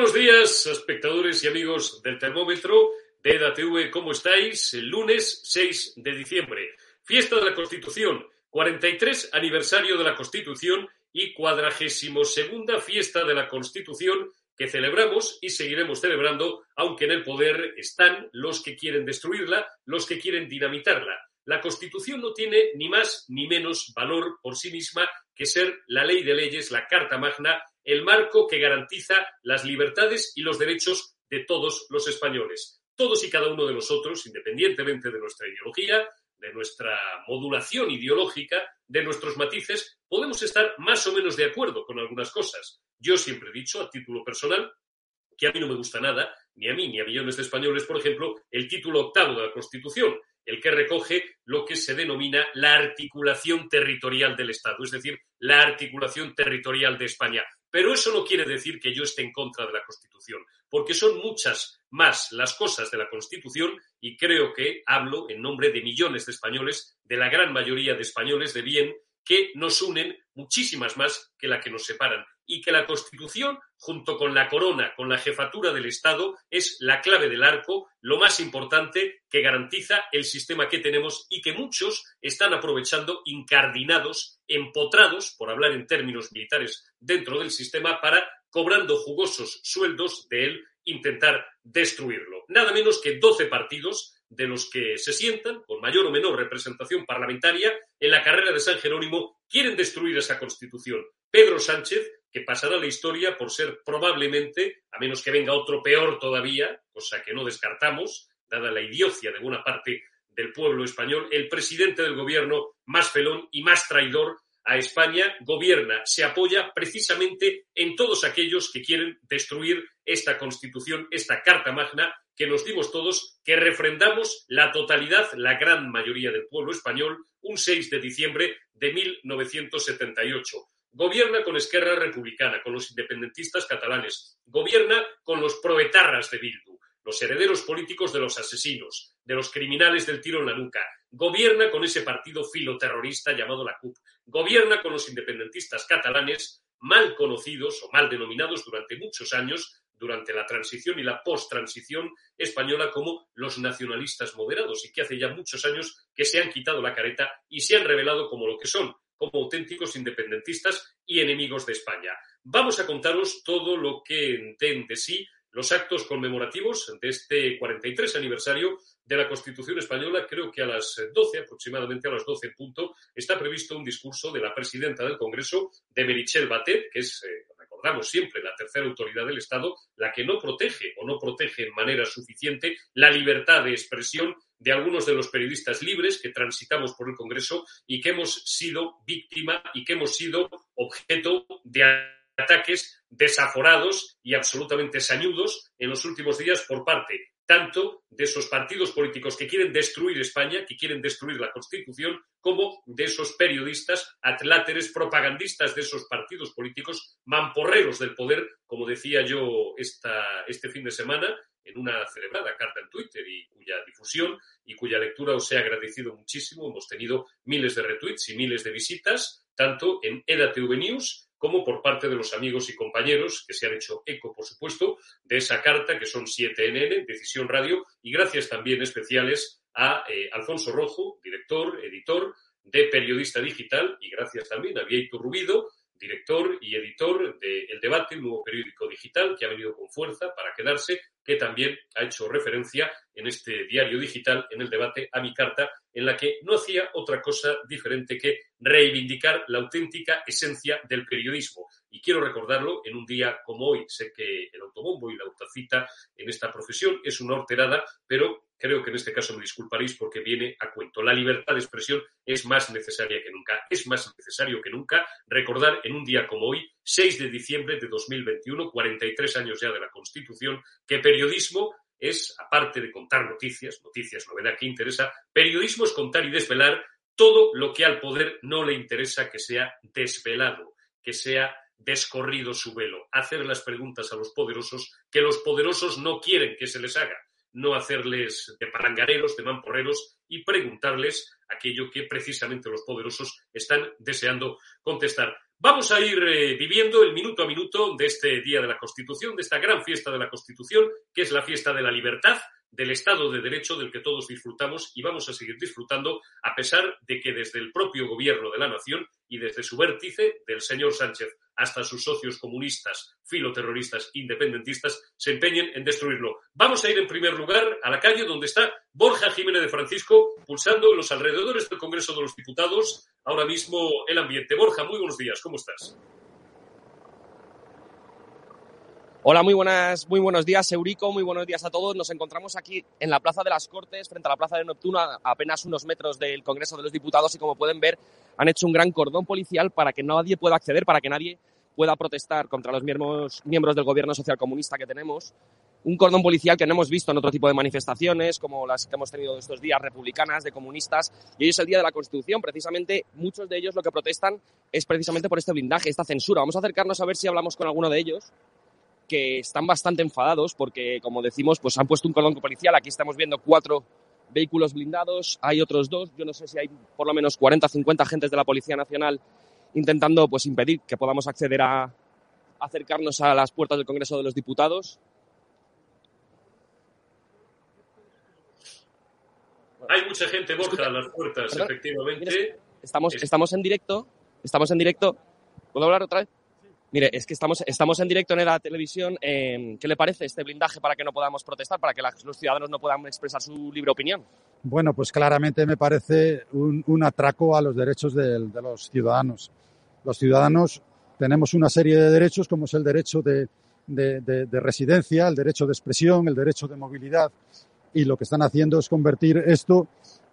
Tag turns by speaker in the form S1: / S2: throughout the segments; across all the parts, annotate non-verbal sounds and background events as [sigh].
S1: Buenos días, espectadores y amigos del termómetro de EDATV. ¿Cómo estáis? El lunes 6 de diciembre, fiesta de la Constitución, 43 aniversario de la Constitución y cuadragésimo segunda fiesta de la Constitución que celebramos y seguiremos celebrando, aunque en el poder están los que quieren destruirla, los que quieren dinamitarla. La Constitución no tiene ni más ni menos valor por sí misma que ser la ley de leyes, la Carta Magna, el marco que garantiza las libertades y los derechos de todos los españoles. Todos y cada uno de nosotros, independientemente de nuestra ideología, de nuestra modulación ideológica, de nuestros matices, podemos estar más o menos de acuerdo con algunas cosas. Yo siempre he dicho, a título personal, que a mí no me gusta nada, ni a mí ni a millones de españoles, por ejemplo, el título octavo de la Constitución, el que recoge lo que se denomina la articulación territorial del Estado, es decir, la articulación territorial de España. Pero eso no quiere decir que yo esté en contra de la Constitución, porque son muchas más las cosas de la Constitución y creo que hablo en nombre de millones de españoles, de la gran mayoría de españoles de bien, que nos unen muchísimas más que la que nos separan y que la Constitución, junto con la corona, con la jefatura del Estado, es la clave del arco, lo más importante que garantiza el sistema que tenemos y que muchos están aprovechando incardinados, empotrados, por hablar en términos militares, dentro del sistema para, cobrando jugosos sueldos de él, intentar destruirlo. Nada menos que 12 partidos de los que se sientan, con mayor o menor representación parlamentaria, en la carrera de San Jerónimo, quieren destruir esa Constitución. Pedro Sánchez, que pasará la historia por ser probablemente, a menos que venga otro peor todavía, cosa que no descartamos, dada la idiocia de buena parte del pueblo español, el presidente del gobierno más felón y más traidor a España, gobierna, se apoya precisamente en todos aquellos que quieren destruir esta Constitución, esta Carta Magna que nos dimos todos, que refrendamos la totalidad, la gran mayoría del pueblo español, un 6 de diciembre de 1978. Gobierna con Esquerra Republicana, con los independentistas catalanes. Gobierna con los proetarras de Bildu, los herederos políticos de los asesinos, de los criminales del tiro en la nuca. Gobierna con ese partido filoterrorista llamado la CUP. Gobierna con los independentistas catalanes, mal conocidos o mal denominados durante muchos años durante la transición y la post-transición española como los nacionalistas moderados y que hace ya muchos años que se han quitado la careta y se han revelado como lo que son, como auténticos independentistas y enemigos de España. Vamos a contaros todo lo que entiende sí los actos conmemorativos de este 43 aniversario de la Constitución Española. Creo que a las 12, aproximadamente a las 12 en punto, está previsto un discurso de la presidenta del Congreso, de Merichel Batet, que es eh, recordamos siempre, la tercera autoridad del Estado, la que no protege o no protege en manera suficiente la libertad de expresión de algunos de los periodistas libres que transitamos por el Congreso y que hemos sido víctima y que hemos sido objeto de ataques desaforados y absolutamente sañudos en los últimos días por parte tanto de esos partidos políticos que quieren destruir España, que quieren destruir la Constitución, como de esos periodistas atláteres, propagandistas de esos partidos políticos, mamporreros del poder, como decía yo este fin de semana, en una celebrada carta en Twitter y cuya difusión y cuya lectura os he agradecido muchísimo. Hemos tenido miles de retweets y miles de visitas, tanto en EDATV News como por parte de los amigos y compañeros que se han hecho eco, por supuesto, de esa carta que son 7NN, Decisión Radio, y gracias también especiales a eh, Alfonso Rojo, director, editor de Periodista Digital, y gracias también a Vieito Rubido, director y editor de El Debate, un nuevo periódico digital que ha venido con fuerza para quedarse, que también ha hecho referencia en este diario digital, en el debate, a mi carta, en la que no hacía otra cosa diferente que reivindicar la auténtica esencia del periodismo. Y quiero recordarlo en un día como hoy. Sé que el autobombo y la autocita en esta profesión es una horterada, pero creo que en este caso me disculparéis porque viene a cuento. La libertad de expresión es más necesaria que nunca. Es más necesario que nunca recordar en un día como hoy, 6 de diciembre de 2021, 43 años ya de la Constitución, que periodismo es, aparte de contar noticias, noticias, novedad que interesa, periodismo es contar y desvelar todo lo que al poder no le interesa que sea desvelado, que sea descorrido su velo, hacer las preguntas a los poderosos que los poderosos no quieren que se les haga, no hacerles de palangareros, de mamporreros y preguntarles aquello que precisamente los poderosos están deseando contestar. Vamos a ir eh, viviendo el minuto a minuto de este Día de la Constitución, de esta gran fiesta de la Constitución, que es la fiesta de la libertad, del Estado de Derecho del que todos disfrutamos y vamos a seguir disfrutando a pesar de que desde el propio gobierno de la nación y desde su vértice, del señor Sánchez, hasta sus socios comunistas, filoterroristas, independentistas, se empeñen en destruirlo. Vamos a ir en primer lugar a la calle donde está Borja Jiménez de Francisco, pulsando en los alrededores del Congreso de los Diputados ahora mismo el ambiente. Borja, muy buenos días, ¿cómo estás?
S2: Hola, muy buenas, muy buenos días, Eurico, muy buenos días a todos. Nos encontramos aquí en la Plaza de las Cortes, frente a la Plaza de Neptuno, a apenas unos metros del Congreso de los Diputados y como pueden ver, han hecho un gran cordón policial para que nadie pueda acceder, para que nadie pueda protestar contra los miembros, miembros del gobierno socialcomunista que tenemos. Un cordón policial que no hemos visto en otro tipo de manifestaciones, como las que hemos tenido estos días, republicanas, de comunistas. Y hoy es el Día de la Constitución. Precisamente, muchos de ellos lo que protestan es precisamente por este blindaje, esta censura. Vamos a acercarnos a ver si hablamos con alguno de ellos que están bastante enfadados porque, como decimos, pues han puesto un cordón policial. Aquí estamos viendo cuatro vehículos blindados, hay otros dos, yo no sé si hay por lo menos 40 50 agentes de la Policía Nacional intentando pues impedir que podamos acceder a acercarnos a las puertas del Congreso de los Diputados.
S1: Hay mucha gente, Borja, a las puertas, efectivamente.
S2: estamos, estamos en directo, estamos en directo. ¿Puedo hablar otra vez? Mire, es que estamos, estamos en directo en la televisión. Eh, ¿Qué le parece este blindaje para que no podamos protestar, para que los ciudadanos no puedan expresar su libre opinión?
S3: Bueno, pues claramente me parece un, atraco a los derechos de, los ciudadanos. Los ciudadanos tenemos una serie de derechos, como es el derecho de, de residencia, el derecho de expresión, el derecho de movilidad, y lo que están haciendo es convertir esto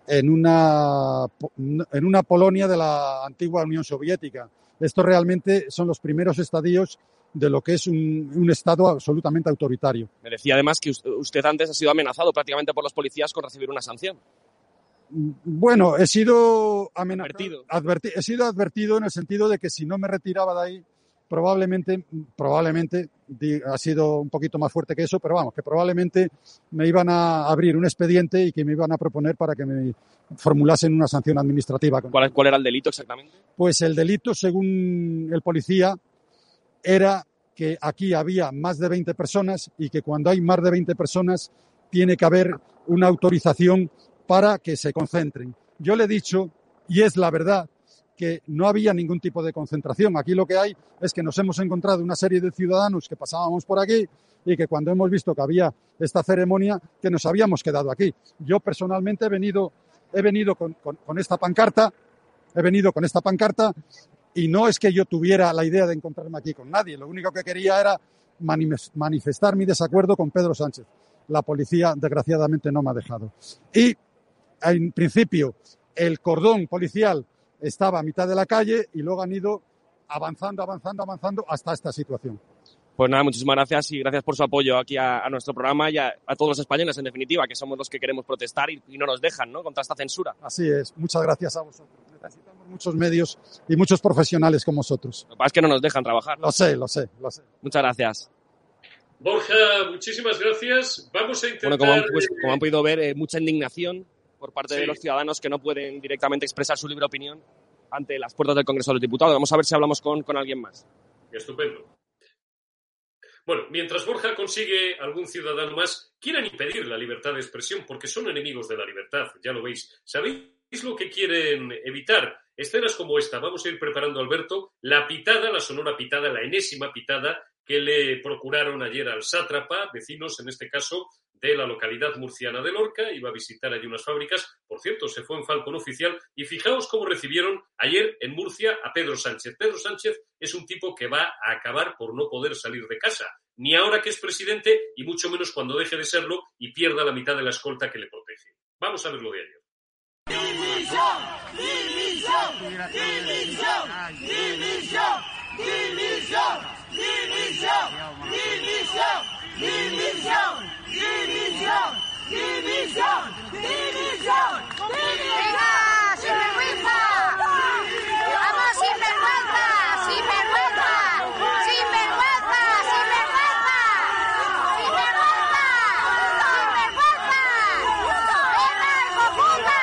S3: en una, en una Polonia de la antigua Unión Soviética estos realmente son los primeros estadios de lo que es un, Estado absolutamente autoritario.
S2: Me decía además que usted antes ha sido amenazado prácticamente por los policías con recibir una sanción.
S3: Bueno, he sido amenazado. he sido advertido en el sentido de que si no me retiraba de ahí, probablemente, probablemente, ha sido un poquito más fuerte que eso, pero vamos, que probablemente me iban a abrir un expediente y que me iban a proponer para que me formulasen una sanción administrativa.
S2: ¿Cuál, cuál era el delito exactamente?
S3: Pues el delito, según el policía, era que aquí había más de 20 personas y que cuando hay más de 20 personas tiene que haber una autorización para que se concentren. Yo le he dicho, y es la verdad, que no había ningún tipo de concentración. Aquí lo que hay es que nos hemos encontrado una serie de ciudadanos que pasábamos por aquí y que cuando hemos visto que había esta ceremonia, que nos habíamos quedado aquí. Yo personalmente he venido, he venido con, esta pancarta, he venido con esta pancarta y no es que yo tuviera la idea de encontrarme aquí con nadie. Lo único que quería era manifestar mi desacuerdo con Pedro Sánchez. La policía, desgraciadamente, no me ha dejado. Y, en principio, el cordón policial estaba a mitad de la calle y luego han ido avanzando, avanzando, avanzando hasta esta situación.
S2: Pues nada, muchísimas gracias y gracias por su apoyo aquí a, nuestro programa y a, todos los españoles, en definitiva, que somos los que queremos protestar y, no nos dejan, ¿no? Contra esta censura.
S3: Así es. Muchas gracias a vosotros. Necesitamos muchos medios y muchos profesionales como vosotros.
S2: Lo que pasa es que no nos dejan trabajar.
S3: Lo sé, lo sé, lo sé.
S2: Muchas gracias.
S1: Borja, muchísimas gracias. Vamos a intentar...
S2: Bueno, como han, pues, como han podido ver, eh, mucha indignación por parte de los ciudadanos que no pueden directamente expresar su libre opinión ante las puertas del Congreso de los Diputados. Vamos a ver si hablamos con, con alguien más.
S1: Estupendo. Bueno, mientras Borja consigue algún ciudadano más, quieran impedir la libertad de expresión porque son enemigos de la libertad, ya lo veis. ¿Sabéis lo que quieren evitar? Escenas como esta. Vamos a ir preparando, Alberto, la pitada, la sonora pitada, la enésima pitada que le procuraron ayer al sátrapa, vecinos en este caso de la localidad murciana de Lorca, iba a visitar allí unas fábricas, por cierto, se fue en Falcon oficial, y fijaos cómo recibieron ayer en Murcia a Pedro Sánchez. Pedro Sánchez es un tipo que va a acabar por no poder salir de casa, ni ahora que es presidente, y mucho menos cuando deje de serlo y pierda la mitad de la escolta que le protege. Vamos a ver lo de ayer. División, división, división, división.
S4: sin vergüenza! ¡Vamos sin vergüenza! ¡Sin vergüenza! ¡Sin vergüenza! ¡Sin vergüenza! ¡Sin vergüenza! ¡Sin vergüenza! ¡Venga, puta!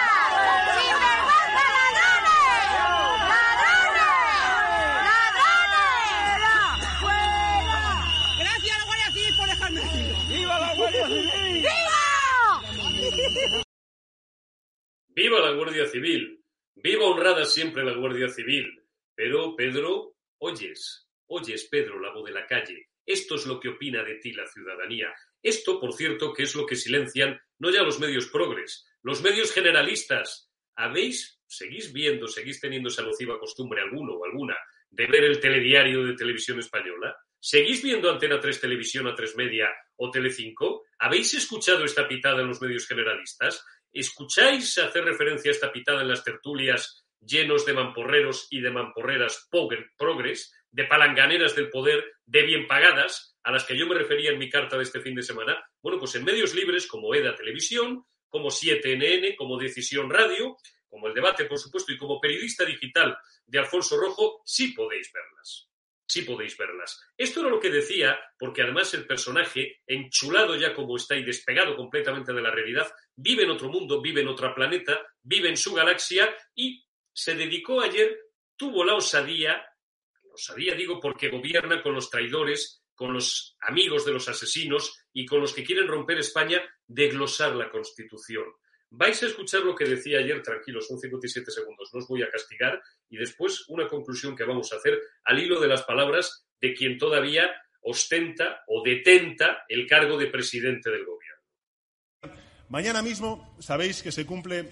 S4: ¡Sin vergüenza, ladrones! ¡Ladrones! ¡Ladrones!
S1: Viva la Guardia Civil. Viva honrada siempre la Guardia Civil. Pero, Pedro, oyes, oyes, Pedro, la voz de la calle. Esto es lo que opina de ti la ciudadanía. Esto, por cierto, que es lo que silencian no ya los medios progres, los medios generalistas. ¿Habéis, seguís viendo, seguís teniendo esa nociva costumbre alguno o alguna de ver el telediario de televisión española? ¿Seguís viendo Antena 3 Televisión, a 3 Media o Telecinco? ¿Habéis escuchado esta pitada en los medios generalistas? ¿Escucháis hacer referencia a esta pitada en las tertulias llenos de mamporreros y de mamporreras progres, de palanganeras del poder, de bien pagadas, a las que yo me refería en mi carta de este fin de semana? Bueno, pues en medios libres como EDA Televisión, como 7NN, como Decisión Radio, como El Debate, por supuesto, y como periodista digital de Alfonso Rojo, sí podéis verlas sí podéis verlas. Esto era lo que decía, porque además el personaje, enchulado ya como está y despegado completamente de la realidad, vive en otro mundo, vive en otro planeta, vive en su galaxia y se dedicó ayer, tuvo la osadía, osadía digo porque gobierna con los traidores, con los amigos de los asesinos y con los que quieren romper España, de glosar la Constitución. Vais a escuchar lo que decía ayer, tranquilos, son 57 segundos, no os voy a castigar, y después una conclusión que vamos a hacer al hilo de las palabras de quien todavía ostenta o detenta el cargo de presidente del gobierno.
S5: Mañana mismo sabéis que se cumple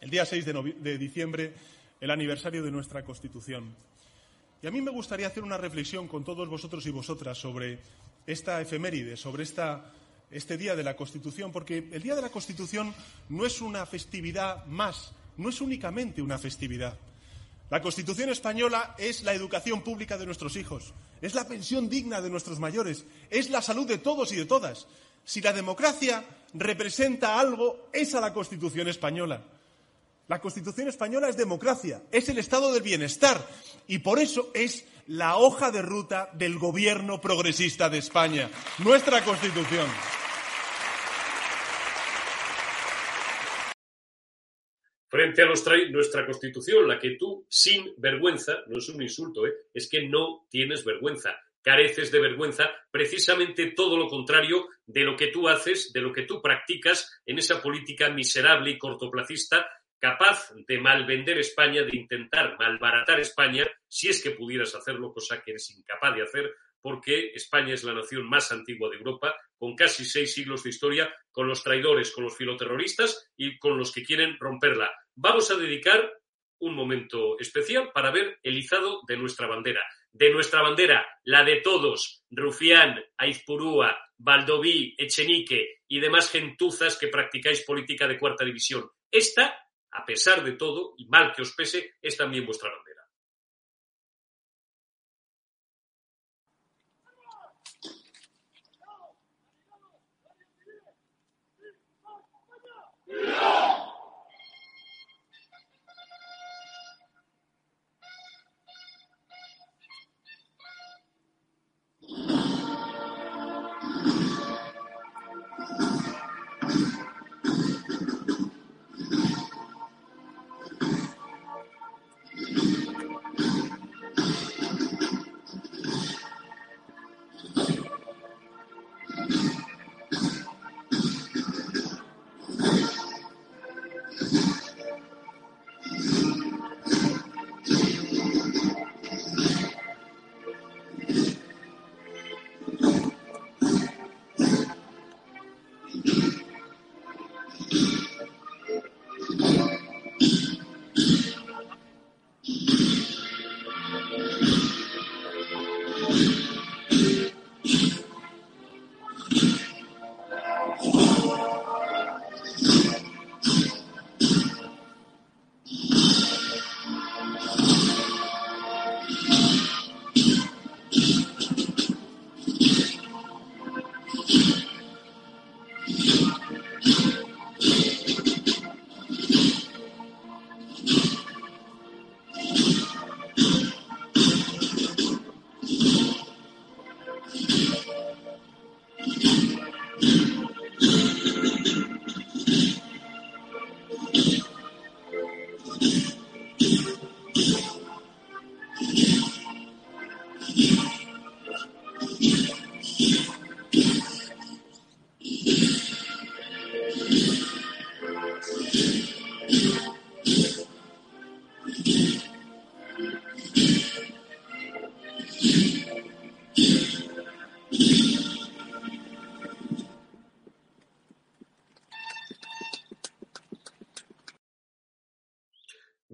S5: el día 6 de, de diciembre el aniversario de nuestra Constitución. Y a mí me gustaría hacer una reflexión con todos vosotros y vosotras sobre esta efeméride, sobre esta este Día de la Constitución, porque el Día de la Constitución no es una festividad más, no es únicamente una festividad. La Constitución española es la educación pública de nuestros hijos, es la pensión digna de nuestros mayores, es la salud de todos y de todas. Si la democracia representa algo, es a la Constitución española. La Constitución española es democracia, es el estado del bienestar y por eso es la hoja de ruta del gobierno progresista de España, nuestra Constitución.
S1: Frente a nuestra Constitución, la que tú, sin vergüenza, no es un insulto, ¿eh? es que no tienes vergüenza, careces de vergüenza, precisamente todo lo contrario de lo que tú haces, de lo que tú practicas en esa política miserable y cortoplacista, capaz de malvender España, de intentar malbaratar España, si es que pudieras hacerlo, cosa que eres incapaz de hacer, porque España es la nación más antigua de Europa, con casi seis siglos de historia, con los traidores, con los filoterroristas y con los que quieren romperla vamos a dedicar un momento especial para ver el izado de nuestra bandera. De nuestra bandera, la de todos, Rufián, Aizpurúa, Valdoví, Echenique y demás gentuzas que practicáis política de cuarta división. Esta, a pesar de todo, y mal que os pese, es también vuestra bandera. No!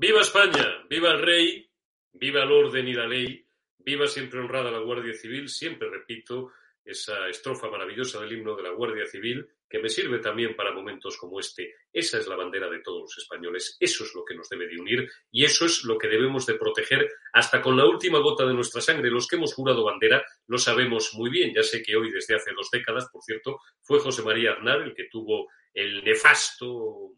S1: Viva España, viva el rey, viva el orden y la ley, viva siempre honrada la Guardia Civil, siempre repito esa estrofa maravillosa del himno de la Guardia Civil que me sirve también para momentos como este. Esa es la bandera de todos los españoles, eso es lo que nos debe de unir y eso es lo que debemos de proteger hasta con la última gota de nuestra sangre. Los que hemos jurado bandera lo sabemos muy bien. Ya sé que hoy, desde hace dos décadas, por cierto, fue José María Arnar el que tuvo el nefasto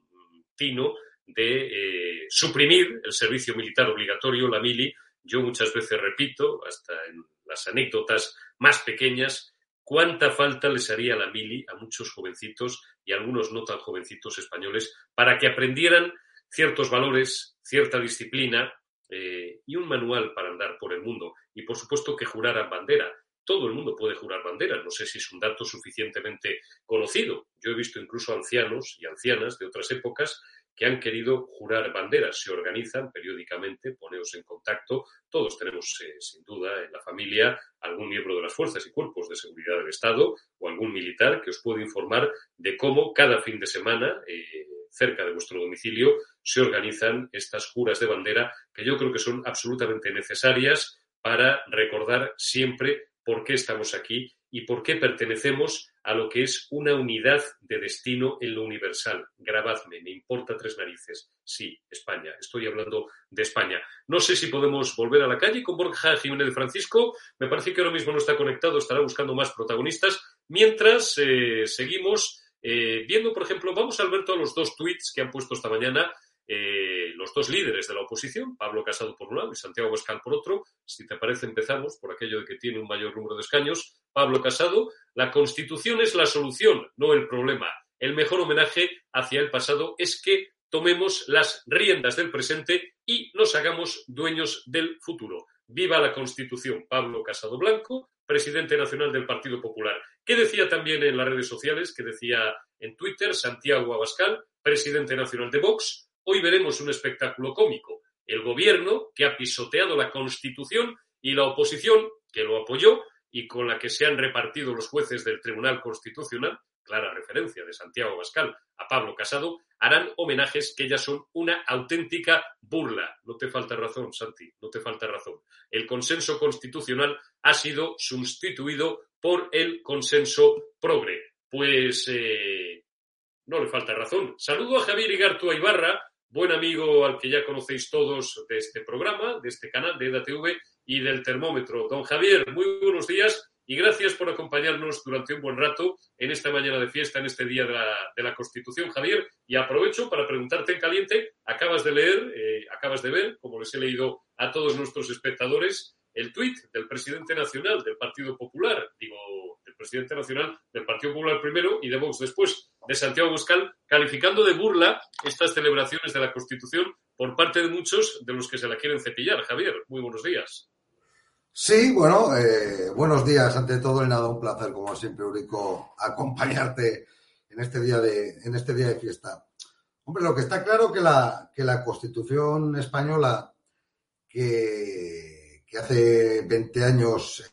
S1: tino de eh, suprimir el servicio militar obligatorio, la mili. Yo muchas veces repito, hasta en las anécdotas más pequeñas, cuánta falta les haría la mili a muchos jovencitos y algunos no tan jovencitos españoles para que aprendieran ciertos valores, cierta disciplina eh, y un manual para andar por el mundo. Y por supuesto que juraran bandera. Todo el mundo puede jurar bandera. No sé si es un dato suficientemente conocido. Yo he visto incluso ancianos y ancianas de otras épocas que han querido jurar banderas. Se organizan periódicamente, poneos en contacto. Todos tenemos, eh, sin duda, en la familia algún miembro de las fuerzas y cuerpos de seguridad del Estado o algún militar que os puede informar de cómo cada fin de semana, eh, cerca de vuestro domicilio, se organizan estas juras de bandera que yo creo que son absolutamente necesarias para recordar siempre por qué estamos aquí y por qué pertenecemos a lo que es una unidad de destino en lo universal. Grabadme, me importa tres narices. Sí, España, estoy hablando de España. No sé si podemos volver a la calle con Borja Jiménez de Francisco. Me parece que ahora mismo no está conectado, estará buscando más protagonistas. Mientras eh, seguimos eh, viendo, por ejemplo, vamos Alberto a los dos tweets que han puesto esta mañana eh, los dos líderes de la oposición, Pablo Casado por un lado y Santiago Abascal por otro. Si te parece, empezamos por aquello de que tiene un mayor número de escaños. Pablo Casado, la Constitución es la solución, no el problema. El mejor homenaje hacia el pasado es que tomemos las riendas del presente y nos hagamos dueños del futuro. Viva la Constitución. Pablo Casado Blanco, presidente nacional del Partido Popular. ¿Qué decía también en las redes sociales? ¿Qué decía en Twitter Santiago Abascal, presidente nacional de Vox? Hoy veremos un espectáculo cómico. El gobierno, que ha pisoteado la Constitución, y la oposición, que lo apoyó y con la que se han repartido los jueces del Tribunal Constitucional, clara referencia de Santiago Bascal a Pablo Casado, harán homenajes que ya son una auténtica burla. No te falta razón, Santi, no te falta razón. El consenso constitucional ha sido sustituido por el consenso progre. Pues eh, no le falta razón. Saludo a Javier Igartua Ibarra, buen amigo al que ya conocéis todos de este programa, de este canal de EDATV y del termómetro. Don Javier, muy buenos días y gracias por acompañarnos durante un buen rato en esta mañana de fiesta, en este día de la, de la Constitución, Javier. Y aprovecho para preguntarte en caliente, acabas de leer, eh, acabas de ver, como les he leído a todos nuestros espectadores, el tuit del presidente nacional del Partido Popular, digo, presidente nacional del Partido Popular primero y de Vox después, de Santiago Buscal, calificando de burla estas celebraciones de la Constitución por parte de muchos de los que se la quieren cepillar. Javier, muy buenos días.
S6: Sí, bueno, eh, buenos días. Ante todo, nada, un placer, como siempre, Eurico, acompañarte en este día de, en este día de fiesta. Hombre, lo que está claro que la, que la Constitución española, que, que hace 20 años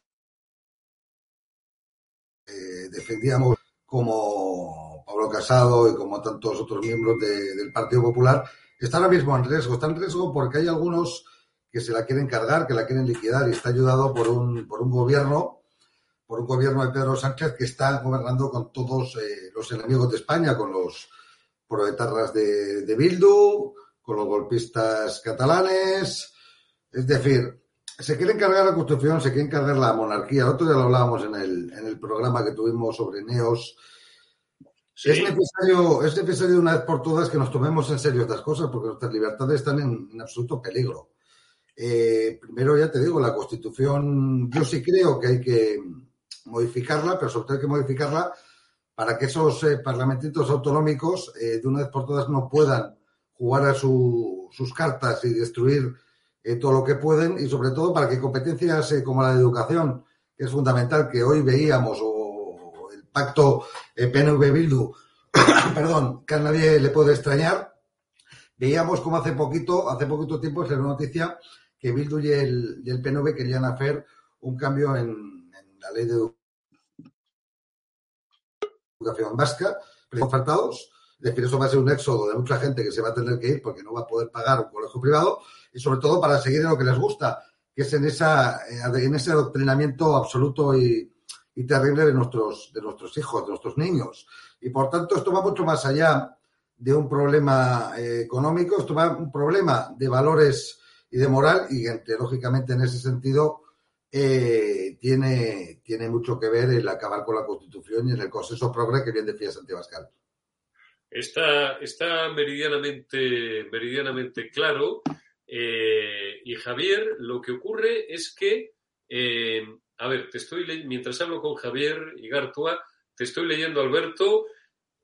S6: eh, defendíamos como Pablo Casado y como tantos otros miembros de- del Partido Popular, está ahora mismo en riesgo. Está en riesgo porque hay algunos que se la quieren cargar, que la quieren liquidar y está ayudado por un, por un gobierno, por un gobierno de Pedro Sánchez que está gobernando con todos eh, los enemigos de España, con los proetarras de, de Bildu, con los golpistas catalanes. Es decir, se quieren cargar la Constitución, se quieren cargar la monarquía. El otro día lo hablábamos en el, en el programa que tuvimos sobre Neos.
S1: Sí.
S6: Es necesario, es necesario de una vez por todas que nos tomemos en serio estas cosas porque nuestras libertades están en, en absoluto peligro. Eh, primero, ya te digo, la Constitución, yo sí creo que hay que modificarla, pero sobre todo hay que modificarla para que esos eh, parlamentitos autonómicos eh, de una vez por todas no puedan jugar a su- sus cartas y destruir eh, todo lo que pueden y sobre todo para que competencias como la de educación, que es fundamental, que hoy veíamos, o el pacto eh, PNV-Bildu, [coughs] perdón, que a nadie le puede extrañar, veíamos como hace poquito, hace poquito tiempo, una noticia, que Bildu y el, y el PNV querían hacer un cambio en, la ley de edu- educación vasca, pero ofertados, Es decir, eso va a ser un éxodo de mucha gente que se va a tener que ir porque no va a poder pagar un colegio privado y sobre todo para seguir en lo que les gusta, que es en, esa, eh, en ese adoctrinamiento absoluto y, terrible de nuestros, de nuestros hijos, de nuestros niños. Y por tanto, esto va mucho más allá de un problema eh, económico, esto va un problema de valores y de moral y lógicamente, en ese sentido eh, tiene, tiene mucho que ver el acabar con la Constitución y en el consenso progre que bien decía Santiago Pascal.
S1: Está, está meridianamente, meridianamente claro. Eh, y Javier, lo que ocurre es que, eh, a ver, te estoy mientras hablo con Javier y Gartua, te estoy leyendo, Alberto.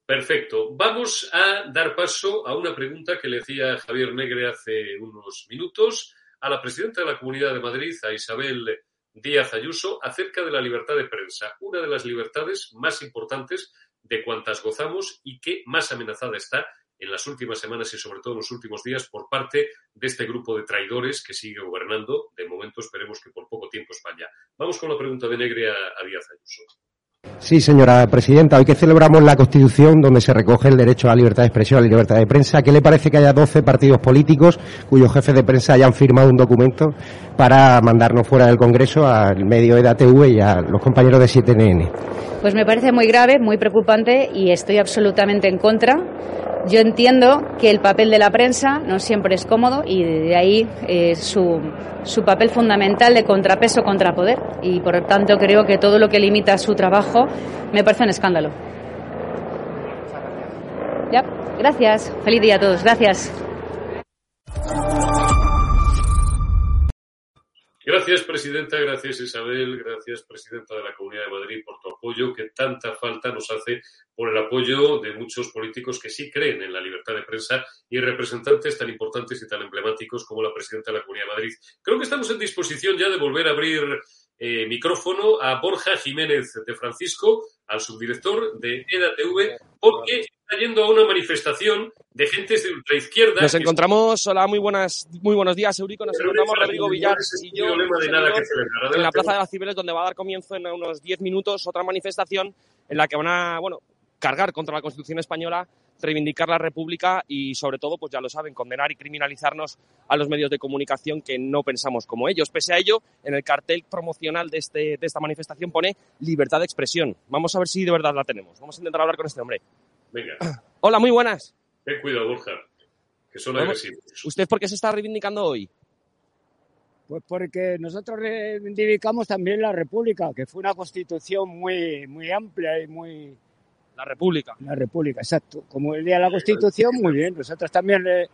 S1: Perfecto. Vamos a dar paso a una pregunta que le hacía Javier Negre hace unos minutos a la presidenta de la Comunidad de Madrid, a Isabel Díaz Ayuso, acerca de la libertad de prensa, una de las libertades más importantes de cuantas gozamos y que más amenazada está en las últimas semanas y sobre todo en los últimos días por parte de este grupo de traidores que sigue gobernando. De momento esperemos que por poco tiempo España. Vamos con la pregunta de Negre a, a Díaz Ayuso.
S7: Sí, señora presidenta. Hoy que celebramos la Constitución, donde se recoge el derecho a la libertad de expresión, a la libertad de prensa, ¿qué le parece que haya 12 partidos políticos cuyos jefes de prensa hayan firmado un documento para mandarnos fuera del Congreso al medio EDATV y a los compañeros de 7NN?
S8: Pues me parece muy grave, muy preocupante y estoy absolutamente en contra. Yo entiendo que el papel de la prensa no siempre es cómodo y de ahí eh, su, su papel fundamental de contrapeso contra poder y por tanto creo que todo lo que limita su trabajo me parece un escándalo. Ya, gracias. Feliz día a todos. Gracias.
S1: Gracias, presidenta. Gracias, Isabel. Gracias, presidenta de la Comunidad de Madrid, por tu apoyo, que tanta falta nos hace por el apoyo de muchos políticos que sí creen en la libertad de prensa y representantes tan importantes y tan emblemáticos como la presidenta de la Comunidad de Madrid. Creo que estamos en disposición ya de volver a abrir eh, micrófono a Borja Jiménez de Francisco, al subdirector de EDATV, porque está yendo a una manifestación de gentes de ultraizquierda.
S2: Nos encontramos, hola, muy buenas, muy buenos días, Eurico. Nos encontramos Rodrigo Villar y yo en la Plaza de las Cibeles, donde va a dar comienzo en unos 10 minutos otra manifestación en la que van a, bueno, cargar contra la Constitución española, reivindicar la República y, sobre todo, pues ya lo saben, condenar y criminalizarnos a los medios de comunicación que no pensamos como ellos. Pese a ello, en el cartel promocional de, este, de esta manifestación pone libertad de expresión. Vamos a ver si de verdad la tenemos. Vamos a intentar hablar con este hombre.
S1: Venga, [clears throat]
S2: Hola, muy buenas.
S1: ten cuidado, Borja, que son agresivos.
S2: ¿Usted por qué se está reivindicando hoy?
S9: Pues porque nosotros reivindicamos también la República, que fue una constitución muy, muy amplia y muy...
S2: La República.
S9: La República, exacto. Como el día de la Constitución, muy bien. Nosotros también le,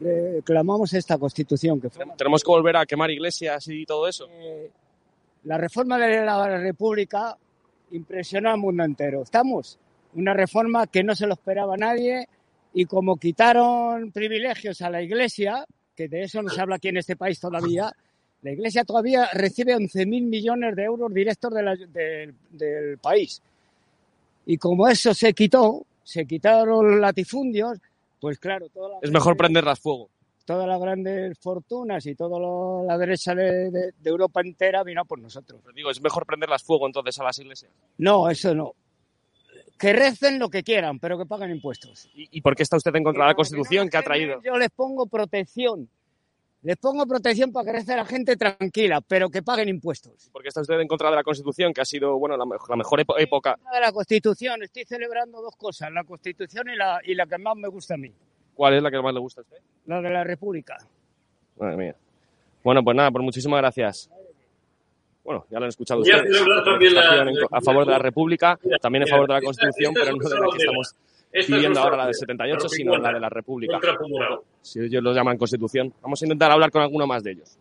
S9: reclamamos esta constitución, que fue...
S2: Tenemos que volver a quemar iglesias y todo eso.
S9: Eh, la reforma de la República impresionó al mundo entero. Estamos. Una reforma que no se lo esperaba nadie y como quitaron privilegios a la Iglesia, que de eso no se habla aquí en este país todavía, la Iglesia todavía recibe 11.000 millones de euros directos de la- del- del país. Y como eso se quitó, se quitaron los latifundios, pues claro, todas las
S2: Es mejor prenderlas fuego.
S9: todas las grandes fortunas y toda la derecha de, de- de Europa entera vino por nosotros.
S2: Pero digo, es mejor prenderlas fuego entonces a las iglesias.
S9: No, eso no. Que recen lo que quieran, pero que paguen impuestos.
S2: ¿Y, y por qué está usted en contra de la
S9: como que no
S2: Constitución que ha traído?
S9: Yo les pongo protección. Les pongo protección para que rece la gente tranquila, pero que paguen impuestos.
S2: ¿Por qué está usted en contra de la Constitución que ha sido, bueno, la, mejor- la mejor época?
S9: De la Constitución, estoy celebrando dos cosas, la Constitución y la, y la que más me gusta a mí,
S2: ¿Cuál es la que más le gusta a usted?
S9: la de la República.
S2: Madre mía. Bueno, pues nada, pues muchísimas gracias. Bueno, ya lo han escuchado ustedes.
S1: la-
S2: a favor de la República, también a favor de la Constitución, pero no de la que estamos
S1: Esta nuestra
S2: ahora, la de
S1: bandera,
S2: 78,
S1: la
S2: sino la de la República. Si ellos lo llaman Constitución. Vamos a intentar hablar con alguno más de ellos.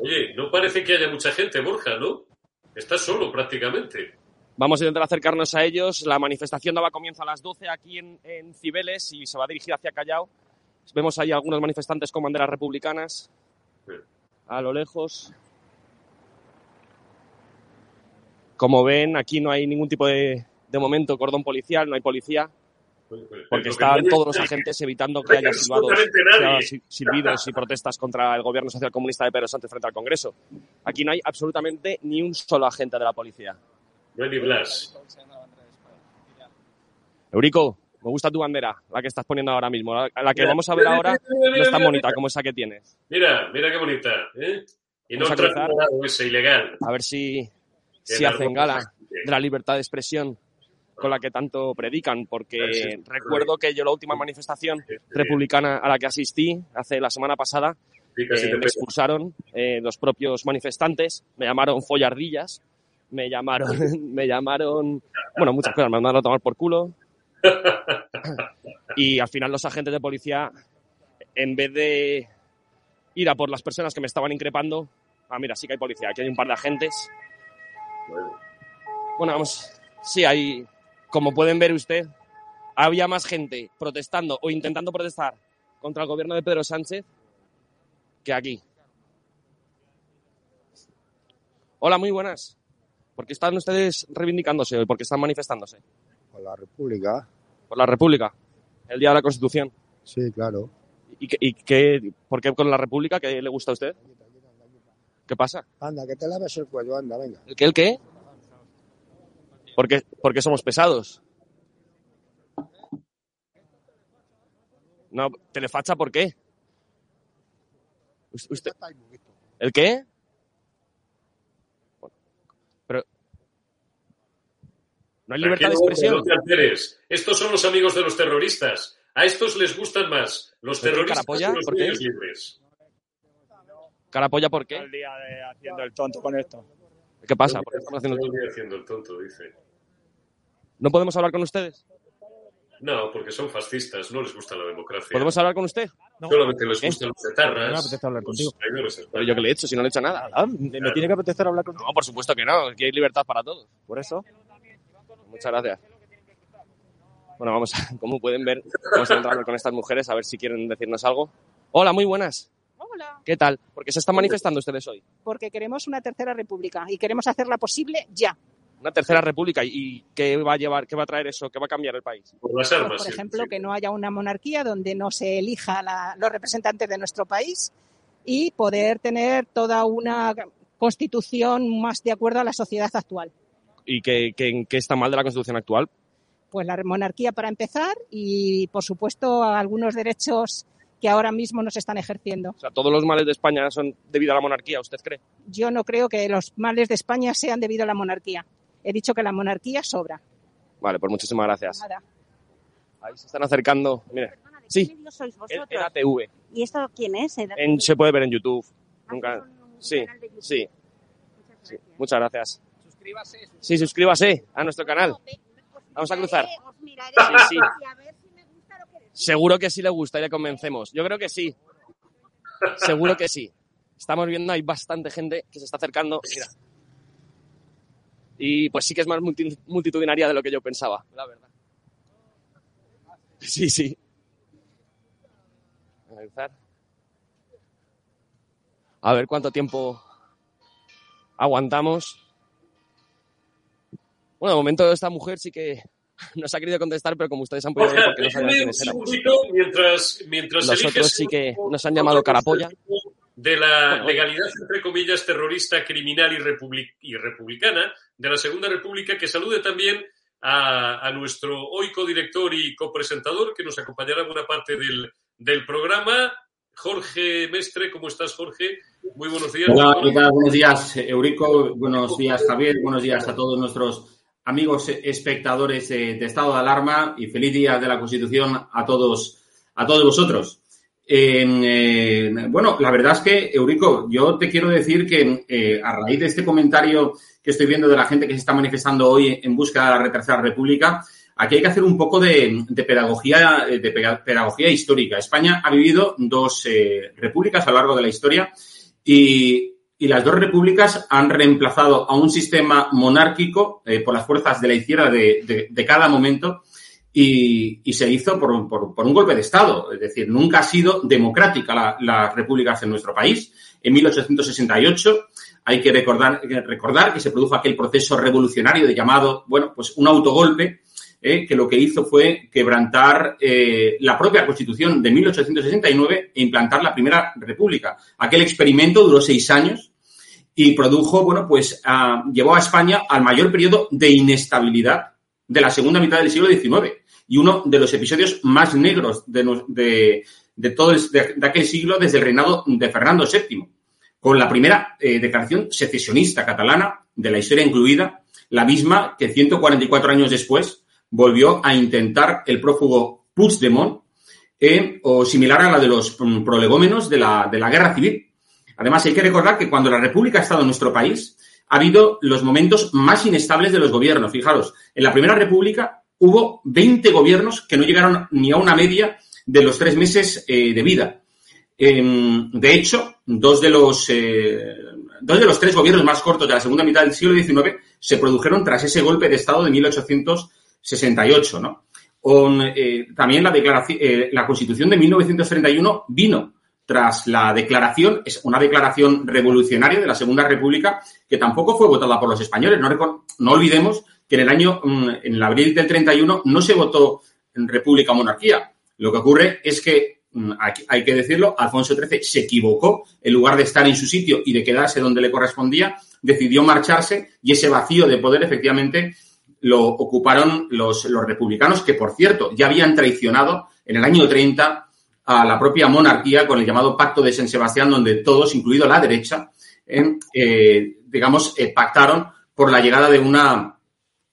S1: Oye, no parece que haya mucha gente, Borja, ¿no? Estás solo prácticamente.
S2: Vamos a intentar acercarnos a ellos. La manifestación daba comienzo a las 12 aquí en, en Cibeles y se va a dirigir hacia Callao. Vemos ahí algunos manifestantes con banderas republicanas. A lo lejos. Como ven, aquí no hay ningún tipo de, de momento cordón policial, no hay policía, porque
S1: Lo que
S2: están
S1: no
S2: todos los agentes evitando que
S1: hay
S2: haya silbados, silbidos y protestas contra el gobierno social comunista de Pedro Sánchez frente al Congreso. Aquí no hay absolutamente ni un solo agente de la policía.
S1: Blas.
S2: Eurico, me gusta tu bandera, la que estás poniendo ahora mismo. La, que vamos a ver ahora no es tan bonita como esa que tienes.
S1: Mira, mira qué bonita. ¿eh? Y no ese ilegal.
S2: A ver si, si hacen gala de la libertad de expresión con la que tanto predican, porque recuerdo que yo la última manifestación republicana a la que asistí hace la semana pasada eh, me expulsaron eh, los propios manifestantes, me llamaron follardillas, me llamaron, [laughs] me llamaron, bueno, muchas cosas, me mandaron a tomar por culo. Y al final los agentes de policía, en vez de ir a por las personas que me estaban increpando, ah, mira, sí que hay policía, aquí hay un par de agentes. Bueno, vamos, sí, hay, como pueden ver usted, había más gente protestando o intentando protestar contra el gobierno de Pedro Sánchez que aquí. Hola, muy buenas. ¿Por qué están ustedes reivindicándose hoy? ¿Por qué están manifestándose?
S10: Por la República,
S2: Por la República, el Día de la Constitución.
S10: sí, claro.
S2: ¿Y, qué, y qué- por qué con la República? ¿Qué le gusta a usted? ¿Qué pasa?
S10: Anda, que te laves el cuello, anda, venga.
S2: ¿El qué? ¿El qué? ¿Por qué, por qué somos pesados? No, telefacha, ¿por qué? Us- Usted, ¿El qué? Pero... ¿No hay libertad de expresión?
S1: no te alteres. Estos son los amigos de los terroristas. A estos les gustan más los
S2: ¿Por qué,
S1: terroristas que los libres.
S2: Carapolla, ¿por qué?
S11: el día de haciendo el tonto con esto.
S2: ¿Qué pasa? ¿Por qué estamos haciendo el
S1: día haciendo el tonto, dice.
S2: ¿No podemos hablar con ustedes?
S1: No, porque son fascistas, no les gusta la democracia.
S2: ¿Podemos hablar con usted?
S1: Solamente les
S2: ¿Qué?
S1: gustan los etarras.
S11: No me apetece hablar contigo.
S2: Pero yo que le he hecho, si no le he hecho nada.
S11: Ah, me me tiene que apetecer hablar contigo.
S2: No, por supuesto que no, aquí hay libertad para todos.
S11: Por eso.
S2: Muchas gracias. Bueno, vamos, a- [laughs] como pueden ver, vamos a entrar con estas mujeres a ver si quieren decirnos algo. Hola, muy buenas.
S12: Hola,
S2: ¿Qué tal? ¿Por qué se están manifestando ustedes hoy?
S12: porque queremos una tercera república y queremos hacerla posible ya.
S2: Una tercera república. ¿Y qué va a llevar, qué va a traer eso? ¿Qué va a cambiar el país?
S1: Por las
S12: Pues,
S1: armas.
S12: por
S1: sí,
S12: ejemplo,
S1: sí.
S12: que no haya una monarquía donde no se elija la- los representantes de nuestro país y poder tener toda una constitución más de acuerdo a la sociedad actual.
S2: ¿Y qué, qué- qué está mal de la Constitución actual?
S12: Pues la monarquía para empezar y, por supuesto, algunos derechos que ahora mismo no se están ejerciendo.
S2: O sea, todos los males de España son debido a la monarquía, ¿usted cree?
S12: Yo no creo que los males de España sean debido a la monarquía. He dicho que la monarquía sobra.
S2: Vale, pues muchísimas gracias.
S12: Nada.
S2: Ahí se están acercando. Mire, sí,
S13: ¿Qué medio sois vosotros?
S2: en ATV.
S13: ¿Y esto quién es? ¿El
S2: En- se puede ver en YouTube.
S13: Ah,
S2: Nunca.
S13: son un
S2: Sí,
S13: canal de YouTube.
S2: sí,
S13: Muchas
S2: sí.
S13: gracias.
S2: Muchas gracias.
S12: Suscríbase.
S2: Sí, suscríbase a nuestro canal. Vamos a cruzar. Sí, sí. Seguro que sí le gusta y le convencemos. Yo creo que sí. Seguro que sí. Estamos viendo, hay bastante gente que se está acercando. Mira. Y pues sí que es más multi- multitudinaria de lo que yo pensaba, la verdad. Sí, sí. Analizar. A ver cuánto tiempo aguantamos. Bueno, de momento esta mujer sí que [laughs] nos ha querido contestar, pero como ustedes han podido ver, porque no sabían quiénes
S1: segundito mientras, mientras
S2: Los
S1: eliges
S2: otros sí que nos han llamado carapolla.
S1: De la
S2: Bueno,
S1: legalidad, entre comillas, terrorista, criminal y, republi- y republicana de la Segunda República, que salude también a, a nuestro hoy codirector y copresentador, que nos acompañará en buena parte del, del programa, Jorge Mestre. ¿Cómo estás, Jorge? Muy buenos días.
S14: Hola, ¿qué tal? Buenos días, Eurico. Buenos días, Javier. Buenos días a todos nuestros amigos espectadores de, Estado de Alarma y feliz día de la Constitución a todos, a todos vosotros. Eh, bueno, la verdad es que, Eurico, yo te quiero decir que eh, a raíz de este comentario que estoy viendo de la gente que se está manifestando hoy en busca de la Tercera República, aquí hay que hacer un poco de, pedagogía, eh, de pedagogía histórica. España ha vivido dos repúblicas a lo largo de la historia y, y las dos repúblicas han reemplazado a un sistema monárquico eh, por las fuerzas de la izquierda de, cada momento y, se hizo por, por- un golpe de Estado. Es decir, nunca ha sido democrática la- las repúblicas en nuestro país. En 1868 hay que recordar, que recordar que se produjo aquel proceso revolucionario de llamado, bueno, pues un autogolpe eh, que lo que hizo fue quebrantar eh, la propia Constitución de 1869 e implantar la Primera República. Aquel experimento duró seis años y produjo, bueno, pues ah, llevó a España al mayor periodo de inestabilidad de la segunda mitad del siglo XIX y uno de los episodios más negros de, de- todo de aquel siglo desde el reinado de Fernando VII, con la primera eh, declaración secesionista catalana de la historia incluida, la misma que 144 años después volvió a intentar el prófugo Puigdemont eh, o similar a la de los mm, prolegómenos de la, de la guerra civil. Además, hay que recordar que cuando la República ha estado en nuestro país, ha habido los momentos más inestables de los gobiernos. Fijaros, en la Primera República hubo 20 gobiernos que no llegaron ni a una media de los tres meses eh, de vida. Em, de hecho, dos de los eh, dos de los tres gobiernos más cortos de la segunda mitad del siglo XIX se produjeron tras ese golpe de Estado de 1868, ¿no? Con, eh, también la, declaración, la Constitución de 1931 vino tras la declaración, es una declaración revolucionaria de la Segunda República que tampoco fue votada por los españoles. No, olvidemos que en el año, mm, en el abril del 31, no se votó en República o monarquía. Lo que ocurre es que, mm, hay que decirlo, Alfonso XIII se equivocó, en lugar de estar en su sitio y de quedarse donde le correspondía, decidió marcharse y ese vacío de poder efectivamente lo ocuparon los, los republicanos, que por cierto ya habían traicionado en el año 30 a la propia monarquía con el llamado Pacto de San Sebastián, donde todos, incluido la derecha, eh, digamos, eh, pactaron por la llegada de una,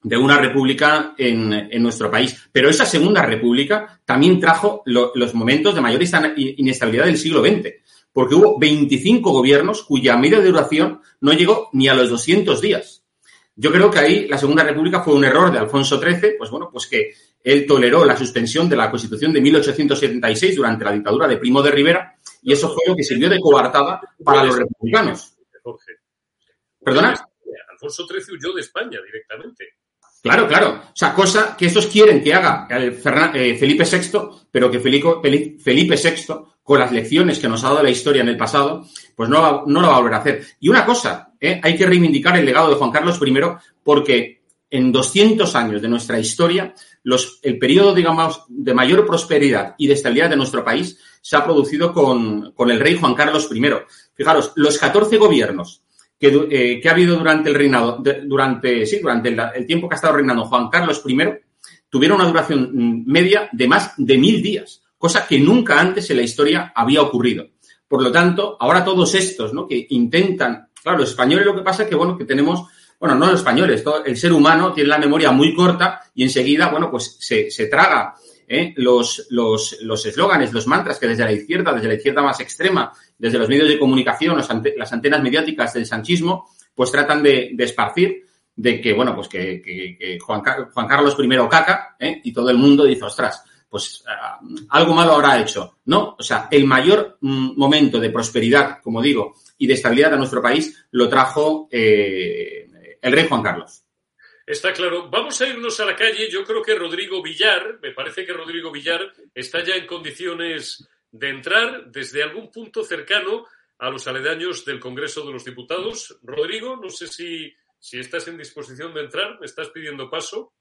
S14: de una república en, en nuestro país. Pero esa segunda república también trajo lo- los momentos de mayor inestabilidad del siglo XX, porque hubo 25 gobiernos cuya media de duración no llegó ni a los 200 días. Yo creo que ahí la Segunda República fue un error de Alfonso XIII, pues bueno, pues que él toleró la suspensión de la Constitución de 1876 durante la dictadura de Primo de Rivera y eso fue lo que sirvió de coartada para los republicanos.
S1: Jorge.
S14: ¿Perdona?
S1: Alfonso XIII huyó de España directamente.
S14: Claro, claro. O sea, cosa que estos quieren que haga eh, Felipe VI, pero que Felipe, Feli- Felipe VI, con las lecciones que nos ha dado la historia en el pasado, pues no, va- no lo va a volver a hacer. Y una cosa, ¿eh? hay que reivindicar el legado de Juan Carlos I, porque en 200 años de nuestra historia, los, el periodo, digamos, de mayor prosperidad y de estabilidad de nuestro país se ha producido con, el rey Juan Carlos I. Fijaros, los 14 gobiernos que, eh, que ha habido durante el reinado, de- durante, sí, durante el, el tiempo que ha estado reinando Juan Carlos I, tuvieron una duración mm, media de más de mil días, cosa que nunca antes en la historia había ocurrido. Por lo tanto, ahora todos estos, ¿no? Que intentan, claro, los españoles lo que pasa es que, bueno, que tenemos, bueno, no los españoles, el ser humano tiene la memoria muy corta y enseguida, bueno, pues se, se traga ¿eh? los los los eslóganes, los mantras que desde la izquierda, desde la izquierda más extrema, desde los medios de comunicación, las antenas mediáticas del sanchismo, pues tratan de, de esparcir de que, bueno, pues que, que- Juan Carlos I caca, ¿eh? y todo el mundo dice, ostras, pues ah, algo malo habrá hecho. No, o sea, el mayor mm, momento de prosperidad, como digo, y de estabilidad a nuestro país lo trajo eh, el rey Juan Carlos.
S1: Está claro. Vamos a irnos a la calle. Yo creo que Rodrigo Villar, me parece que Rodrigo Villar está ya en condiciones de entrar desde algún punto cercano a los aledaños del Congreso de los Diputados. Rodrigo, no sé si, si estás en disposición de entrar, me estás pidiendo paso.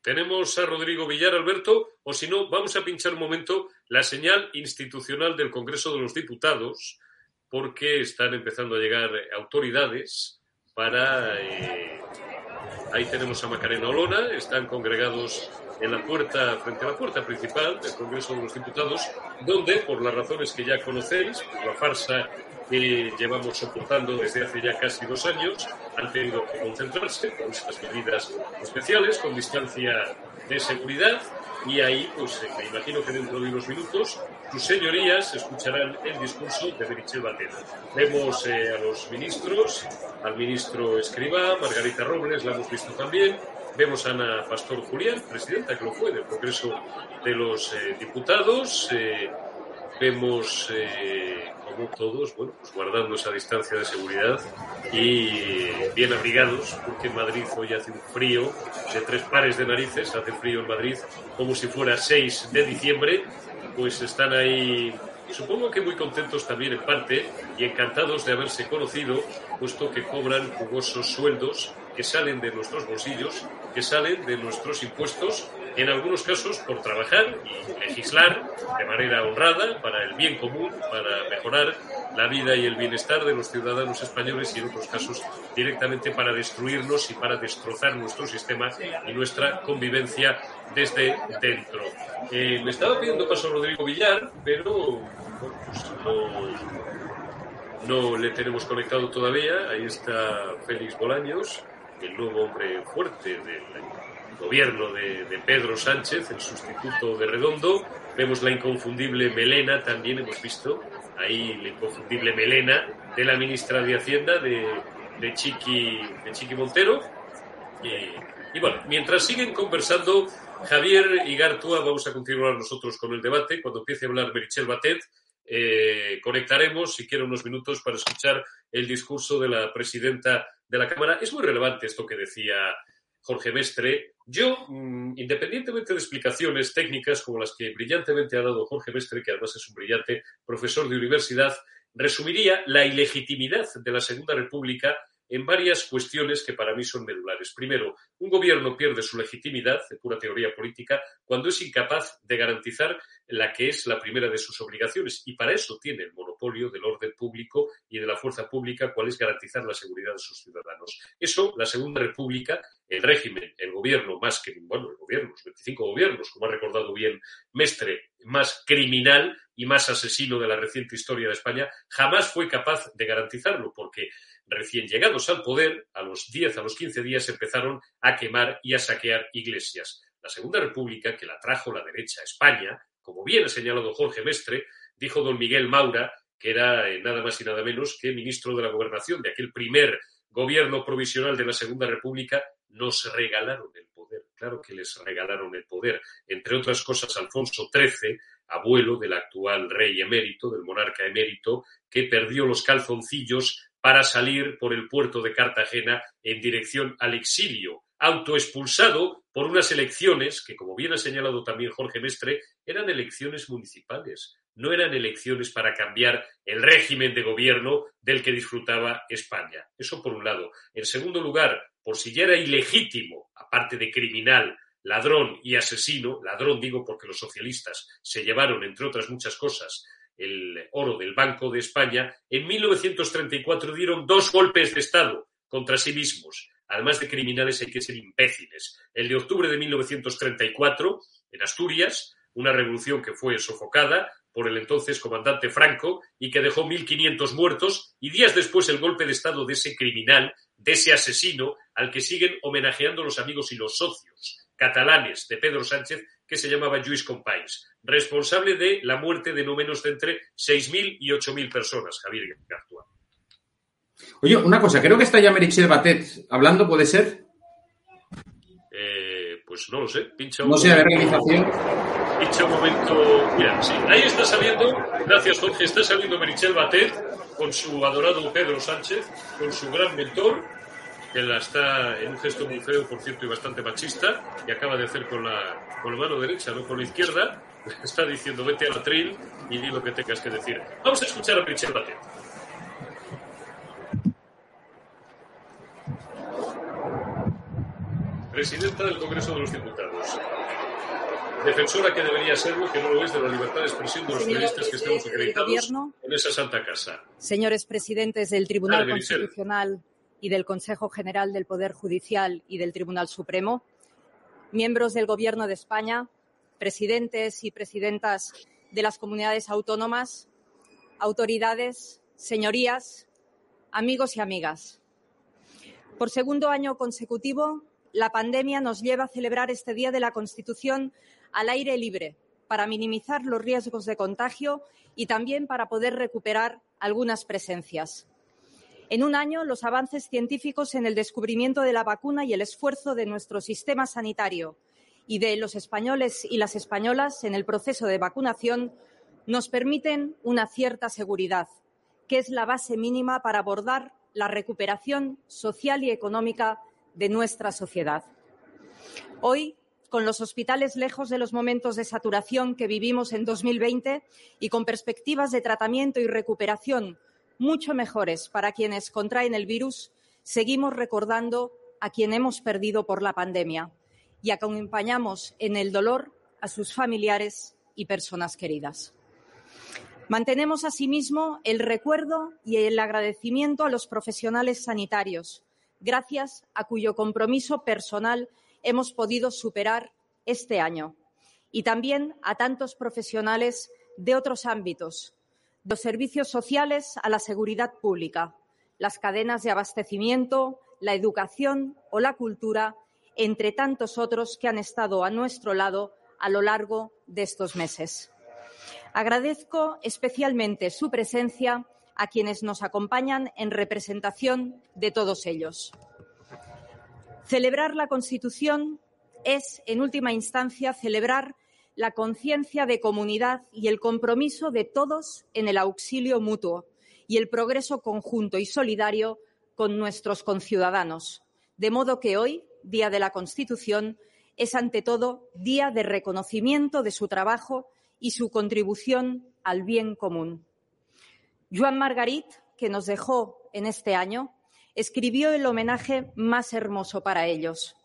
S1: Tenemos a Rodrigo Villar, Alberto, o si no, vamos a pinchar un momento la señal institucional del Congreso de los Diputados, porque están empezando a llegar autoridades para... eh, ahí tenemos a Macarena Olona, están congregados en la puerta, frente a la puerta principal del Congreso de los Diputados, donde, por las razones que ya conocéis, por la farsa que llevamos soportando desde hace ya casi dos años, han tenido que concentrarse con estas medidas especiales, con distancia de seguridad, y ahí, pues me imagino que dentro de unos minutos, sus señorías escucharán el discurso de Merichel Batet. Vemos eh, a los ministros, al ministro Escribá, Margarita Robles, la hemos visto también, Vemos a Ana Pastor Julián, presidenta que lo fue del Congreso de los eh, Diputados. eh, vemos como todos, bueno, pues guardando esa distancia de seguridad y bien abrigados, porque en Madrid hoy hace un frío de tres pares de narices, hace frío en Madrid como si fuera 6 de diciembre, pues están ahí Supongo que muy contentos también en parte y encantados de haberse conocido, puesto que cobran jugosos sueldos que salen de nuestros bolsillos, que salen de nuestros impuestos, en algunos casos por trabajar y legislar de manera honrada para el bien común, para mejorar la vida y el bienestar de los ciudadanos españoles y en otros casos directamente para destruirnos y para destrozar nuestro sistema y nuestra convivencia desde dentro. Eh, me estaba pidiendo paso Rodrigo Villar, pero pues no, no le tenemos conectado todavía. Ahí está Félix Bolaños, el nuevo hombre fuerte del gobierno de, Pedro Sánchez, el sustituto de Redondo. Vemos la inconfundible melena también, hemos visto ahí la inconfundible melena de la ministra de Hacienda, de, de, Chiqui, de Chiqui Montero. Y, bueno, mientras siguen conversando Javier y Gartúa, vamos a continuar nosotros con el debate. Cuando empiece a hablar Merichel Batet, eh, conectaremos, si quiere, unos minutos para escuchar el discurso de la presidenta de la Cámara. Es muy relevante esto que decía Jorge Mestre. Yo, mmm, independientemente de explicaciones técnicas como las que brillantemente ha dado Jorge Mestre, que además es un brillante profesor de universidad, resumiría la ilegitimidad de la Segunda República en varias cuestiones que para mí son medulares. Primero, un gobierno pierde su legitimidad de pura teoría política cuando es incapaz de garantizar la que es la primera de sus obligaciones y para eso tiene el monopolio del orden público y de la fuerza pública, cual es garantizar la seguridad de sus ciudadanos. Eso, la Segunda República, el régimen, el gobierno más que, bueno, el gobierno, los 25 gobiernos, como ha recordado bien Mestre, más criminal y más asesino de la reciente historia de España, jamás fue capaz de garantizarlo, porque recién llegados al poder, a los 10, a los 15 días empezaron a quemar y a saquear iglesias. La Segunda República, que la trajo la derecha a España, como bien ha señalado Jorge Mestre, dijo don Miguel Maura, que era eh, nada más y nada menos que ministro de la Gobernación de aquel primer gobierno provisional de la Segunda República, nos regalaron el poder. Claro que les regalaron el poder. Entre otras cosas, Alfonso XIII, abuelo del actual rey emérito, del monarca emérito, que perdió los calzoncillos para salir por el puerto de Cartagena en dirección al exilio, autoexpulsado por unas elecciones que, como bien ha señalado también Jorge Mestre, eran elecciones municipales, no eran elecciones para cambiar el régimen de gobierno del que disfrutaba España. Eso por un lado. En segundo lugar, por si ya era ilegítimo, aparte de criminal, ladrón y asesino, ladrón digo porque los socialistas se llevaron, entre otras muchas cosas, el oro del Banco de España, en 1934 dieron dos golpes de Estado contra sí mismos. Además de criminales hay que ser imbéciles. El de octubre de 1934, en Asturias, una revolución que fue sofocada por el entonces comandante Franco y que dejó 1.500 muertos, y días después el golpe de Estado de ese criminal, de ese asesino, al que siguen homenajeando los amigos y los socios catalanes de Pedro Sánchez, que se llamaba Lluís Companys, responsable de la muerte de no menos de entre 6.000 y 8.000 personas, Javier Gartúa.
S14: Oye, una cosa, creo que está ya Merichel Batet hablando, ¿puede ser?
S1: Eh, pues no lo sé, pincha un
S14: No sé, de realización.
S1: Pincha un momento. Mira, sí, ahí está saliendo, gracias Jorge, está saliendo Merichel Batet con su adorado Pedro Sánchez, con su gran mentor, que la está en un gesto muy feo, por cierto, y bastante machista, y acaba de hacer con la, con la mano derecha, no con la izquierda, [laughs] está diciendo vete al atril y di lo que tengas que decir. Vamos a escuchar a Batet. Presidenta del Congreso de los Diputados. Defensora que debería serlo, que no lo es, de la libertad de expresión de los periodistas que estamos acreditados en esa santa casa.
S15: señores presidentes del Tribunal. Constitucional y del Consejo General del Poder Judicial y del Tribunal Supremo, miembros del Gobierno de España, presidentes y presidentas de las comunidades autónomas, autoridades, señorías, amigos y amigas. Por segundo año consecutivo, la pandemia nos lleva a celebrar este Día de la Constitución al aire libre para minimizar los riesgos de contagio y también para poder recuperar algunas presencias. En un año, los avances científicos en el descubrimiento de la vacuna y el esfuerzo de nuestro sistema sanitario y de los españoles y las españolas en el proceso de vacunación nos permiten una cierta seguridad, que es la base mínima para abordar la recuperación social y económica de nuestra sociedad. Hoy, con los hospitales lejos de los momentos de saturación que vivimos en 2020 y con perspectivas de tratamiento y recuperación mucho mejores para quienes contraen el virus, seguimos recordando a quien hemos perdido por la pandemia y acompañamos en el dolor a sus familiares y personas queridas. Mantenemos asimismo el recuerdo y el agradecimiento a los profesionales sanitarios, gracias a cuyo compromiso personal hemos podido superar este año, y también a tantos profesionales de otros ámbitos, los servicios sociales a la seguridad pública, las cadenas de abastecimiento, la educación o la cultura, entre tantos otros que han estado a nuestro lado a lo largo de estos meses. Agradezco especialmente su presencia a quienes nos acompañan en representación de todos ellos. Celebrar la Constitución es, en última instancia, celebrar la conciencia de comunidad y el compromiso de todos en el auxilio mutuo y el progreso conjunto y solidario con nuestros conciudadanos. De modo que hoy, Día de la Constitución, es ante todo día de reconocimiento de su trabajo y su contribución al bien común. Joan Margarit, que nos dejó en este año, escribió el homenaje más hermoso para ellos.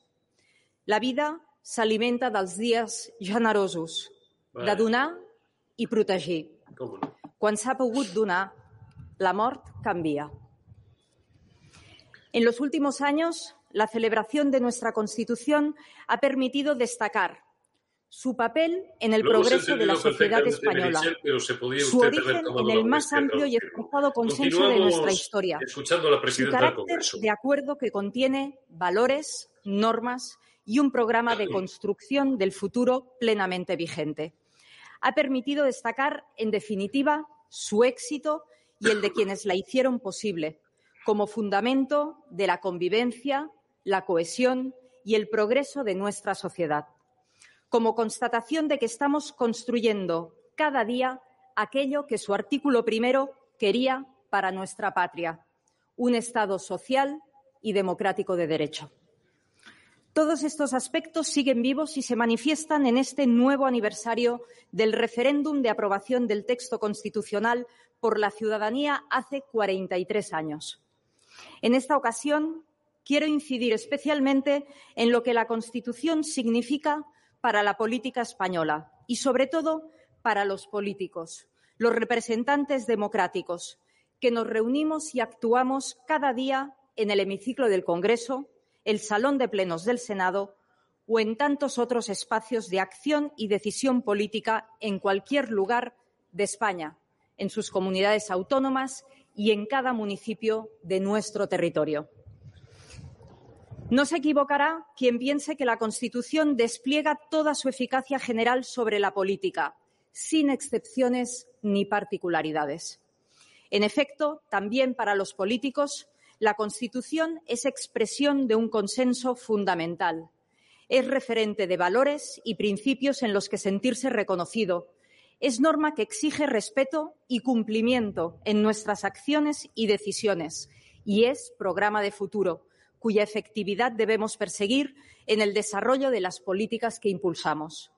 S15: La vida s'alimenta dels dies generosos, de donar i protegir.
S1: ¿Cómo no?
S15: Quan s'ha pogut donar, la mort canvia. En los últimos años, la celebración de nuestra Constitución ha permitido destacar su papel en el
S1: Lo
S15: progreso de la sociedad española, su origen en el más
S1: de
S15: amplio y esforzado consenso de nuestra historia, su carácter de acuerdo que contiene valores, normas y un programa de [clears throat] construcción del futuro plenamente vigente. Ha permitido destacar, en definitiva, su éxito y el de quienes la hicieron posible, como fundamento de la convivencia, la cohesión y el progreso de nuestra sociedad, como constatación de que estamos construyendo cada día aquello que su artículo primero quería para nuestra patria, un Estado social y democrático de derecho. Todos estos aspectos siguen vivos y se manifiestan en este nuevo aniversario del referéndum de aprobación del texto constitucional por la ciudadanía hace 43 años. En esta ocasión, quiero incidir especialmente en lo que la Constitución significa para la política española y, sobre todo, para los políticos, los representantes democráticos, que nos reunimos y actuamos cada día en el hemiciclo del Congreso, el Salón de Plenos del Senado o en tantos otros espacios de acción y decisión política en cualquier lugar de España, en sus comunidades autónomas y en cada municipio de nuestro territorio. No se equivocará quien piense que la Constitución despliega toda su eficacia general sobre la política, sin excepciones ni particularidades. En efecto, también para los políticos, la Constitución es expresión de un consenso fundamental. Es referente de valores y principios en los que sentirse reconocido. Es norma que exige respeto y cumplimiento en nuestras acciones y decisiones. Y es programa de futuro, cuya efectividad debemos perseguir en el desarrollo de las políticas que impulsamos.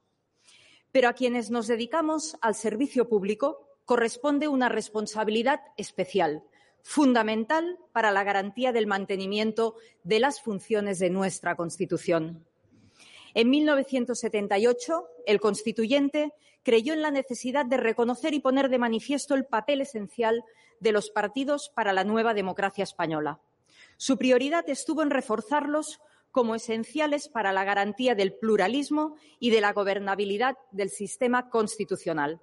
S15: Pero a quienes nos dedicamos al servicio público corresponde una responsabilidad especial, fundamental para la garantía del mantenimiento de las funciones de nuestra Constitución. En 1978, el constituyente creyó en la necesidad de reconocer y poner de manifiesto el papel esencial de los partidos para la nueva democracia española. Su prioridad estuvo en reforzarlos como esenciales para la garantía del pluralismo y de la gobernabilidad del sistema constitucional.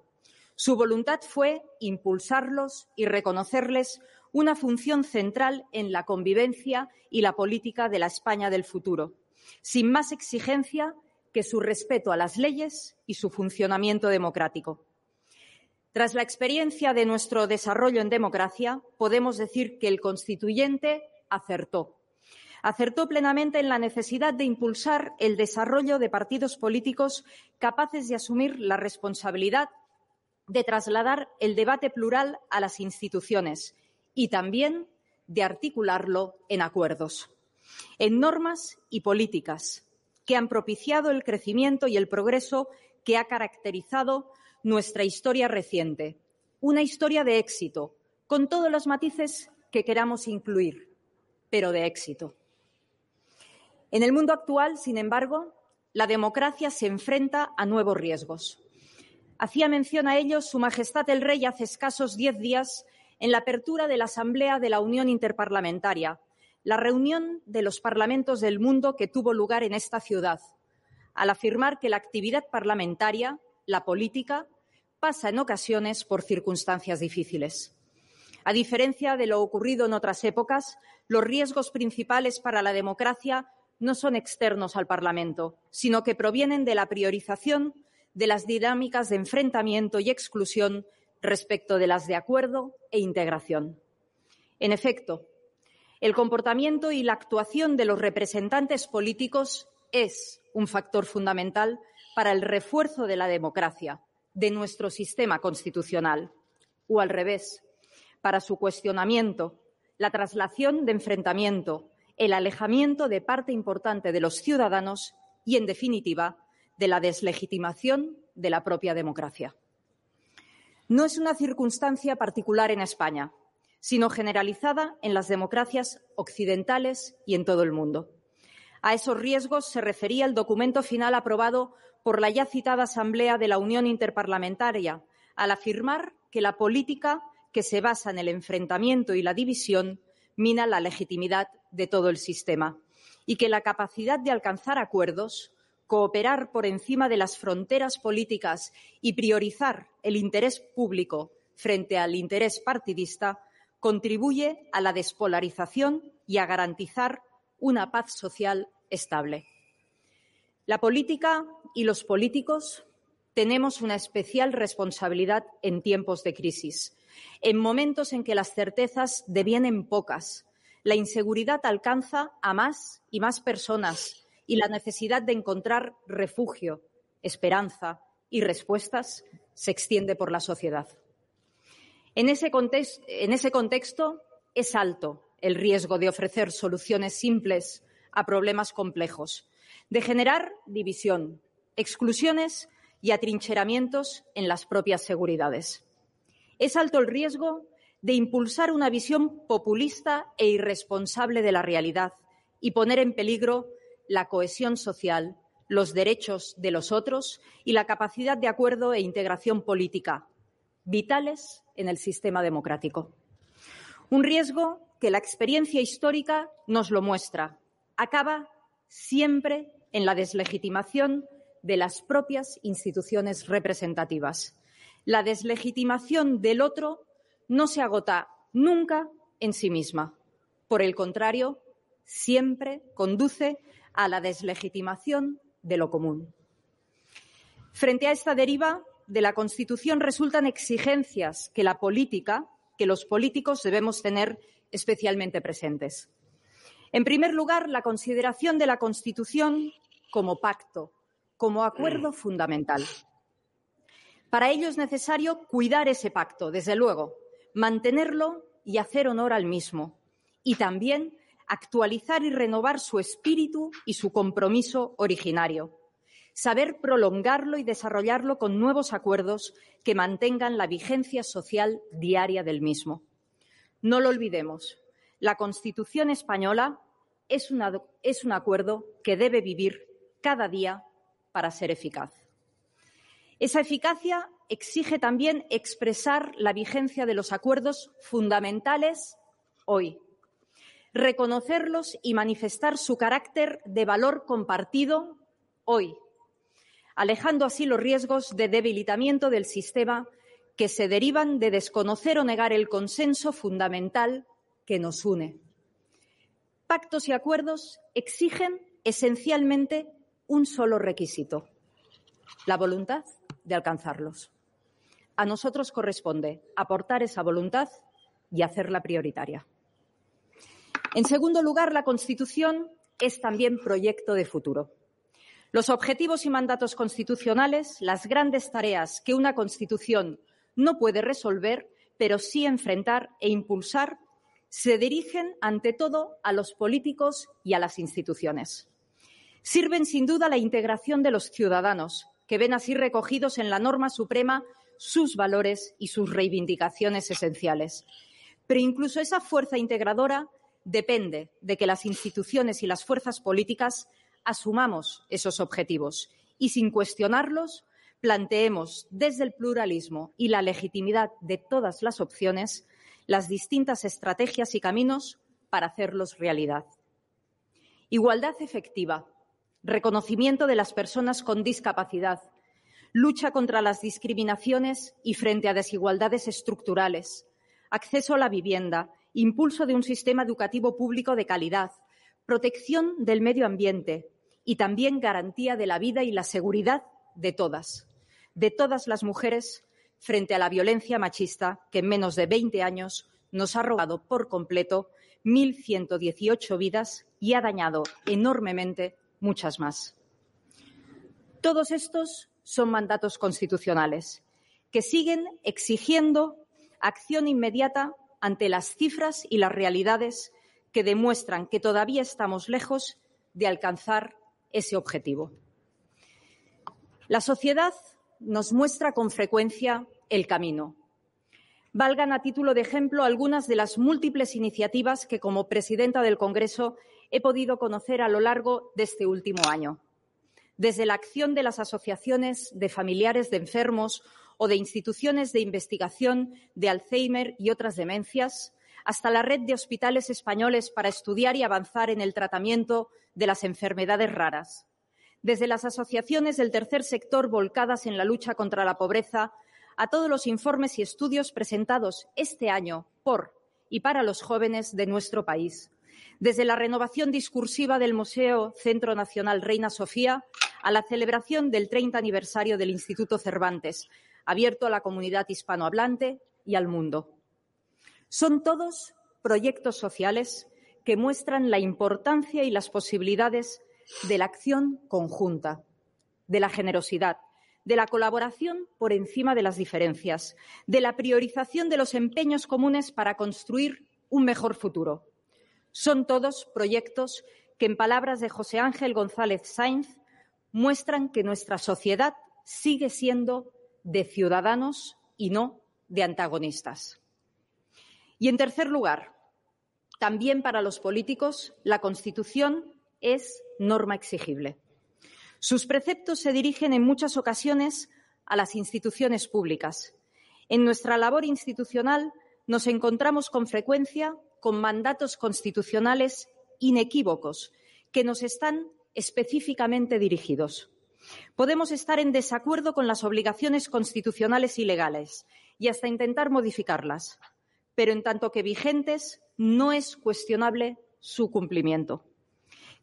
S15: Su voluntad fue impulsarlos y reconocerles una función central en la convivencia y la política de la España del futuro, sin más exigencia que su respeto a las leyes y su funcionamiento democrático. Tras la experiencia de nuestro desarrollo en democracia, podemos decir que el constituyente acertó. Acertó plenamente en la necesidad de impulsar el desarrollo de partidos políticos capaces de asumir la responsabilidad de trasladar el debate plural a las instituciones y también de articularlo en acuerdos, en normas y políticas que han propiciado el crecimiento y el progreso que ha caracterizado nuestra historia reciente. Una historia de éxito, con todos los matices que queramos incluir, pero de éxito. En el mundo actual, sin embargo, la democracia se enfrenta a nuevos riesgos. Hacía mención a ello Su Majestad el Rey hace escasos diez días en la apertura de la Asamblea de la Unión Interparlamentaria, la reunión de los parlamentos del mundo que tuvo lugar en esta ciudad, al afirmar que la actividad parlamentaria, la política, pasa en ocasiones por circunstancias difíciles. A diferencia de lo ocurrido en otras épocas, los riesgos principales para la democracia no son externos al Parlamento, sino que provienen de la priorización de las dinámicas de enfrentamiento y exclusión respecto de las de acuerdo e integración. En efecto, el comportamiento y la actuación de los representantes políticos es un factor fundamental para el refuerzo de la democracia, de nuestro sistema constitucional, o al revés, para su cuestionamiento, la traslación de enfrentamiento, el alejamiento de parte importante de los ciudadanos y, en definitiva, de la deslegitimación de la propia democracia. No es una circunstancia particular en España, sino generalizada en las democracias occidentales y en todo el mundo. A esos riesgos se refería el documento final aprobado por la ya citada Asamblea de la Unión Interparlamentaria, al afirmar que la política que se basa en el enfrentamiento y la división mina la legitimidad de todo el sistema y que la capacidad de alcanzar acuerdos, cooperar por encima de las fronteras políticas y priorizar el interés público frente al interés partidista contribuye a la despolarización y a garantizar una paz social estable. La política y los políticos tenemos una especial responsabilidad en tiempos de crisis, en momentos en que las certezas devienen pocas, la inseguridad alcanza a más y más personas y la necesidad de encontrar refugio, esperanza y respuestas se extiende por la sociedad. En ese, contexto, es alto el riesgo de ofrecer soluciones simples a problemas complejos, de generar división, exclusiones y atrincheramientos en las propias seguridades. Es alto el riesgo de impulsar una visión populista e irresponsable de la realidad y poner en peligro la cohesión social, los derechos de los otros y la capacidad de acuerdo e integración política, vitales en el sistema democrático. Un riesgo que la experiencia histórica nos lo muestra. Acaba siempre en la deslegitimación de las propias instituciones representativas. La deslegitimación del otro no se agota nunca en sí misma. Por el contrario, siempre conduce a la deslegitimación de lo común. Frente a esta deriva de la Constitución resultan exigencias que la política, que los políticos debemos tener especialmente presentes. En primer lugar, la consideración de la Constitución como pacto, como acuerdo fundamental. Para ello es necesario cuidar ese pacto, desde luego, mantenerlo y hacer honor al mismo, y también actualizar y renovar su espíritu y su compromiso originario, saber prolongarlo y desarrollarlo con nuevos acuerdos que mantengan la vigencia social diaria del mismo. No lo olvidemos, la Constitución española es, un acuerdo que debe vivir cada día para ser eficaz. Esa eficacia exige también expresar la vigencia de los acuerdos fundamentales hoy, reconocerlos y manifestar su carácter de valor compartido hoy, alejando así los riesgos de debilitamiento del sistema que se derivan de desconocer o negar el consenso fundamental que nos une. Pactos y acuerdos exigen esencialmente un solo requisito, la voluntad de alcanzarlos. A nosotros corresponde aportar esa voluntad y hacerla prioritaria. En segundo lugar, la Constitución es también proyecto de futuro. Los objetivos y mandatos constitucionales, las grandes tareas que una Constitución no puede resolver, pero sí enfrentar e impulsar, se dirigen ante todo a los políticos y a las instituciones. Sirven sin duda la integración de los ciudadanos, que ven así recogidos en la norma suprema sus valores y sus reivindicaciones esenciales. Pero incluso esa fuerza integradora depende de que las instituciones y las fuerzas políticas asumamos esos objetivos y, sin cuestionarlos, planteemos desde el pluralismo y la legitimidad de todas las opciones las distintas estrategias y caminos para hacerlos realidad. Igualdad efectiva, reconocimiento de las personas con discapacidad, lucha contra las discriminaciones y frente a desigualdades estructurales, acceso a la vivienda, impulso de un sistema educativo público de calidad, protección del medio ambiente y también garantía de la vida y la seguridad de todas, de todas las mujeres frente a la violencia machista que en menos de 20 años nos ha robado por completo 1.118 vidas y ha dañado enormemente muchas más. Todos estos son mandatos constitucionales que siguen exigiendo acción inmediata ante las cifras y las realidades que demuestran que todavía estamos lejos de alcanzar ese objetivo. La sociedad nos muestra con frecuencia el camino. Valgan a título de ejemplo algunas de las múltiples iniciativas que, como presidenta del Congreso, he podido conocer a lo largo de este último año. Desde la acción de las asociaciones de familiares de enfermos o de instituciones de investigación de Alzheimer y otras demencias, hasta la red de hospitales españoles para estudiar y avanzar en el tratamiento de las enfermedades raras. Desde las asociaciones del tercer sector volcadas en la lucha contra la pobreza a todos los informes y estudios presentados este año por y para los jóvenes de nuestro país. Desde la renovación discursiva del Museo Centro Nacional Reina Sofía a la celebración del 30 aniversario del Instituto Cervantes, abierto a la comunidad hispanohablante y al mundo. Son todos proyectos sociales que muestran la importancia y las posibilidades de la acción conjunta, de la generosidad, de la colaboración por encima de las diferencias, de la priorización de los empeños comunes para construir un mejor futuro. Son todos proyectos que, en palabras de José Ángel González Sainz, muestran que nuestra sociedad sigue siendo de ciudadanos y no de antagonistas. Y, en tercer lugar, también para los políticos, la Constitución es norma exigible. Sus preceptos se dirigen en muchas ocasiones a las instituciones públicas. En nuestra labor institucional nos encontramos con frecuencia con mandatos constitucionales inequívocos que nos están específicamente dirigidos. Podemos estar en desacuerdo con las obligaciones constitucionales y legales y hasta intentar modificarlas, pero en tanto que vigentes no es cuestionable su cumplimiento.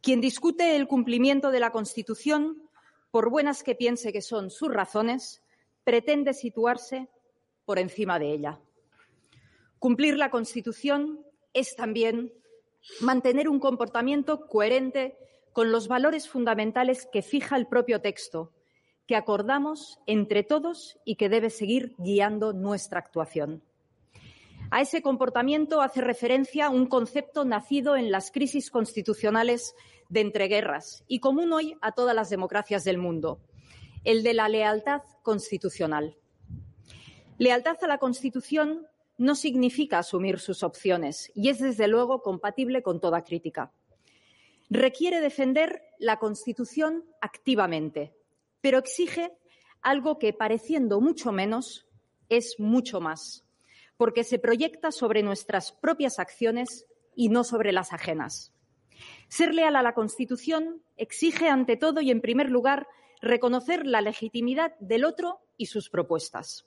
S15: Quien discute el cumplimiento de la Constitución, por buenas que piense que son sus razones, pretende situarse por encima de ella. Cumplir la Constitución es también mantener un comportamiento coherente con los valores fundamentales que fija el propio texto, que acordamos entre todos y que debe seguir guiando nuestra actuación. A ese comportamiento hace referencia un concepto nacido en las crisis constitucionales de entreguerras y común hoy a todas las democracias del mundo, el de la lealtad constitucional. Lealtad a la Constitución no significa asumir sus opciones y es, desde luego, compatible con toda crítica. Requiere defender la Constitución activamente, pero exige algo que, pareciendo mucho menos, es mucho más porque se proyecta sobre nuestras propias acciones y no sobre las ajenas. Ser leal a la Constitución exige, ante todo y en primer lugar, reconocer la legitimidad del otro y sus propuestas.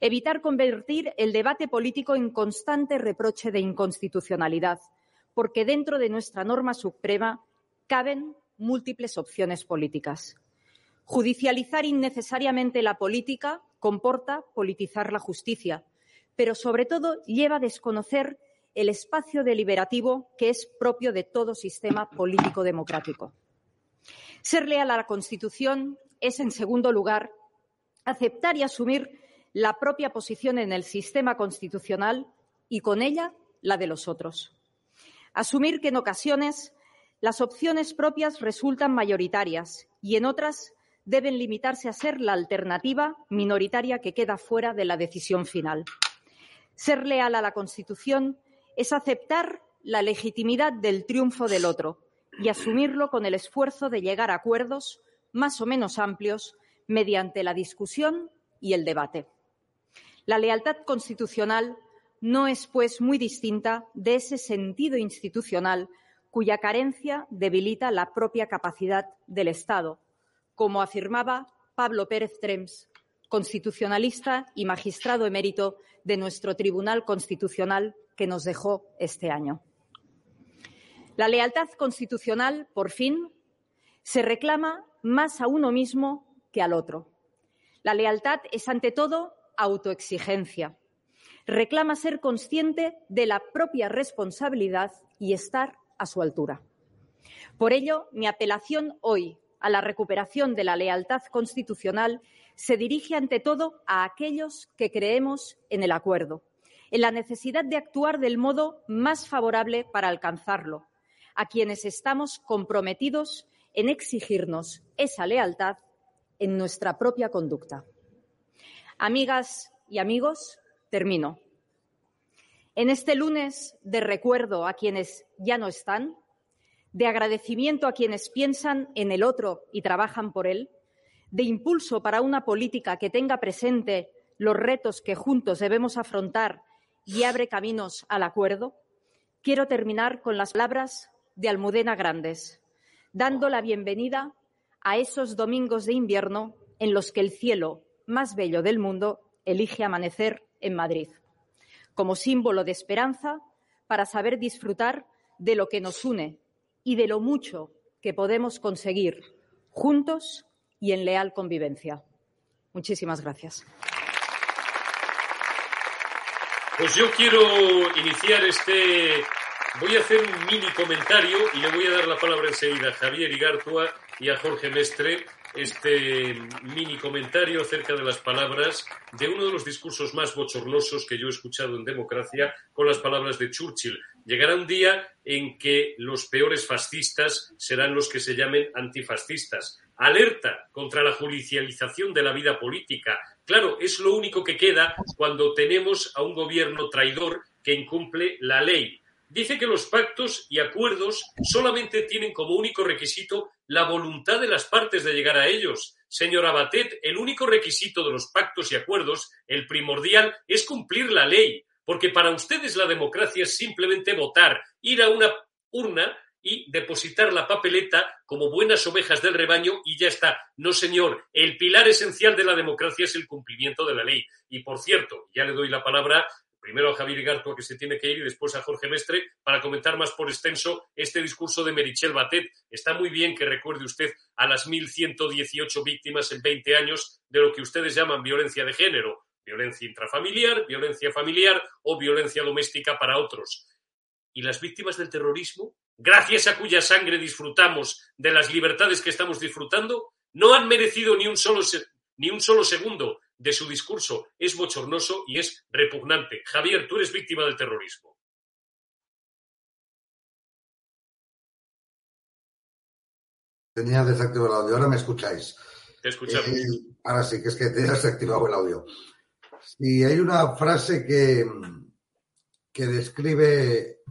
S15: Evitar convertir el debate político en constante reproche de inconstitucionalidad, porque dentro de nuestra norma suprema caben múltiples opciones políticas. Judicializar innecesariamente la política comporta politizar la justicia, pero sobre todo lleva a desconocer el espacio deliberativo que es propio de todo sistema político democrático. Ser leal a la Constitución es, en segundo lugar, aceptar y asumir la propia posición en el sistema constitucional y con ella la de los otros. Asumir que en ocasiones las opciones propias resultan mayoritarias y en otras deben limitarse a ser la alternativa minoritaria que queda fuera de la decisión final. Ser leal a la Constitución es aceptar la legitimidad del triunfo del otro y asumirlo con el esfuerzo de llegar a acuerdos más o menos amplios mediante la discusión y el debate. La lealtad constitucional no es, pues, muy distinta de ese sentido institucional cuya carencia debilita la propia capacidad del Estado, como afirmaba Pablo Pérez Trems, constitucionalista y magistrado emérito de nuestro Tribunal Constitucional que nos dejó este año. La lealtad constitucional, por fin, se reclama más a uno mismo que al otro. La lealtad es, ante todo, autoexigencia. Reclama ser consciente de la propia responsabilidad y estar a su altura. Por ello, mi apelación hoy a la recuperación de la lealtad constitucional se dirige ante todo a aquellos que creemos en el acuerdo, en la necesidad de actuar del modo más favorable para alcanzarlo, a quienes estamos comprometidos en exigirnos esa lealtad en nuestra propia conducta. Amigas y amigos, termino. En este lunes de recuerdo a quienes ya no están, de agradecimiento a quienes piensan en el otro y trabajan por él, de impulso para una política que tenga presente los retos que juntos debemos afrontar y abre caminos al acuerdo, quiero terminar con las palabras de Almudena Grandes, dando la bienvenida a esos domingos de invierno en los que el cielo más bello del mundo elige amanecer en Madrid, como símbolo de esperanza para saber disfrutar de lo que nos une y de lo mucho que podemos conseguir juntos y en leal convivencia. Muchísimas gracias.
S1: Pues yo quiero iniciar este. Voy a hacer un mini comentario y le voy a dar la palabra enseguida a Javier Igartua y a Jorge Mestre. Este mini comentario acerca de las palabras de uno de los discursos más bochornosos que yo he escuchado en democracia con las palabras de Churchill. Llegará un día en que los peores fascistas serán los que se llamen antifascistas. Alerta contra la judicialización de la vida política. Claro, es lo único que queda cuando tenemos a un gobierno traidor que incumple la ley. Dice que los pactos y acuerdos solamente tienen como único requisito la voluntad de las partes de llegar a ellos. Señora Batet, el único requisito de los pactos y acuerdos, el primordial, es cumplir la ley, porque para ustedes la democracia es simplemente votar, ir a una urna y depositar la papeleta como buenas ovejas del rebaño y ya está. No, señor, el pilar esencial de la democracia es el cumplimiento de la ley. Y por cierto, ya le doy la palabra primero a Javier Igartua, que se tiene que ir, y después a Jorge Mestre, para comentar más por extenso este discurso de Merichel Batet. Está muy bien que recuerde usted a las 1.118 víctimas en 20 años de lo que ustedes llaman violencia de género, violencia intrafamiliar, violencia familiar o violencia doméstica para otros. ¿Y las víctimas del terrorismo, gracias a cuya sangre disfrutamos de las libertades que estamos disfrutando, no han merecido ni un solo, ni un solo segundo de su discurso es bochornoso y es repugnante. Javier, tú eres víctima del terrorismo.
S6: Tenía desactivado el audio, ahora me escucháis.
S1: Te escuchamos.
S6: Eh, ahora sí, que es que tenía desactivado el audio. Y hay una frase que, que describe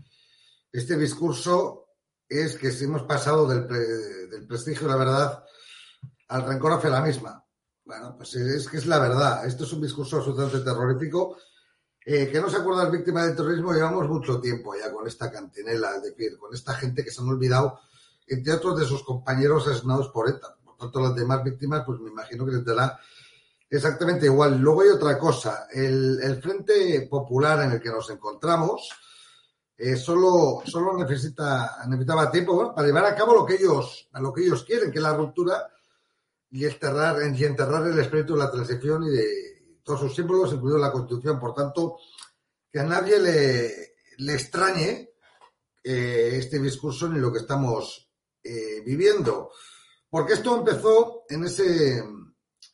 S6: este discurso, es que si hemos pasado del, pre- del prestigio de la verdad al rencor hacia la misma. Bueno, pues es que es la verdad. Esto es un discurso absolutamente terrorífico. Eh, que no se acuerda las víctimas del terrorismo, llevamos mucho tiempo ya con esta cantinela, es decir, con esta gente que se han olvidado, entre otros de sus compañeros asesinados por ETA. Por tanto, las demás víctimas, pues me imagino que les dará exactamente igual. Luego hay otra cosa. El, Frente Popular en el que nos encontramos eh, solo, solo necesita, necesitaba tiempo para llevar a cabo lo que ellos, lo que ellos quieren, que es la ruptura y enterrar, y enterrar el espíritu de la transición y de todos sus símbolos, incluido la Constitución. Por tanto, que a nadie le, extrañe eh, este discurso ni lo que estamos eh, viviendo. Porque esto empezó en ese,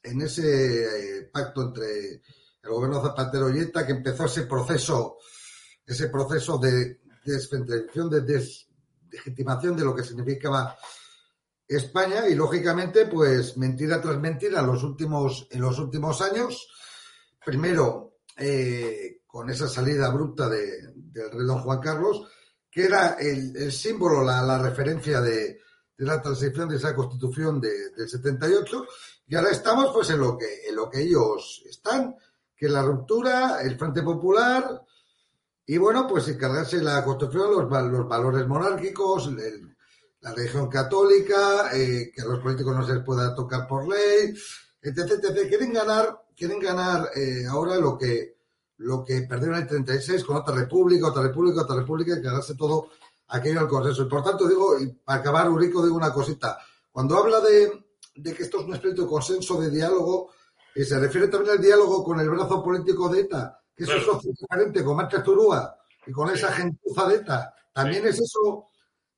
S6: en ese eh, pacto entre el gobierno Zapatero y ETA, que empezó ese proceso, ese proceso de descentralización, de deslegitimación de lo que significaba España y lógicamente pues mentira tras mentira en los últimos, en los últimos años. Primero eh, con esa salida abrupta de, del rey don Juan Carlos, que era el, símbolo, la, referencia de, de la transición de esa constitución de- del 78 y ahora estamos pues en lo que en lo que ellos están, que es la ruptura, el Frente Popular y bueno, pues encargarse la construcción, los, los valores monárquicos, el- la religión católica, eh, que a los políticos no se les pueda tocar por ley, etc, etc. Quieren ganar, quieren ganar eh, ahora lo que lo que perdieron en el 36 con otra república, otra república, otra república, y quedarse todo aquello al consenso. Y por tanto, digo, y para acabar, Urico, digo una cosita. Cuando habla de, de que esto es un espíritu de consenso, de diálogo, eh, se refiere también al diálogo con el brazo político de ETA, que es un
S1: Claro.
S6: socio diferente con Márquez Turúa y con esa gentuza de ETA. También es eso,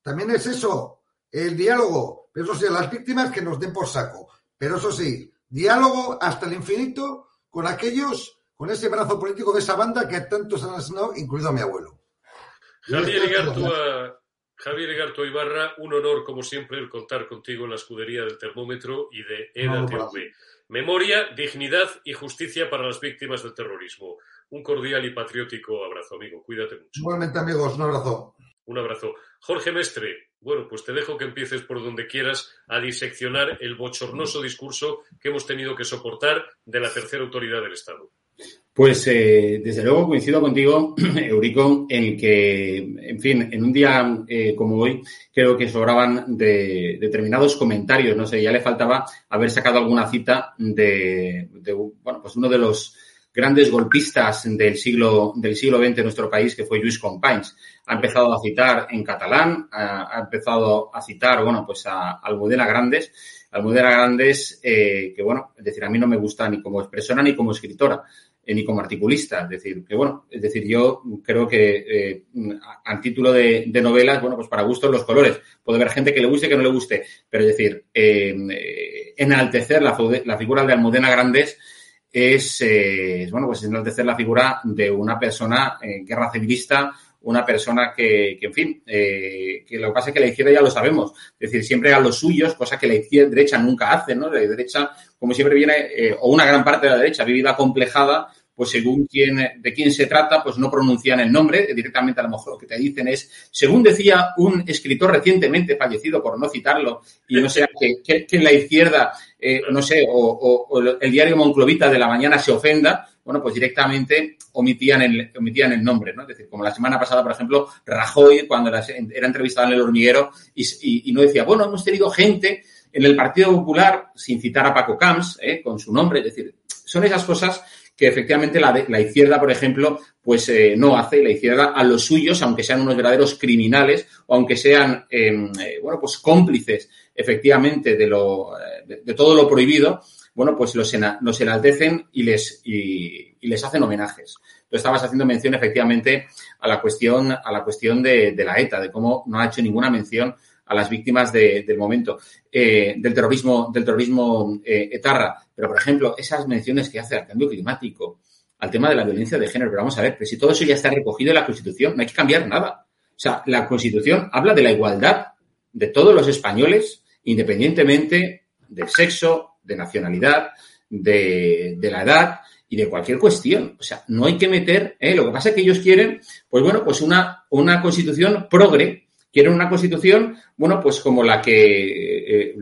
S6: también es eso, el diálogo. Pero eso sí, a las víctimas que nos den por saco. Pero eso sí, diálogo hasta el infinito con aquellos, con ese brazo político de esa banda que tantos han asesinado, incluido a mi abuelo.
S1: Javier Igartua, Javier Igartua Ibarra, un honor, como siempre, el contar contigo en la escudería del termómetro y de
S6: No,
S1: EDATV. Memoria, dignidad y justicia para las víctimas del terrorismo. Un cordial y patriótico abrazo, amigo. Cuídate mucho.
S6: Igualmente, amigos, un abrazo.
S1: Un abrazo. Jorge Mestre, bueno, pues te dejo que empieces por donde quieras a diseccionar el bochornoso discurso que hemos tenido que soportar de la tercera autoridad del Estado.
S14: Pues eh, desde luego coincido contigo, [clears throat] Eurico, en que, en fin, en un día eh, como hoy, creo que sobraban de determinados comentarios. No sé, ya le faltaba haber sacado alguna cita de, de, bueno, pues uno de los grandes golpistas del siglo, del siglo XX en nuestro país, que fue Lluís Companys. Ha empezado a citar en catalán, ha, empezado a citar, bueno, pues a Almudena Grandes, Almudena Grandes, eh, que bueno, es decir, a mí no me gusta ni como expresora ni como escritora eh, ni como articulista. Es decir, que bueno, es decir, yo creo que eh, a, a título de, de, novelas, bueno, pues para gustos los colores. Puede haber gente que le guste que no le guste, pero es decir, eh, enaltecer la, la, figura de Almudena Grandes es, eh, bueno, pues enaltecer la figura de una persona eh, guerra civilista, una persona que, que en fin, eh, que lo que pasa es que la izquierda ya lo sabemos, es decir, siempre a los suyos, cosa que la izquierda derecha nunca hace, ¿no? La derecha, como siempre viene, eh, o una gran parte de la derecha vive acomplejada, pues según quién, de quién se trata, pues no pronuncian el nombre, directamente a lo mejor lo que te dicen es, según decía un escritor recientemente fallecido, por no citarlo, y no sea que, que en la izquierda, eh, no sé, o, el diario Monclovita de la mañana se ofenda, bueno, pues directamente omitían el, omitían el nombre, ¿no? Es decir, como la semana pasada, por ejemplo, Rajoy, cuando era entrevistado en el hormiguero, y, y, y no decía, bueno, hemos tenido gente en el Partido Popular, sin citar a Paco Camps, ¿eh? con su nombre, es decir, son esas cosas que efectivamente la, la izquierda, por ejemplo, pues eh, no hace, la izquierda a los suyos, aunque sean unos verdaderos criminales o aunque sean, eh, bueno, pues cómplices efectivamente de, lo, de, de, todo lo prohibido, bueno, pues los, los enaltecen y les, y, les hacen homenajes. Tú estabas haciendo mención efectivamente a la cuestión, a la cuestión de, de la ETA, de cómo no ha hecho ninguna mención a las víctimas de, del momento, eh, del terrorismo, del terrorismo eh, etarra. Pero, por ejemplo, esas menciones que hace al cambio climático, al tema de la violencia de género, pero vamos a ver, pero si todo eso ya está recogido en la Constitución, no hay que cambiar nada. O sea, la Constitución habla de la igualdad de todos los españoles, independientemente del sexo, de nacionalidad, de, de la edad y de cualquier cuestión. O sea, no hay que meter, ¿eh? lo que pasa es que ellos quieren, pues bueno, pues una, una constitución progre, quieren una constitución, bueno, pues como la que, eh,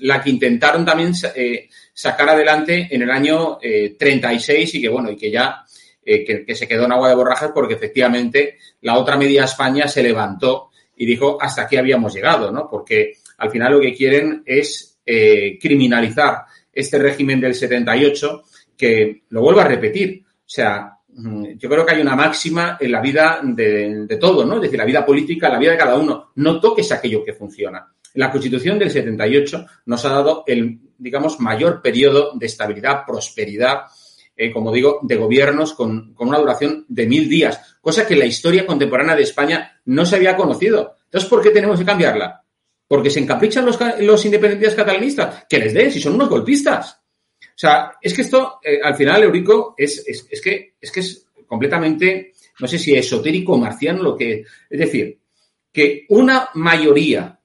S14: la que intentaron también eh, sacar adelante en el año eh, 36 y que, bueno, y que ya, eh, que, que, se quedó en agua de borrajas porque efectivamente la otra media España se levantó y dijo hasta aquí habíamos llegado, ¿no? Porque al final lo que quieren es eh, criminalizar este régimen del 78 que, lo vuelvo a repetir, o sea, yo creo que hay una máxima en la vida de, de, todo, ¿no? Es decir, la vida política, la vida de cada uno. No toques aquello que funciona. La Constitución del 78 nos ha dado el, digamos, mayor periodo de estabilidad, prosperidad, eh, como digo, de gobiernos con, con, una duración de mil días, cosa que en la historia contemporánea de España no se había conocido. Entonces, ¿por qué tenemos que cambiarla? Porque se encaprichan los, los independentistas catalanistas. Que les den, si son unos golpistas. O sea, es que esto, eh, al final, Eurico, es, es, es, que, es que es completamente, no sé si esotérico o marciano lo que. Es decir, que una mayoría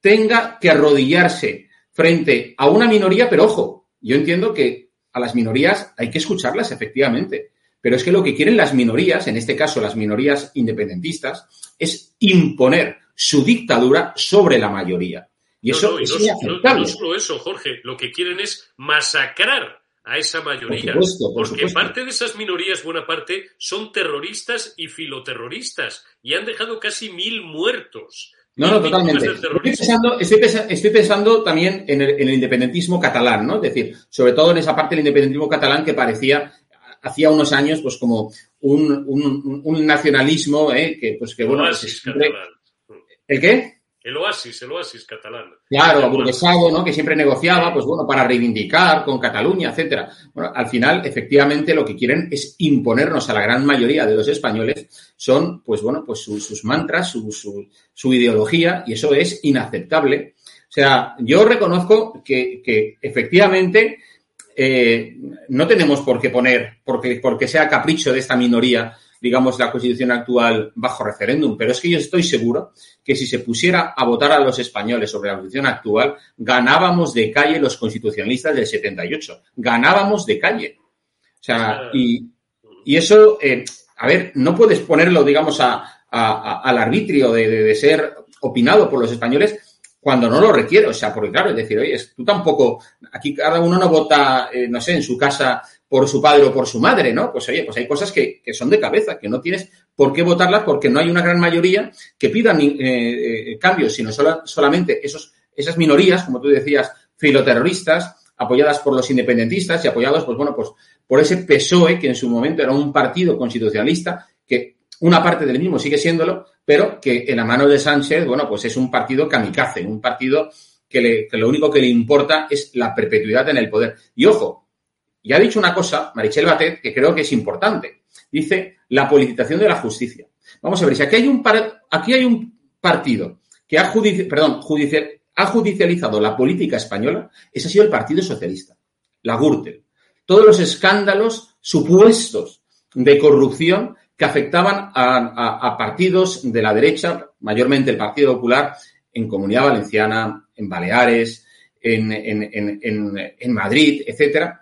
S14: tenga que arrodillarse frente a una minoría, pero ojo, yo entiendo que a las minorías hay que escucharlas efectivamente. Pero es que lo que quieren las minorías, en este caso las minorías independentistas, es imponer su dictadura sobre la mayoría. Y
S1: No,
S14: eso
S1: no, y
S14: es
S1: no, no-
S14: inaceptable.
S1: no solo eso, Jorge, lo que quieren es masacrar a esa mayoría.
S14: Por supuesto, por
S1: porque
S14: supuesto.
S1: parte de esas minorías, buena parte, son terroristas y filoterroristas y han dejado casi mil muertos.
S14: No, no, totalmente. Estoy pensando, estoy pensa- estoy pensando también en el, en el independentismo catalán, ¿no? Es decir, sobre todo en esa parte del independentismo catalán que parecía hacía unos años pues como un, un- un nacionalismo ¿eh? que pues que bueno pues, siempre-. ¿el qué?
S1: El oasis, el oasis catalán.
S14: Claro, aburguesado, ¿no? Que siempre negociaba, pues bueno, para reivindicar con Cataluña, etcétera. Bueno, al final, efectivamente, lo que quieren es imponernos a la gran mayoría de los españoles son, pues bueno, pues su- sus mantras, su, su- su ideología, y eso es inaceptable. O sea, yo reconozco que, que efectivamente eh, no tenemos por qué poner, porque, porque sea capricho de esta minoría, digamos, la constitución actual bajo referéndum, pero es que yo estoy seguro que si se pusiera a votar a los españoles sobre la constitución actual, ganábamos de calle los constitucionalistas del 78. Ganábamos de calle. O sea, y, y eso, eh, a ver, no puedes ponerlo, digamos, a, a- a- al arbitrio de, de- de ser opinado por los españoles cuando no lo requiere. O sea, porque claro, es decir, oye, tú tampoco, aquí cada uno no vota, eh, no sé, en su casa por su padre o por su madre, ¿no? Pues oye, pues hay cosas que, son de cabeza, que no tienes por qué votarlas porque no hay una gran mayoría que pidan eh, eh, cambios, sino sola- solamente esos, esas minorías, como tú decías, filoterroristas, apoyadas por los independentistas y apoyados, pues bueno, pues por ese PSOE, que en su momento era un partido constitucionalista, que una parte del mismo sigue siéndolo, pero que en la mano de Sánchez, bueno, pues es un partido kamikaze, un partido que lo único que le importa es la perpetuidad en el poder. Y ojo, y ha dicho una cosa, Marichel Batet, que creo que es importante. Dice la politización de la justicia. Vamos a ver, si aquí hay un, par- aquí hay un partido que ha, judicializado la política española, ese ha sido el Partido Socialista, la Gürtel. Todos los escándalos supuestos de corrupción que afectaban a, partidos de la derecha, mayormente el Partido Popular, en Comunidad Valenciana, en Baleares, en- en Madrid, etcétera.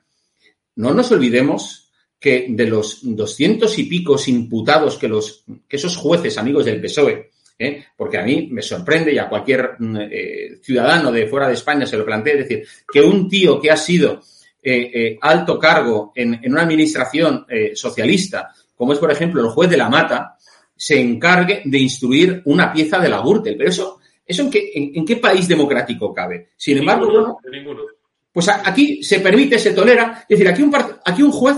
S14: No nos olvidemos que de los doscientos y picos imputados que, los, que esos jueces amigos del PSOE, ¿eh? porque a mí me sorprende y a cualquier mm, eh, ciudadano de fuera de España se lo plantea, es decir, que un tío que ha sido eh, eh, alto cargo en, en una administración eh, socialista, como es por ejemplo el juez de la Mata, se encargue de instruir una pieza de la Gürtel. Pero eso, ¿eso en, qué, en, en qué país democrático cabe? Sin embargo,
S1: Ninguno,
S14: bueno,
S1: de ninguno.
S14: Pues aquí se permite, se tolera. Es decir, aquí un, juez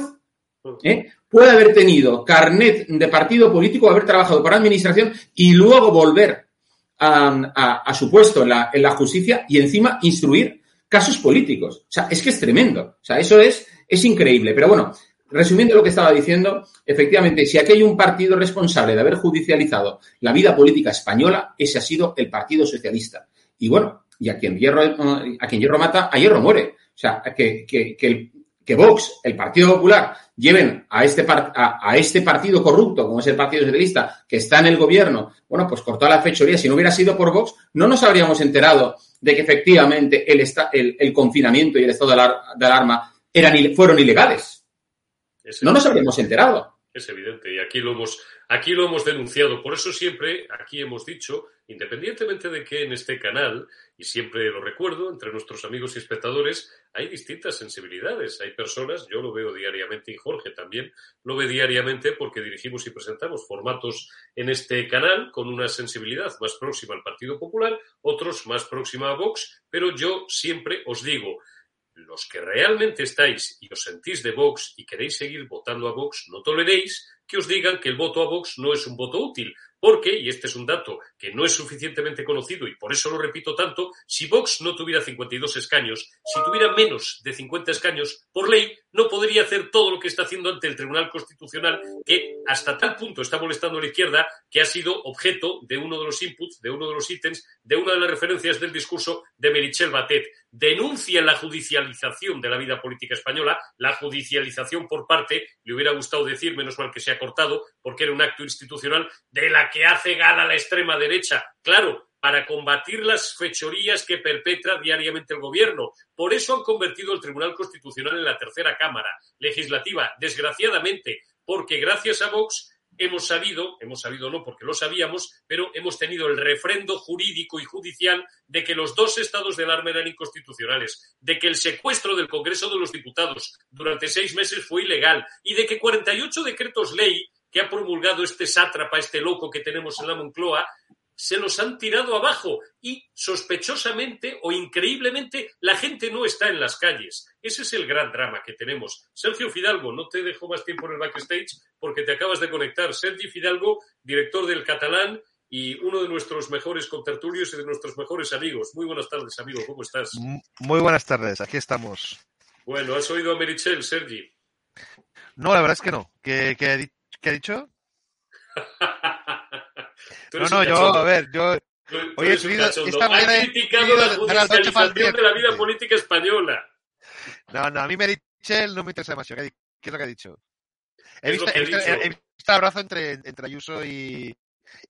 S14: ¿eh? puede haber tenido carnet de partido político, haber trabajado para administración y luego volver a su puesto en la, en la justicia y encima instruir casos políticos. O sea, es que es tremendo. O sea, eso es, es increíble. Pero bueno, resumiendo lo que estaba diciendo, efectivamente, si aquí hay un partido responsable de haber judicializado la vida política española, ese ha sido el Partido Socialista. Y bueno, y a quien hierro, a quien hierro mata, a hierro muere. O sea, que, que, que, el- que Vox, el Partido Popular, lleven a este, par- a, a este partido corrupto, como es el Partido Socialista, que está en el gobierno, bueno, pues cortó la fechoría. Si no hubiera sido por Vox, no nos habríamos enterado de que efectivamente el, esta- el, el confinamiento y el estado de, alar- de alarma eran, fueron ilegales.
S1: Es
S14: No nos habríamos enterado.
S1: Es evidente, y aquí lo hemos, aquí lo hemos denunciado. Por eso siempre aquí hemos dicho, independientemente de que en este canal, y siempre lo recuerdo, entre nuestros amigos y espectadores, hay distintas sensibilidades. Hay personas, yo lo veo diariamente, y Jorge también lo ve diariamente porque dirigimos y presentamos formatos en este canal con una sensibilidad más próxima al Partido Popular, otros más próxima a Vox, pero yo siempre os digo, los que realmente estáis y os sentís de Vox y queréis seguir votando a Vox, no toleréis que os digan que el voto a Vox no es un voto útil. Porque, y este es un dato que no es suficientemente conocido y por eso lo repito tanto, si Vox no tuviera 52 escaños, si tuviera menos de 50 escaños, por ley, no podría hacer todo lo que está haciendo ante el Tribunal Constitucional, que hasta tal punto está molestando a la izquierda que ha sido objeto de uno de los inputs, de uno de los ítems, de una de las referencias del discurso de Merichel Batet. Denuncian la judicialización de la vida política española, la judicialización por parte, le hubiera gustado decir, menos mal que se ha cortado, porque era un acto institucional de la que hace gala la extrema derecha. Claro, para combatir las fechorías que perpetra diariamente el gobierno. Por eso han convertido el Tribunal Constitucional en la tercera Cámara legislativa, desgraciadamente, porque gracias a Vox hemos sabido, hemos sabido no porque lo sabíamos, pero hemos tenido el refrendo jurídico y judicial de que los dos estados de alarma eran inconstitucionales, de que el secuestro del Congreso de los Diputados durante seis meses fue ilegal y de que 48 decretos ley que ha promulgado este sátrapa, este loco que tenemos en la Moncloa, se los han tirado abajo y sospechosamente o increíblemente la gente no está en las calles. Ese es el gran drama que tenemos. Sergio Fidalgo, no te dejo más tiempo en el backstage porque te acabas de conectar. Sergio Fidalgo, director del Catalán y uno de nuestros mejores contertulios y de nuestros mejores amigos. Muy buenas tardes, amigo. ¿Cómo estás?
S16: Muy buenas tardes, aquí estamos.
S1: Bueno, ¿has oído a Merichel, Sergi?
S16: No, la verdad es que no. ¿Qué, qué ha, di- qué ha dicho? [laughs] No, no, yo, a ver, yo hoy he subido, esta
S1: Ha
S16: mañana he
S1: criticado la judicialización de la vida política española.
S16: No, no, a mí Merichel no me interesa demasiado. ¿Qué, es lo que ha dicho? He visto,
S1: que
S16: he
S1: ha
S16: visto,
S1: dicho.
S16: he visto el abrazo entre, entre Ayuso y,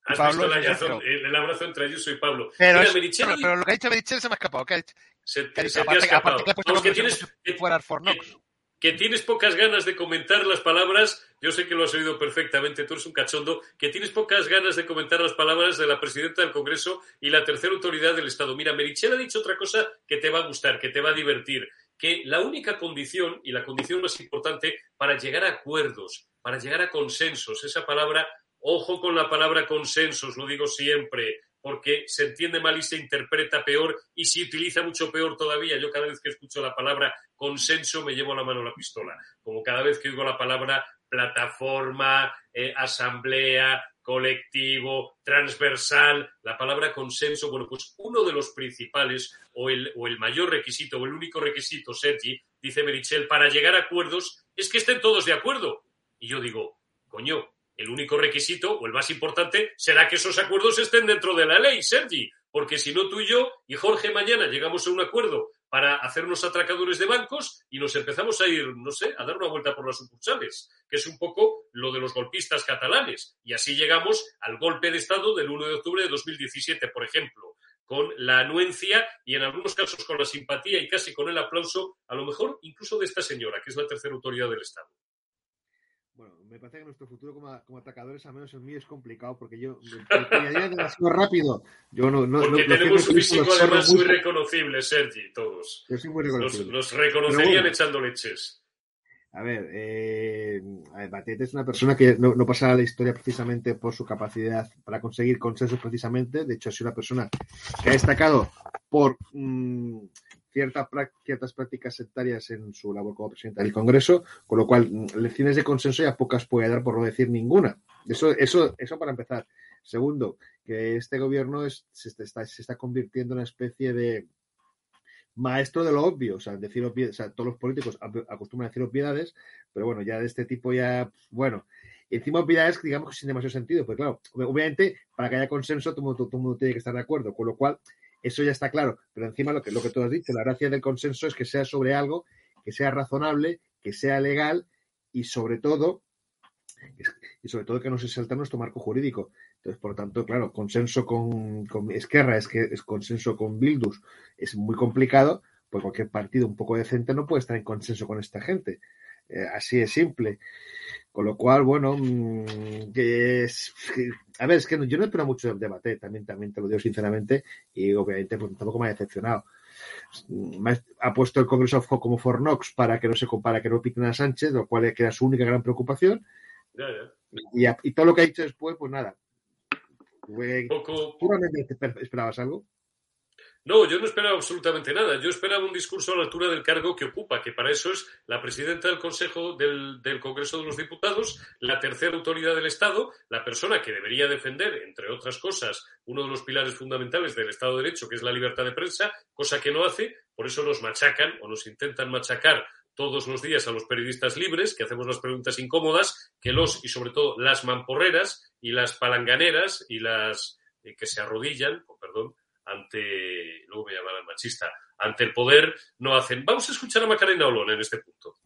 S1: Has
S16: Pablo.
S1: visto el, abrazo, el- el abrazo entre Ayuso y Pablo.
S16: Pero,
S1: Mira,
S16: es-
S1: Merichel
S16: pero,
S1: hoy-
S16: pero lo que ha dicho Merichel se me ha escapado. ¿Qué ha dicho?
S1: se,
S16: ¿Qué ha
S1: te-
S16: dicho?
S1: se te ha
S16: Aparte,
S1: escapado.
S16: aparte que le ha puesto
S1: Vamos, que
S16: como
S1: tienes. Que tienes pocas ganas de comentar las palabras, yo sé que lo has oído perfectamente, tú eres un cachondo, que tienes pocas ganas de comentar las palabras de la presidenta del Congreso y la tercera autoridad del Estado. Mira, Merichel ha dicho otra cosa que te va a gustar, que te va a divertir, que la única condición y la condición más importante para llegar a acuerdos, para llegar a consensos, esa palabra, ojo con la palabra consensos, lo digo siempre, porque se entiende mal y se interpreta peor y se utiliza mucho peor todavía. Yo cada vez que escucho la palabra consenso me llevo la mano a la pistola, como cada vez que oigo la palabra plataforma, eh, asamblea, colectivo, transversal, la palabra consenso, bueno, pues uno de los principales o el, o el mayor requisito o el único requisito, Sergi, dice Merichel, para llegar a acuerdos es que estén todos de acuerdo. Y yo digo, coño, el único requisito o el más importante será que esos acuerdos estén dentro de la ley, Sergi, porque si no tú y yo y Jorge mañana llegamos a un acuerdo para hacernos atracadores de bancos y nos empezamos a ir, no sé, a dar una vuelta por las sucursales, que es un poco lo de los golpistas catalanes. Y así llegamos al golpe de Estado del 1 de octubre de 2017, por ejemplo, con la anuencia y en algunos casos con la simpatía y casi con el aplauso, a lo mejor incluso de esta señora, que es la tercera autoridad del Estado.
S17: Bueno, me parece que nuestro futuro como, como atacadores, al menos el mío, es complicado porque yo me demasiado rápido. Yo no, no,
S1: Porque
S17: no-
S1: tenemos un físico además muy reconocible, Sergi, todos.
S17: Yo soy muy reconocible.
S1: nos reconocerían
S17: bueno.
S1: echando leches.
S17: A ver, eh, a ver, Batete es una persona que no, no pasa a la historia precisamente por su capacidad para conseguir consensos precisamente. De hecho, ha sido una persona que ha destacado por mm, cierta ciertas prácticas sectarias en su labor como presidente del Congreso, con lo cual mm, lecciones de consenso ya pocas puede dar, por no decir ninguna. Eso, eso, eso para empezar. Segundo, que este gobierno se, está, se está convirtiendo en una especie de maestro de lo obvio, o sea, decir o sea, todos los políticos acostumbran a decir obviedades, pero bueno, ya de este tipo ya, bueno, encima obviedades digamos que sin demasiado sentido, pues claro, ob- obviamente para que haya consenso todo todo el mundo tiene que estar de acuerdo, con lo cual eso ya está claro, pero encima lo que, lo que tú has dicho, la gracia del consenso es que sea sobre algo, que sea razonable, que sea legal y sobre todo, y sobre todo que no se salta nuestro marco jurídico. Entonces, por lo tanto, claro, consenso con, con Esquerra es que es consenso con Bildus es muy complicado, pues cualquier partido un poco decente no puede estar en consenso con esta gente. Eh, así de simple. Con lo cual, bueno, mm, que es, a ver, es que no- yo no espero mucho del debate, también, también te lo digo sinceramente, y obviamente pues, tampoco me ha decepcionado. Mm, me ha- puesto el Congreso como Fornox para que no se para que no piten a Sánchez, lo cual era su única gran preocupación, y, todo lo que ha dicho después, pues nada. Fue-
S1: Poco,
S17: ¿Tú realmente te- esperabas algo?
S1: No, yo no esperaba absolutamente nada. Yo esperaba un discurso a la altura del cargo que ocupa, que para eso es la presidenta del Consejo del, del Congreso de los Diputados, la tercera autoridad del Estado, la persona que debería defender, entre otras cosas, uno de los pilares fundamentales del Estado de Derecho, que es la libertad de prensa, cosa que no hace, por eso nos machacan o nos intentan machacar todos los días a los periodistas libres, que hacemos las preguntas incómodas, que los y sobre todo las mamporreras y las palanganeras y las eh, que se arrodillan, perdón, ante, luego me llamarán machista, ante el poder no hacen. Vamos a escuchar a Macarena Olona en este punto.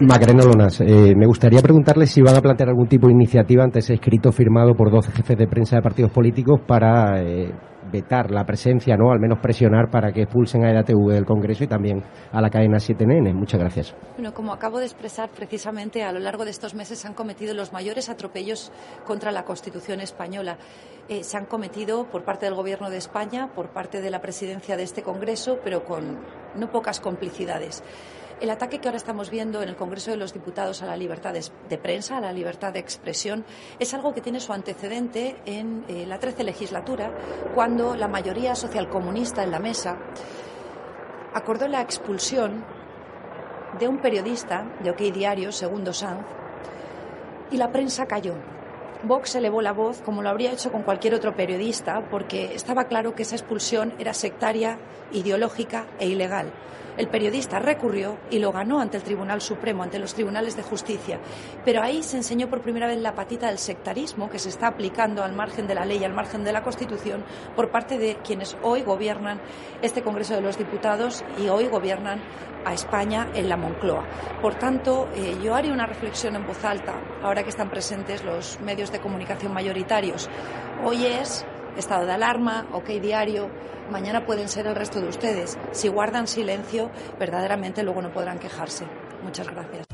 S7: Macarena Lonas, eh, me gustaría preguntarle si van a plantear algún tipo de iniciativa ante ese escrito firmado por 12 jefes de prensa de partidos políticos para eh, vetar la presencia, ¿no? Al menos presionar para que expulsen a EDATV del Congreso y también a la cadena 7NN. Muchas gracias.
S18: Bueno, como acabo de expresar, precisamente a lo largo de estos meses se han cometido los mayores atropellos contra la Constitución española. Eh, se han cometido por parte del Gobierno de España, por parte de la presidencia de este Congreso, pero con no pocas complicidades. El ataque que ahora estamos viendo en el Congreso de los Diputados a la libertad de, prensa, a la libertad de expresión, es algo que tiene su antecedente en eh, la 13 legislatura, cuando la mayoría socialcomunista en la mesa acordó la expulsión de un periodista de OK Diario, Segundo Sanz, y la prensa cayó. Vox elevó la voz como lo habría hecho con cualquier otro periodista porque estaba claro que esa expulsión era sectaria, ideológica e ilegal. El periodista recurrió y lo ganó ante el Tribunal Supremo, ante los tribunales de justicia. Pero ahí se enseñó por primera vez la patita del sectarismo que se está aplicando al margen de la ley, al margen de la Constitución, por parte de quienes hoy gobiernan este Congreso de los Diputados y hoy gobiernan a España en la Moncloa. Por tanto, eh, yo haría una reflexión en voz alta, ahora que están presentes los medios de comunicación mayoritarios. Hoy es estado de alarma, OK Diario, mañana pueden ser el resto de ustedes. Si guardan silencio, verdaderamente luego no podrán quejarse. Muchas gracias.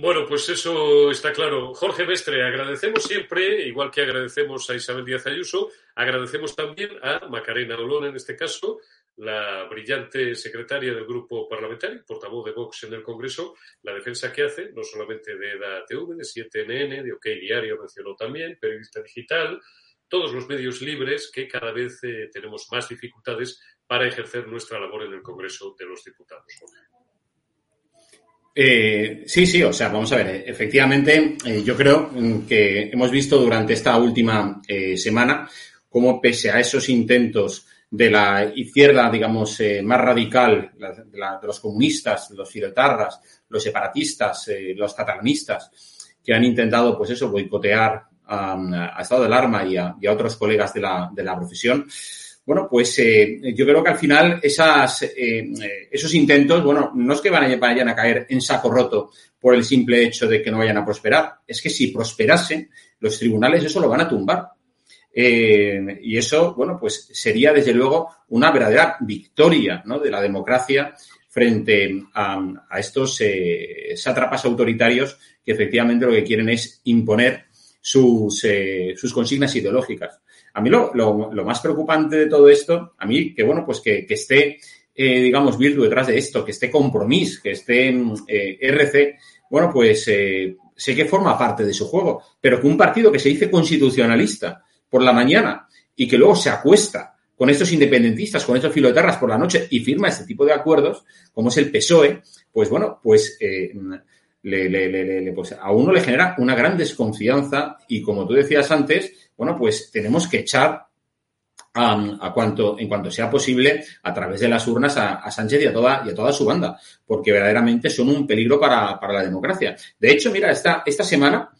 S1: Bueno, pues eso está claro. Jorge Mestre, agradecemos siempre, igual que agradecemos a Isabel Díaz Ayuso, agradecemos también a Macarena Olón, en este caso, la brillante secretaria del grupo parlamentario, portavoz de Vox en el Congreso, la defensa que hace, no solamente de EDA TV, de 7NN, de OK Diario mencionó también, periodista digital, todos los medios libres que cada vez eh, tenemos más dificultades para ejercer nuestra labor en el Congreso de los Diputados.
S14: Eh, sí, sí, o sea, vamos a ver, efectivamente, eh, yo creo mm, que hemos visto durante esta última semana cómo pese a esos intentos de la izquierda, digamos, eh, más radical, de, los comunistas, los filotarras, los separatistas, eh, los catalanistas, que han intentado, pues eso, boicotear a Estado de Alarma y a, otros colegas de la, de la profesión. Bueno, pues eh, yo creo que al final esas, eh, esos intentos, bueno, no es que vayan a caer en saco roto por el simple hecho de que no vayan a prosperar, es que si prosperasen, los tribunales eso lo van a tumbar. Eh, y eso, bueno, pues sería desde luego una verdadera victoria ¿no? de la democracia frente a, estos eh, sátrapas autoritarios que efectivamente lo que quieren es imponer sus, eh, sus consignas ideológicas. A mí lo, lo, más preocupante de todo esto, a mí que, bueno, pues que, que esté, eh, digamos, Virtu detrás de esto, que esté Compromís, que esté eh, RC, bueno, pues sé que forma parte de su juego, pero que un partido que se dice constitucionalista, por la mañana y que luego se acuesta con estos independentistas, con estos filoterras por la noche y firma este tipo de acuerdos, como es el PSOE, pues bueno, pues, eh, le, le, le, pues a uno le genera una gran desconfianza y como tú decías antes, bueno, pues tenemos que echar a, a cuanto, en cuanto sea posible a través de las urnas a, a, Sánchez y a, toda, y a toda su banda, porque verdaderamente son un peligro para, para la democracia. De hecho, mira, esta, esta semana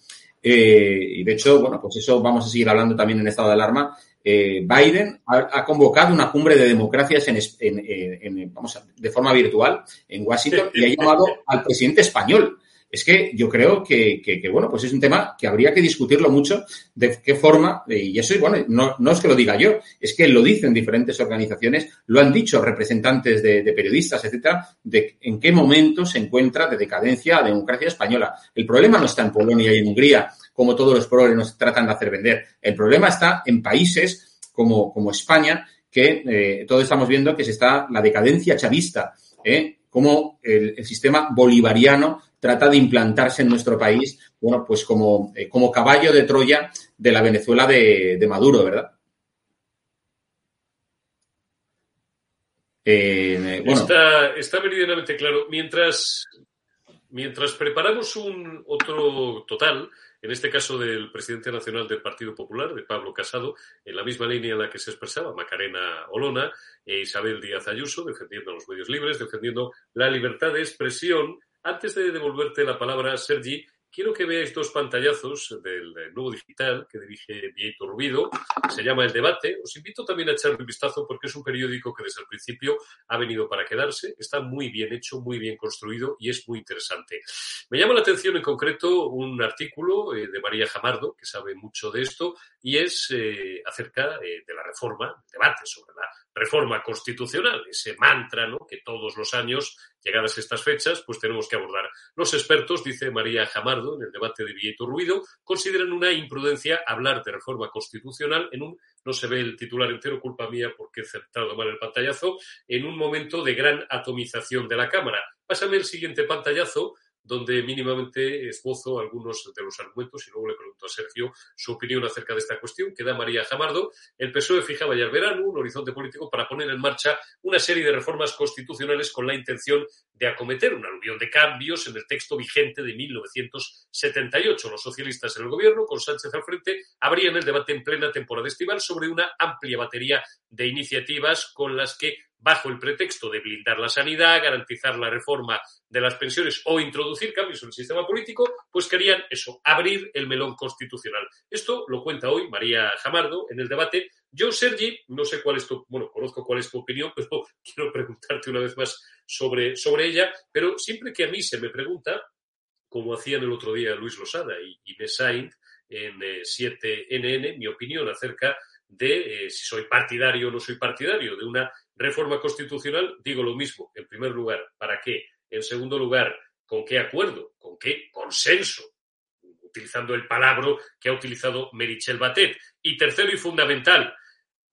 S14: eh, y de hecho, bueno, pues eso vamos a seguir hablando también en estado de alarma. Eh, Biden ha, ha, convocado una cumbre de democracias en, en, en, en vamos a, de forma virtual en Washington y ha llamado al presidente español. Es que yo creo que, bueno, pues es un tema que habría que discutirlo mucho de qué forma, y eso, bueno, no, no es que lo diga yo, es que lo dicen diferentes organizaciones, lo han dicho representantes de, periodistas, etcétera, de en qué momento se encuentra de decadencia la democracia española. El problema no está en Polonia y en Hungría, como todos los problemas tratan de hacer vender. El problema está en países como, como España, que eh, todos estamos viendo que se está la decadencia chavista, ¿eh? como el, sistema bolivariano trata de implantarse en nuestro país, bueno, pues como, eh, como caballo de Troya de la Venezuela de, Maduro, ¿verdad?
S1: Eh, bueno. Está, está meridianamente claro. Mientras, mientras preparamos un otro total, en este caso del presidente nacional del Partido Popular, de Pablo Casado, en la misma línea en la que se expresaba Macarena Olona e Isabel Díaz Ayuso, defendiendo los medios libres, defendiendo la libertad de expresión. Antes de devolverte la palabra, Sergi, quiero que veáis dos pantallazos del nuevo digital que dirige Vieito Rubido, se llama El Debate. Os invito también a echarle un vistazo porque es un periódico que desde el principio ha venido para quedarse, está muy bien hecho, muy bien construido y es muy interesante. Me llama la atención en concreto un artículo eh, de María Jamardo, que sabe mucho de esto, y es eh, acerca eh, de la reforma, el debate sobre la reforma constitucional, ese mantra ¿no? que todos los años, llegadas estas fechas, pues tenemos que abordar. Los expertos, dice María Jamardo en el debate de Vieto Ruido, consideran una imprudencia hablar de reforma constitucional en un, no se ve el titular entero, culpa mía porque he acertado mal el pantallazo, en un momento de gran atomización de la Cámara. Pásame el siguiente pantallazo donde mínimamente esbozo algunos de los argumentos y luego le pregunto a Sergio su opinión acerca de esta cuestión que da María Jamardo. El PSOE fijaba ya el verano un horizonte político para poner en marcha una serie de reformas constitucionales con la intención de acometer una aluvión de cambios en el texto vigente de 1978. Los socialistas en el gobierno, con Sánchez al frente, abrían el debate en plena temporada estival sobre una amplia batería de iniciativas con las que bajo el pretexto de blindar la sanidad, garantizar la reforma de las pensiones o introducir cambios en el sistema político, pues querían eso, abrir el melón constitucional. Esto lo cuenta hoy María Jamardo en el debate. Yo, Sergi, no sé cuál es tu, bueno, conozco cuál es tu opinión, [laughs] pero quiero preguntarte una vez más sobre, sobre ella, pero siempre que a mí se me pregunta, como hacían el otro día Luis Losada y Inés en eh, 7NN, mi opinión acerca de eh, si soy partidario o no soy partidario de una reforma constitucional, digo lo mismo. En primer lugar, ¿para qué? En segundo lugar, ¿con qué acuerdo? ¿Con qué consenso? Utilizando el palabra que ha utilizado Merichel Batet. Y tercero y fundamental,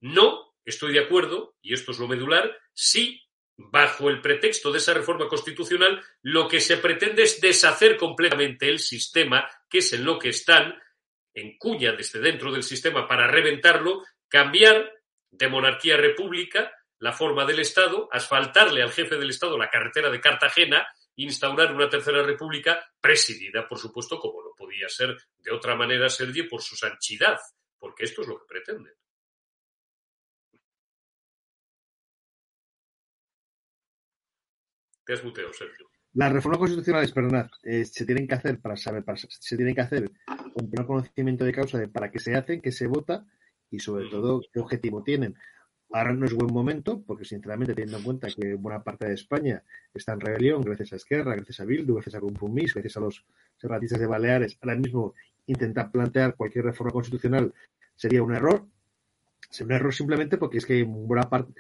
S1: no estoy de acuerdo, y esto es lo medular, si bajo el pretexto de esa reforma constitucional lo que se pretende es deshacer completamente el sistema, que es en lo que están, en cuña desde dentro del sistema para reventarlo, cambiar de monarquía a república, la forma del Estado, asfaltarle al jefe del Estado la carretera de Cartagena, instaurar una tercera república presidida, por supuesto, como no podía ser de otra manera, Sergi, por su sanchidad, porque esto es lo que pretenden. Te has muteado, Sergio.
S17: Las reformas constitucionales, perdonad, eh, se tienen que hacer para saber, para, se tienen que hacer con pleno conocimiento de causa de para qué se hacen, qué se vota y sobre todo qué objetivo tienen. Ahora no es buen momento, porque sinceramente teniendo en cuenta que buena parte de España está en rebelión gracias a Esquerra, gracias a Bildu, gracias a Compromís, gracias a los separatistas de Baleares, ahora mismo intentar plantear cualquier reforma constitucional sería un error. Sería un error simplemente porque es que buena parte,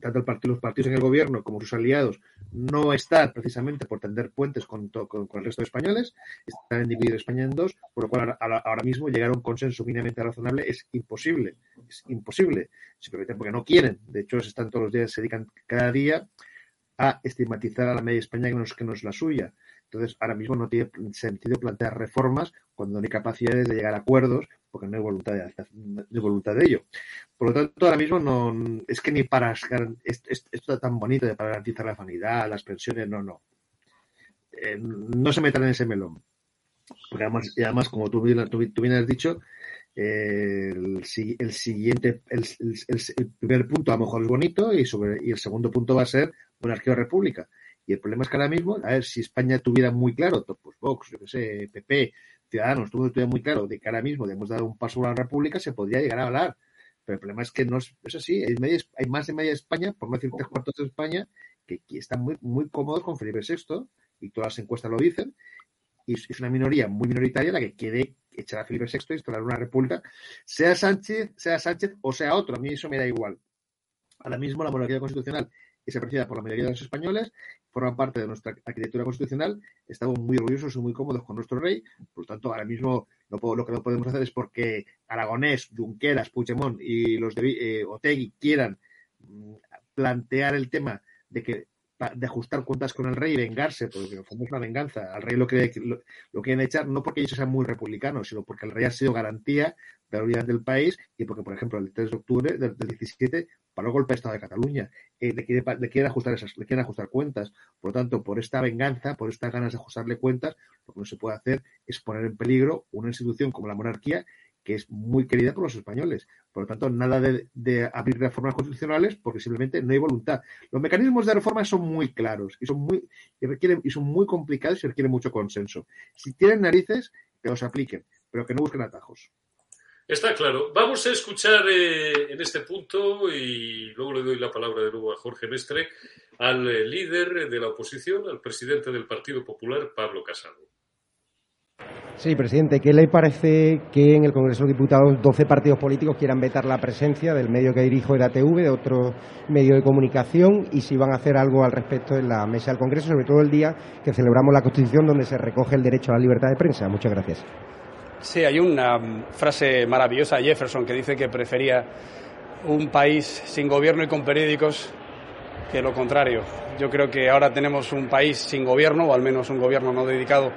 S17: tanto los partidos en el gobierno como sus aliados no están precisamente por tender puentes con, con, el resto de españoles, están en dividir España en dos, por lo cual ahora, mismo llegar a un consenso mínimamente razonable es imposible, es imposible, simplemente porque no quieren. De hecho, están todos los días, se dedican cada día a estigmatizar a la media España que no es la suya. Entonces, ahora mismo no tiene sentido plantear reformas cuando no hay capacidades de llegar a acuerdos porque no hay voluntad de, no hay voluntad de ello. Por lo tanto, ahora mismo no es que ni para esto, tan bonito de para garantizar la sanidad, las pensiones, no, no. Eh, no se metan en ese melón. Porque además, y además como tú, tú, tú bien has dicho, eh, el, el, siguiente, el, primer punto a lo mejor es bonito y, sobre, y el segundo punto va a ser monarquía o república. Y el problema es que ahora mismo, a ver, si España tuviera muy claro, pues Vox, yo qué sé, PP, Ciudadanos, tuviera muy claro de que ahora mismo hemos dado un paso a la República, se podría llegar a hablar. Pero el problema es que no es, eso sí, hay, más de media España, por no decir tres cuartos de España, que, que están muy, muy cómodos con Felipe VI, y todas las encuestas lo dicen, y es una minoría muy minoritaria la que quiere echar a Felipe VI y instalar una república, sea Sánchez, sea Sánchez o sea otro, a mí eso me da igual. Ahora mismo la monarquía constitucional es apreciada por la mayoría de los españoles, forma parte de nuestra arquitectura constitucional, estamos muy orgullosos y muy cómodos con nuestro rey, por lo tanto, ahora mismo no puedo, lo que no podemos hacer es porque Aragonés, Junqueras, Puigdemont y los de eh, Otegui quieran mm, plantear el tema de que de ajustar cuentas con el rey y vengarse, porque en fondo una venganza. Al rey lo, que, lo, quieren echar no porque ellos sean muy republicanos, sino porque el rey ha sido garantía de la unidad del país y porque, por ejemplo, el 3 de octubre del, del 17 paró golpe de Estado de Cataluña. Eh, le, quiere, quieren ajustar esas, le quieren ajustar cuentas. Por lo tanto, por esta venganza, por estas ganas de ajustarle cuentas, lo que no se puede hacer es poner en peligro una institución como la monarquía que es muy querida por los españoles. Por lo tanto, nada de, de abrir reformas constitucionales porque simplemente no hay voluntad. Los mecanismos de reforma son muy claros y son muy, y requieren, y son muy complicados y requieren mucho consenso. Si tienen narices, que los apliquen, pero que no busquen atajos.
S1: Está claro. Vamos a escuchar eh, en este punto, y luego le doy la palabra de nuevo a Jorge Mestre, al eh, líder de la oposición, al presidente del Partido Popular, Pablo Casado.
S7: Sí, presidente, ¿qué le parece que en el Congreso de Diputados 12 partidos políticos quieran vetar la presencia del medio que dirijo de la TV, de otro medio de comunicación, y si van a hacer algo al respecto en la mesa del Congreso, sobre todo el día que celebramos la Constitución donde se recoge el derecho a la libertad de prensa? Muchas gracias.
S19: Sí, hay una frase maravillosa de Jefferson que dice que prefería un país sin gobierno y con periódicos que lo contrario. Yo creo que ahora tenemos un país sin gobierno, o al menos un gobierno no dedicado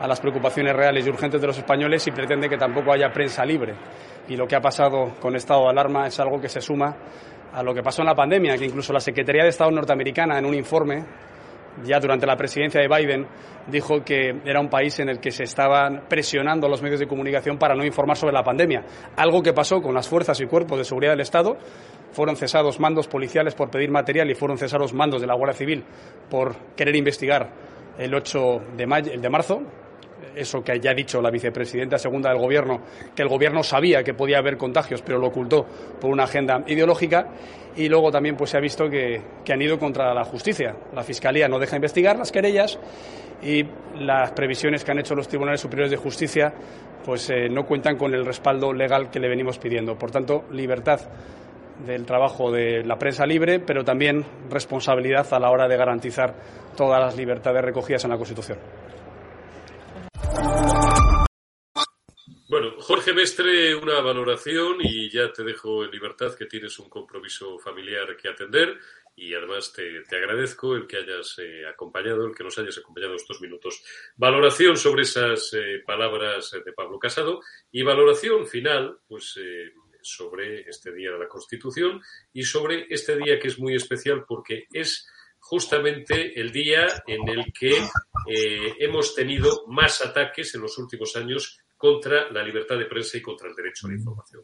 S19: a las preocupaciones reales y urgentes de los españoles y pretende que tampoco haya prensa libre. Y lo que ha pasado con estado de alarma es algo que se suma a lo que pasó en la pandemia, que incluso la Secretaría de Estado norteamericana en un informe ya durante la presidencia de Biden dijo que era un país en el que se estaban presionando los medios de comunicación para no informar sobre la pandemia, algo que pasó con las fuerzas y cuerpos de seguridad del Estado. Fueron cesados mandos policiales por pedir material y fueron cesados mandos de la Guardia Civil por querer investigar el 8 de, mayo, el de marzo, eso que ya ha dicho la vicepresidenta segunda del Gobierno, que el Gobierno sabía que podía haber contagios, pero lo ocultó por una agenda ideológica. Y luego también pues, se ha visto que, que han ido contra la justicia. La Fiscalía no deja investigar las querellas y las previsiones que han hecho los tribunales superiores de justicia pues eh, no cuentan con el respaldo legal que le venimos pidiendo. Por tanto, libertad del trabajo de la prensa libre, pero también responsabilidad a la hora de garantizar todas las libertades recogidas en la Constitución.
S1: Bueno, Jorge Mestre, una valoración y ya te dejo en libertad que tienes un compromiso familiar que atender y además te, te agradezco el que hayas eh, acompañado, el que nos hayas acompañado estos minutos. Valoración sobre esas eh, palabras de Pablo Casado y valoración final, pues eh, sobre este día de la Constitución y sobre este día que es muy especial porque es justamente el día en el que eh, hemos tenido más ataques en los últimos años contra la libertad de prensa y contra el derecho a la información.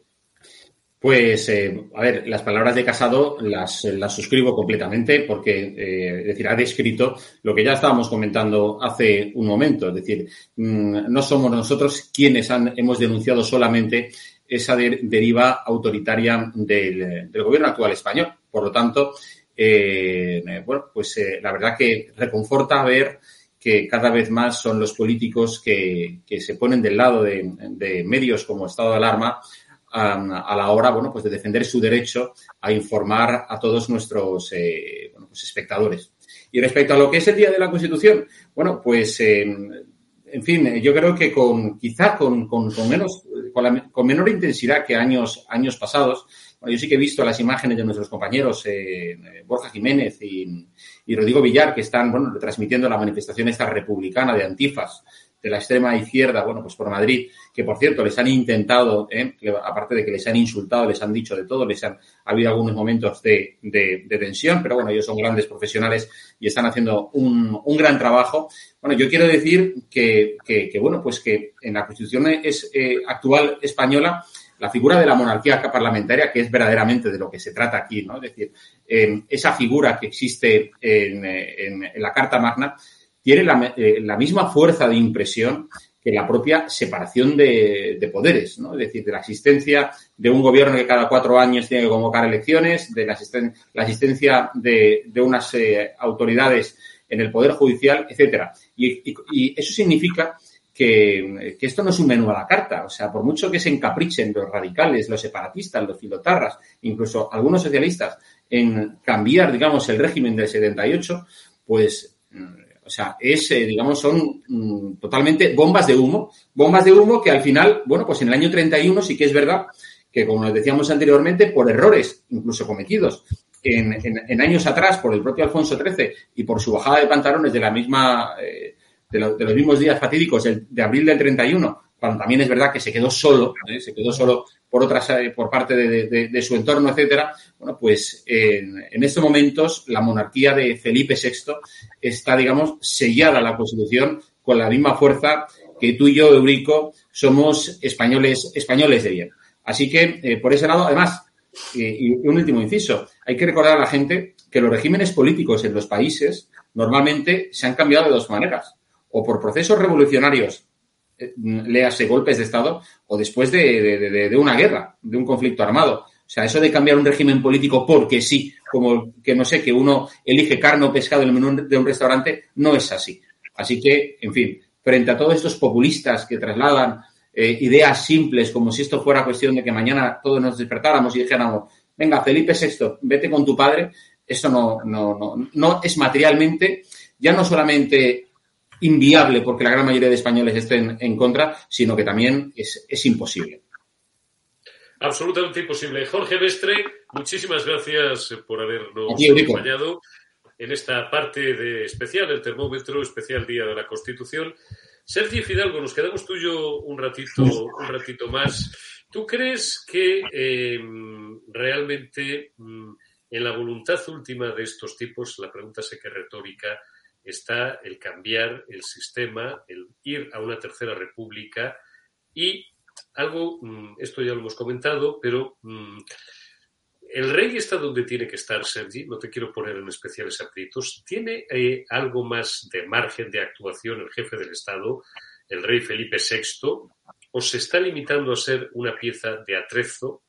S14: Pues, eh, a ver, las palabras de Casado las, las suscribo completamente porque, eh, es decir, ha descrito lo que ya estábamos comentando hace un momento. Es decir, mmm, no somos nosotros quienes hemos denunciado solamente esa de, deriva autoritaria del, gobierno actual español. Por lo tanto, eh, bueno, pues eh, la verdad que reconforta ver que cada vez más son los políticos que, que se ponen del lado de, de, medios como estado de alarma a la hora, bueno, pues de defender su derecho a informar a todos nuestros eh, pues espectadores. Y respecto a lo que es el Día de la Constitución, bueno, pues en fin, yo creo que con quizá con, con, con menos con, la, con, menor intensidad que años años pasados. Bueno, yo sí que he visto las imágenes de nuestros compañeros eh, Borja Jiménez y, y, Rodrigo Villar que están bueno retransmitiendo la manifestación esta republicana de Antifas de la extrema izquierda, bueno, pues por Madrid, que por cierto les han intentado, ¿eh? aparte de que les han insultado, les han dicho de todo, les han ha habido algunos momentos de, de, de, tensión, pero bueno, ellos son grandes profesionales y están haciendo un, un gran trabajo. Bueno, yo quiero decir que, que, que bueno, pues que en la Constitución es, eh, actual española, la figura de la monarquía parlamentaria, que es verdaderamente de lo que se trata aquí, ¿no? Es decir, eh, esa figura que existe en, la Carta Magna, tiene la, eh, la, misma fuerza de impresión que la propia separación de, de, poderes, ¿no? Es decir, de la existencia de un gobierno que cada cuatro años tiene que convocar elecciones, de la, asistencia de, unas eh, autoridades en el Poder Judicial, etcétera. Y eso significa que, que, esto no es un menú a la carta. O sea, por mucho que se encaprichen los radicales, los separatistas, los filotarras, incluso algunos socialistas, en cambiar, digamos, el régimen del 78, pues o sea, es, eh, digamos, son mm, totalmente bombas de humo. Bombas de humo que al final, bueno, pues en el año 31 sí que es verdad que, como les decíamos anteriormente, por errores incluso cometidos en, en, en años atrás por el propio Alfonso XIII y por su bajada de pantalones de la misma, eh, de, lo, de, los mismos días fatídicos de, de abril del 31, cuando también es verdad que se quedó solo, se quedó solo por otras, eh, por parte de, de, de, su entorno, etcétera. Bueno, pues en, en, estos momentos la monarquía de Felipe VI está, digamos, sellada la Constitución con la misma fuerza que tú y yo, Eurico, somos españoles, españoles de bien. Así que, eh, por ese lado, además, eh, y un último inciso, hay que recordar a la gente que los regímenes políticos en los países normalmente se han cambiado de dos maneras. O por procesos revolucionarios, eh, léase golpes de Estado, o después de, de- de- una guerra, de un conflicto armado. O sea, eso de cambiar un régimen político porque sí, como que no sé, que uno elige carne o pescado en el menú de un restaurante, no es así. Así que, en fin, frente a todos estos populistas que trasladan eh, ideas simples, como si esto fuera cuestión de que mañana todos nos despertáramos y dijéramos, venga, Felipe VI, vete con tu padre, esto no, no, no, no es materialmente, ya no solamente inviable porque la gran mayoría de españoles estén en contra, sino que también es, es imposible.
S1: Absolutamente imposible. Jorge Mestre, muchísimas gracias por habernos acompañado en esta parte de especial, el termómetro, especial Día de la Constitución. Sergio Fidalgo, nos quedamos tú y yo un ratito, un ratito más. ¿Tú crees que eh, realmente mm, en la voluntad última de estos tipos, la pregunta sé que retórica, está el cambiar el sistema, el ir a una tercera república y algo, mm, esto ya lo hemos comentado, pero mm, el rey está donde tiene que estar, Sergi, no te quiero poner en especiales aprietos. ¿Tiene eh, algo más de margen de actuación el jefe del Estado, el rey Felipe VI, o se está limitando a ser una pieza de atrezo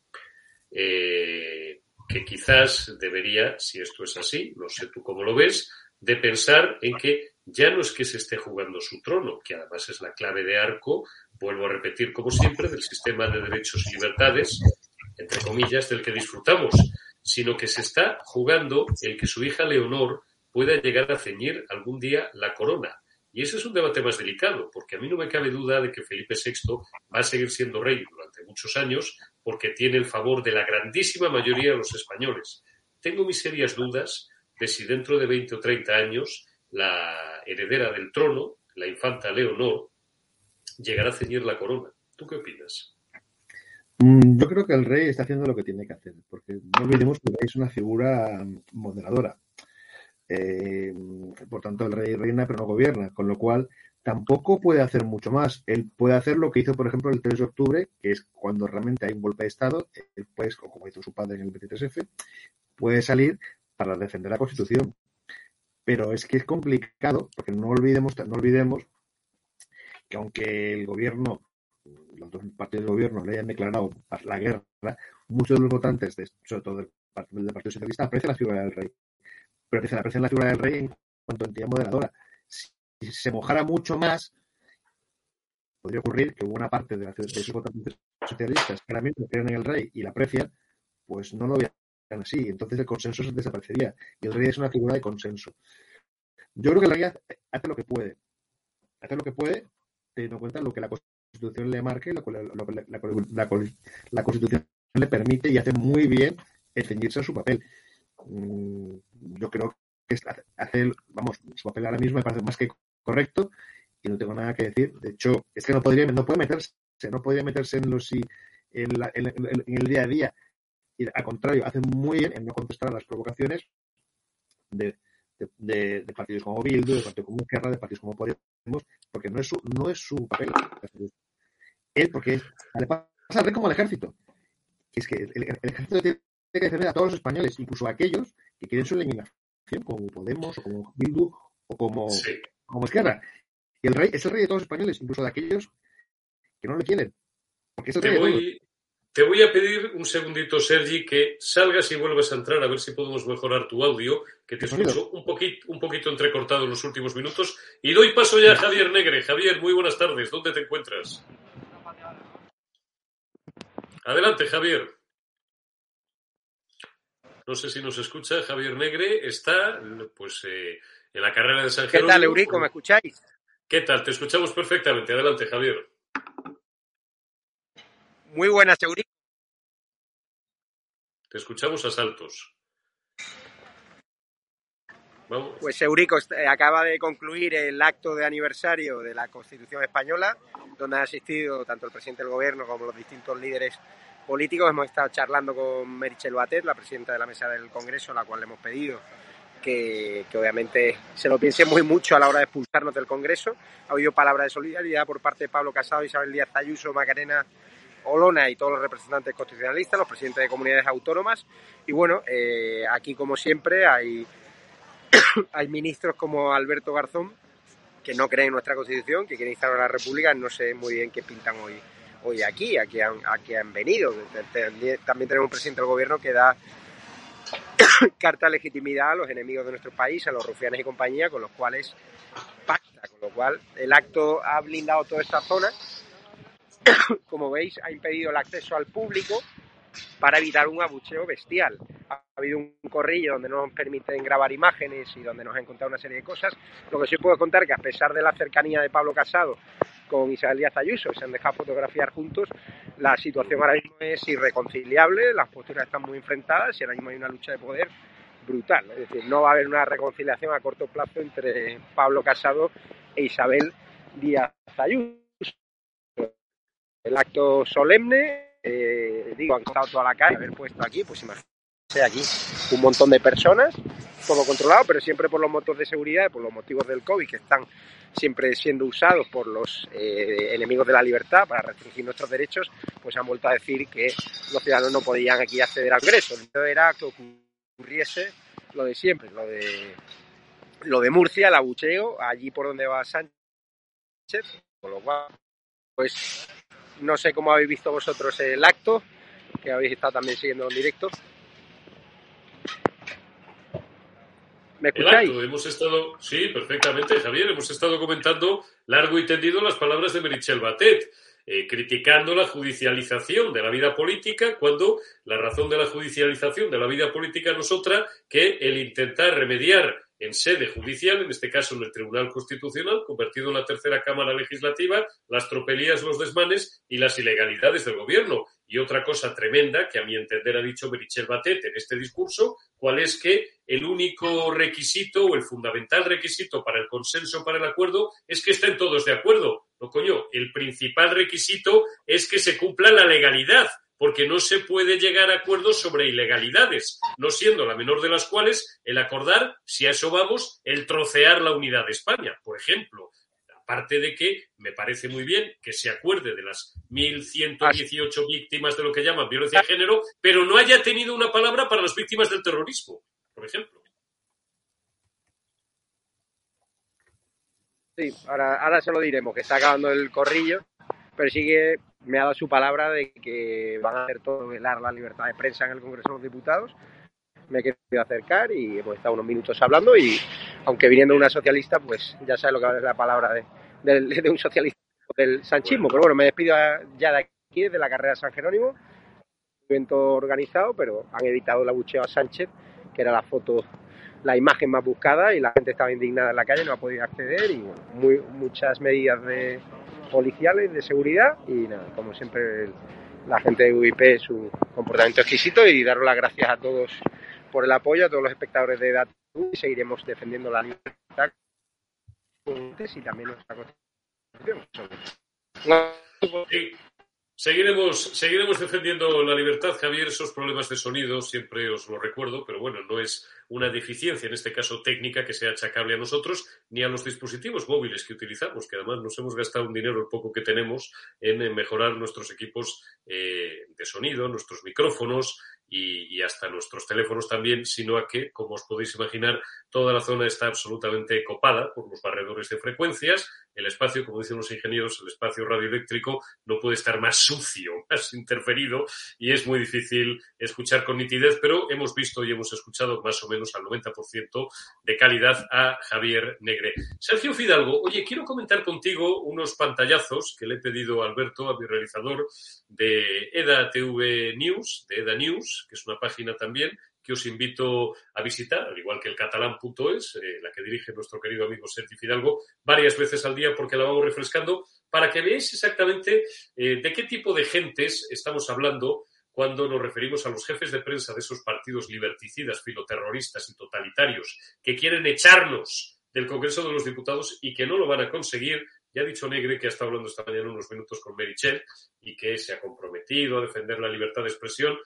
S1: eh, que quizás debería, si esto es así, no sé tú cómo lo ves, de pensar en que ya no es que se esté jugando su trono, que además es la clave de arco, vuelvo a repetir como siempre, del sistema de derechos y libertades, entre comillas, del que disfrutamos, sino que se está jugando el que su hija Leonor pueda llegar a ceñir algún día la corona. Y ese es un debate más delicado, porque a mí no me cabe duda de que Felipe VI va a seguir siendo rey durante muchos años, porque tiene el favor de la grandísima mayoría de los españoles. Tengo mis serias dudas de si dentro de 20 o 30 años la heredera del trono, la infanta Leonor, llegará a ceñir la corona. ¿Tú qué opinas?
S17: Mm, Yo creo que el rey está haciendo lo que tiene que hacer, porque no olvidemos que el rey es una figura moderadora. Eh, por tanto, el rey reina pero no gobierna, con lo cual tampoco puede hacer mucho más. Él puede hacer lo que hizo, por ejemplo, el 3 de octubre, que es cuando realmente hay un golpe de Estado, él puede, como hizo su padre en el 23F, puede salir para defender la Constitución. Pero es que es complicado, porque no olvidemos, no olvidemos que aunque el gobierno los dos partidos de gobierno le hayan declarado la guerra, muchos de los votantes, de, sobre todo del, del Partido Socialista, aprecian la figura del rey. Pero aprecian, la figura del rey en cuanto a entidad moderadora. Si, se mojara mucho más, podría ocurrir que una parte de, esos votantes socialistas mismo creen en el rey y la aprecian, pues no lo vean así. Entonces el consenso se desaparecería. Y el rey es una figura de consenso. Yo creo que el rey hace, lo que puede. Hace lo que puede, teniendo en cuenta lo que la Constitución le marque, lo lo la- Constitución le permite y hace muy bien el ceñirse a su papel. Mm, Yo creo que hace- vamos, su papel ahora mismo me parece más que correcto y no tengo nada que decir. De hecho, es que no podría, no puede meterse, no podría meterse en los en- en el día a día. Y al contrario, hace muy bien en no contestar a las provocaciones de, de, de- de partidos como Bildu, de partidos como Izquierda, de partidos como Podemos, porque no es su, no es su papel. Él, porque le pasa rey como al ejército. Es que el, el ejército tiene que defender a todos los españoles, incluso a aquellos que quieren su eliminación, como Podemos, o como Bildu, o como, como Izquierda. Y el rey es el rey de todos los españoles, incluso de aquellos que no le quieren. Porque es el rey de todos.
S1: Voy, te voy a pedir un segundito, Sergi, que salgas y vuelvas a entrar a ver si podemos mejorar tu audio, que te escucho un poquito, un poquito entrecortado en los últimos minutos. Y doy paso ya a Javier Negre. Javier, muy buenas tardes. ¿Dónde te encuentras? Adelante, Javier. No sé si nos escucha. Javier Negre está pues eh, en la carrera de San
S20: ¿Qué
S1: Jerónimo.
S20: tal, Eurico? ¿Me escucháis?
S1: ¿Qué tal? Te escuchamos perfectamente. Adelante, Javier.
S20: Muy buenas, Eurico.
S1: Te escuchamos a saltos. Vamos.
S20: Pues Eurico acaba de concluir el acto de aniversario de la Constitución española, donde han asistido tanto el presidente del gobierno como los distintos líderes políticos. Hemos estado charlando con Merichel Batet, la presidenta de la mesa del Congreso, a la cual le hemos pedido que, que obviamente se lo piense muy mucho a la hora de expulsarnos del Congreso. Ha habido palabras de solidaridad por parte de Pablo Casado, Isabel Díaz Ayuso, Macarena Olona y todos los representantes constitucionalistas, los presidentes de comunidades autónomas. Y bueno, eh, aquí como siempre hay, [coughs] hay ministros como Alberto Garzón que no creen en nuestra constitución, que quieren instalar la república. No sé muy bien qué pintan hoy, hoy aquí, a qué han, han venido. También tenemos un presidente del gobierno que da [coughs] carta de legitimidad a los enemigos de nuestro país, a los rufianes y compañía, con los cuales pacta. Con lo cual, el acto ha blindado toda esta zona. Como veis, ha impedido el acceso al público para evitar un abucheo bestial. Ha habido un corrillo donde no nos permiten grabar imágenes y donde nos han contado una serie de cosas. Lo que sí puedo contar que a pesar de la cercanía de Pablo Casado con Isabel Díaz Ayuso, se han dejado fotografiar juntos, la situación ahora mismo es irreconciliable, las posturas están muy enfrentadas y ahora mismo hay una lucha de poder brutal. Es decir, no va a haber una reconciliación a corto plazo entre Pablo Casado e Isabel Díaz Ayuso. El acto solemne, eh, digo, han estado toda la calle, haber puesto aquí, pues imagínense aquí un montón de personas, todo controlado, pero siempre por los motivos de seguridad, por los motivos del COVID, que están siempre siendo usados por los eh, enemigos de la libertad para restringir nuestros derechos, pues han vuelto a decir que los ciudadanos no podían aquí acceder al Congreso. El era que ocurriese lo de siempre, lo de lo de Murcia, el abucheo, allí por donde va Sánchez, con lo cual, pues no sé cómo habéis visto vosotros el acto, que habéis estado también siguiendo en directo. ¿Me escucháis?
S1: acto, hemos estado, sí, perfectamente, Javier, hemos estado comentando largo y tendido las palabras de Merichel Batet, eh, criticando la judicialización de la vida política, cuando la razón de la judicialización de la vida política no es otra que el intentar remediar en sede judicial, en este caso en el Tribunal Constitucional, convertido en la tercera Cámara Legislativa, las tropelías, los desmanes y las ilegalidades del Gobierno. Y otra cosa tremenda que a mi entender ha dicho Merichel Batet en este discurso, cuál es que el único requisito o el fundamental requisito para el consenso, para el acuerdo, es que estén todos de acuerdo. No, coño, el principal requisito es que se cumpla la legalidad, porque no se puede llegar a acuerdos sobre ilegalidades, no siendo la menor de las cuales el acordar, si a eso vamos, el trocear la unidad de España, por ejemplo. Aparte de que me parece muy bien que se acuerde de las 1.118 víctimas de lo que llaman violencia de género, pero no haya tenido una palabra para las víctimas del terrorismo, por ejemplo.
S20: Sí, ahora, se lo diremos, que está acabando el corrillo, pero sí que me ha dado su palabra de que van a hacer todo velar la libertad de prensa en el Congreso de los Diputados. Me he querido acercar y hemos estado unos minutos hablando y aunque viniendo de una socialista, pues ya sabe lo que es la palabra de, de- de un socialista del sanchismo. Pero bueno, me despido ya de aquí, de la carrera San Jerónimo, evento organizado, pero han evitado el abucheo a Sánchez, que era la foto, la imagen más buscada y la gente estaba indignada en la calle, no ha podido acceder y bueno, muy, muchas medidas de policiales de seguridad y nada, como siempre el- la gente de UIP su comportamiento exquisito y daros las gracias a todos por el apoyo, a todos los espectadores de Data y seguiremos defendiendo la libertad y también nuestra constitución.
S1: Seguiremos, seguiremos defendiendo la libertad, Javier. Esos problemas de sonido siempre os lo recuerdo, pero bueno, no es una deficiencia, en este caso técnica, que sea achacable a nosotros ni a los dispositivos móviles que utilizamos, que además nos hemos gastado un dinero el poco que tenemos en mejorar nuestros equipos eh, de sonido, nuestros micrófonos y, y hasta nuestros teléfonos también, sino a que, como os podéis imaginar, toda la zona está absolutamente copada por los barredores de frecuencias. El espacio, como dicen los ingenieros, el espacio radioeléctrico no puede estar más sucio, [laughs] más interferido y es muy difícil escuchar con nitidez, pero hemos visto y hemos escuchado más o menos al 90% de calidad a Javier Negre. Sergio Fidalgo, oye, quiero comentar contigo unos pantallazos que le he pedido a Alberto, a mi realizador de EDA TV News, de EDA News, que es una página también que os invito a visitar, al igual que el catalán.es, eh, la que dirige nuestro querido amigo Sergio Fidalgo, varias veces al día porque la vamos refrescando, para que veáis exactamente eh, de qué tipo de gentes estamos hablando cuando nos referimos a los jefes de prensa de esos partidos liberticidas, filoterroristas y totalitarios que quieren echarnos del Congreso de los Diputados y que no lo van a conseguir. Ya ha dicho Negre que ha estado hablando esta mañana unos minutos con Merichel y que se ha comprometido a defender la libertad de expresión.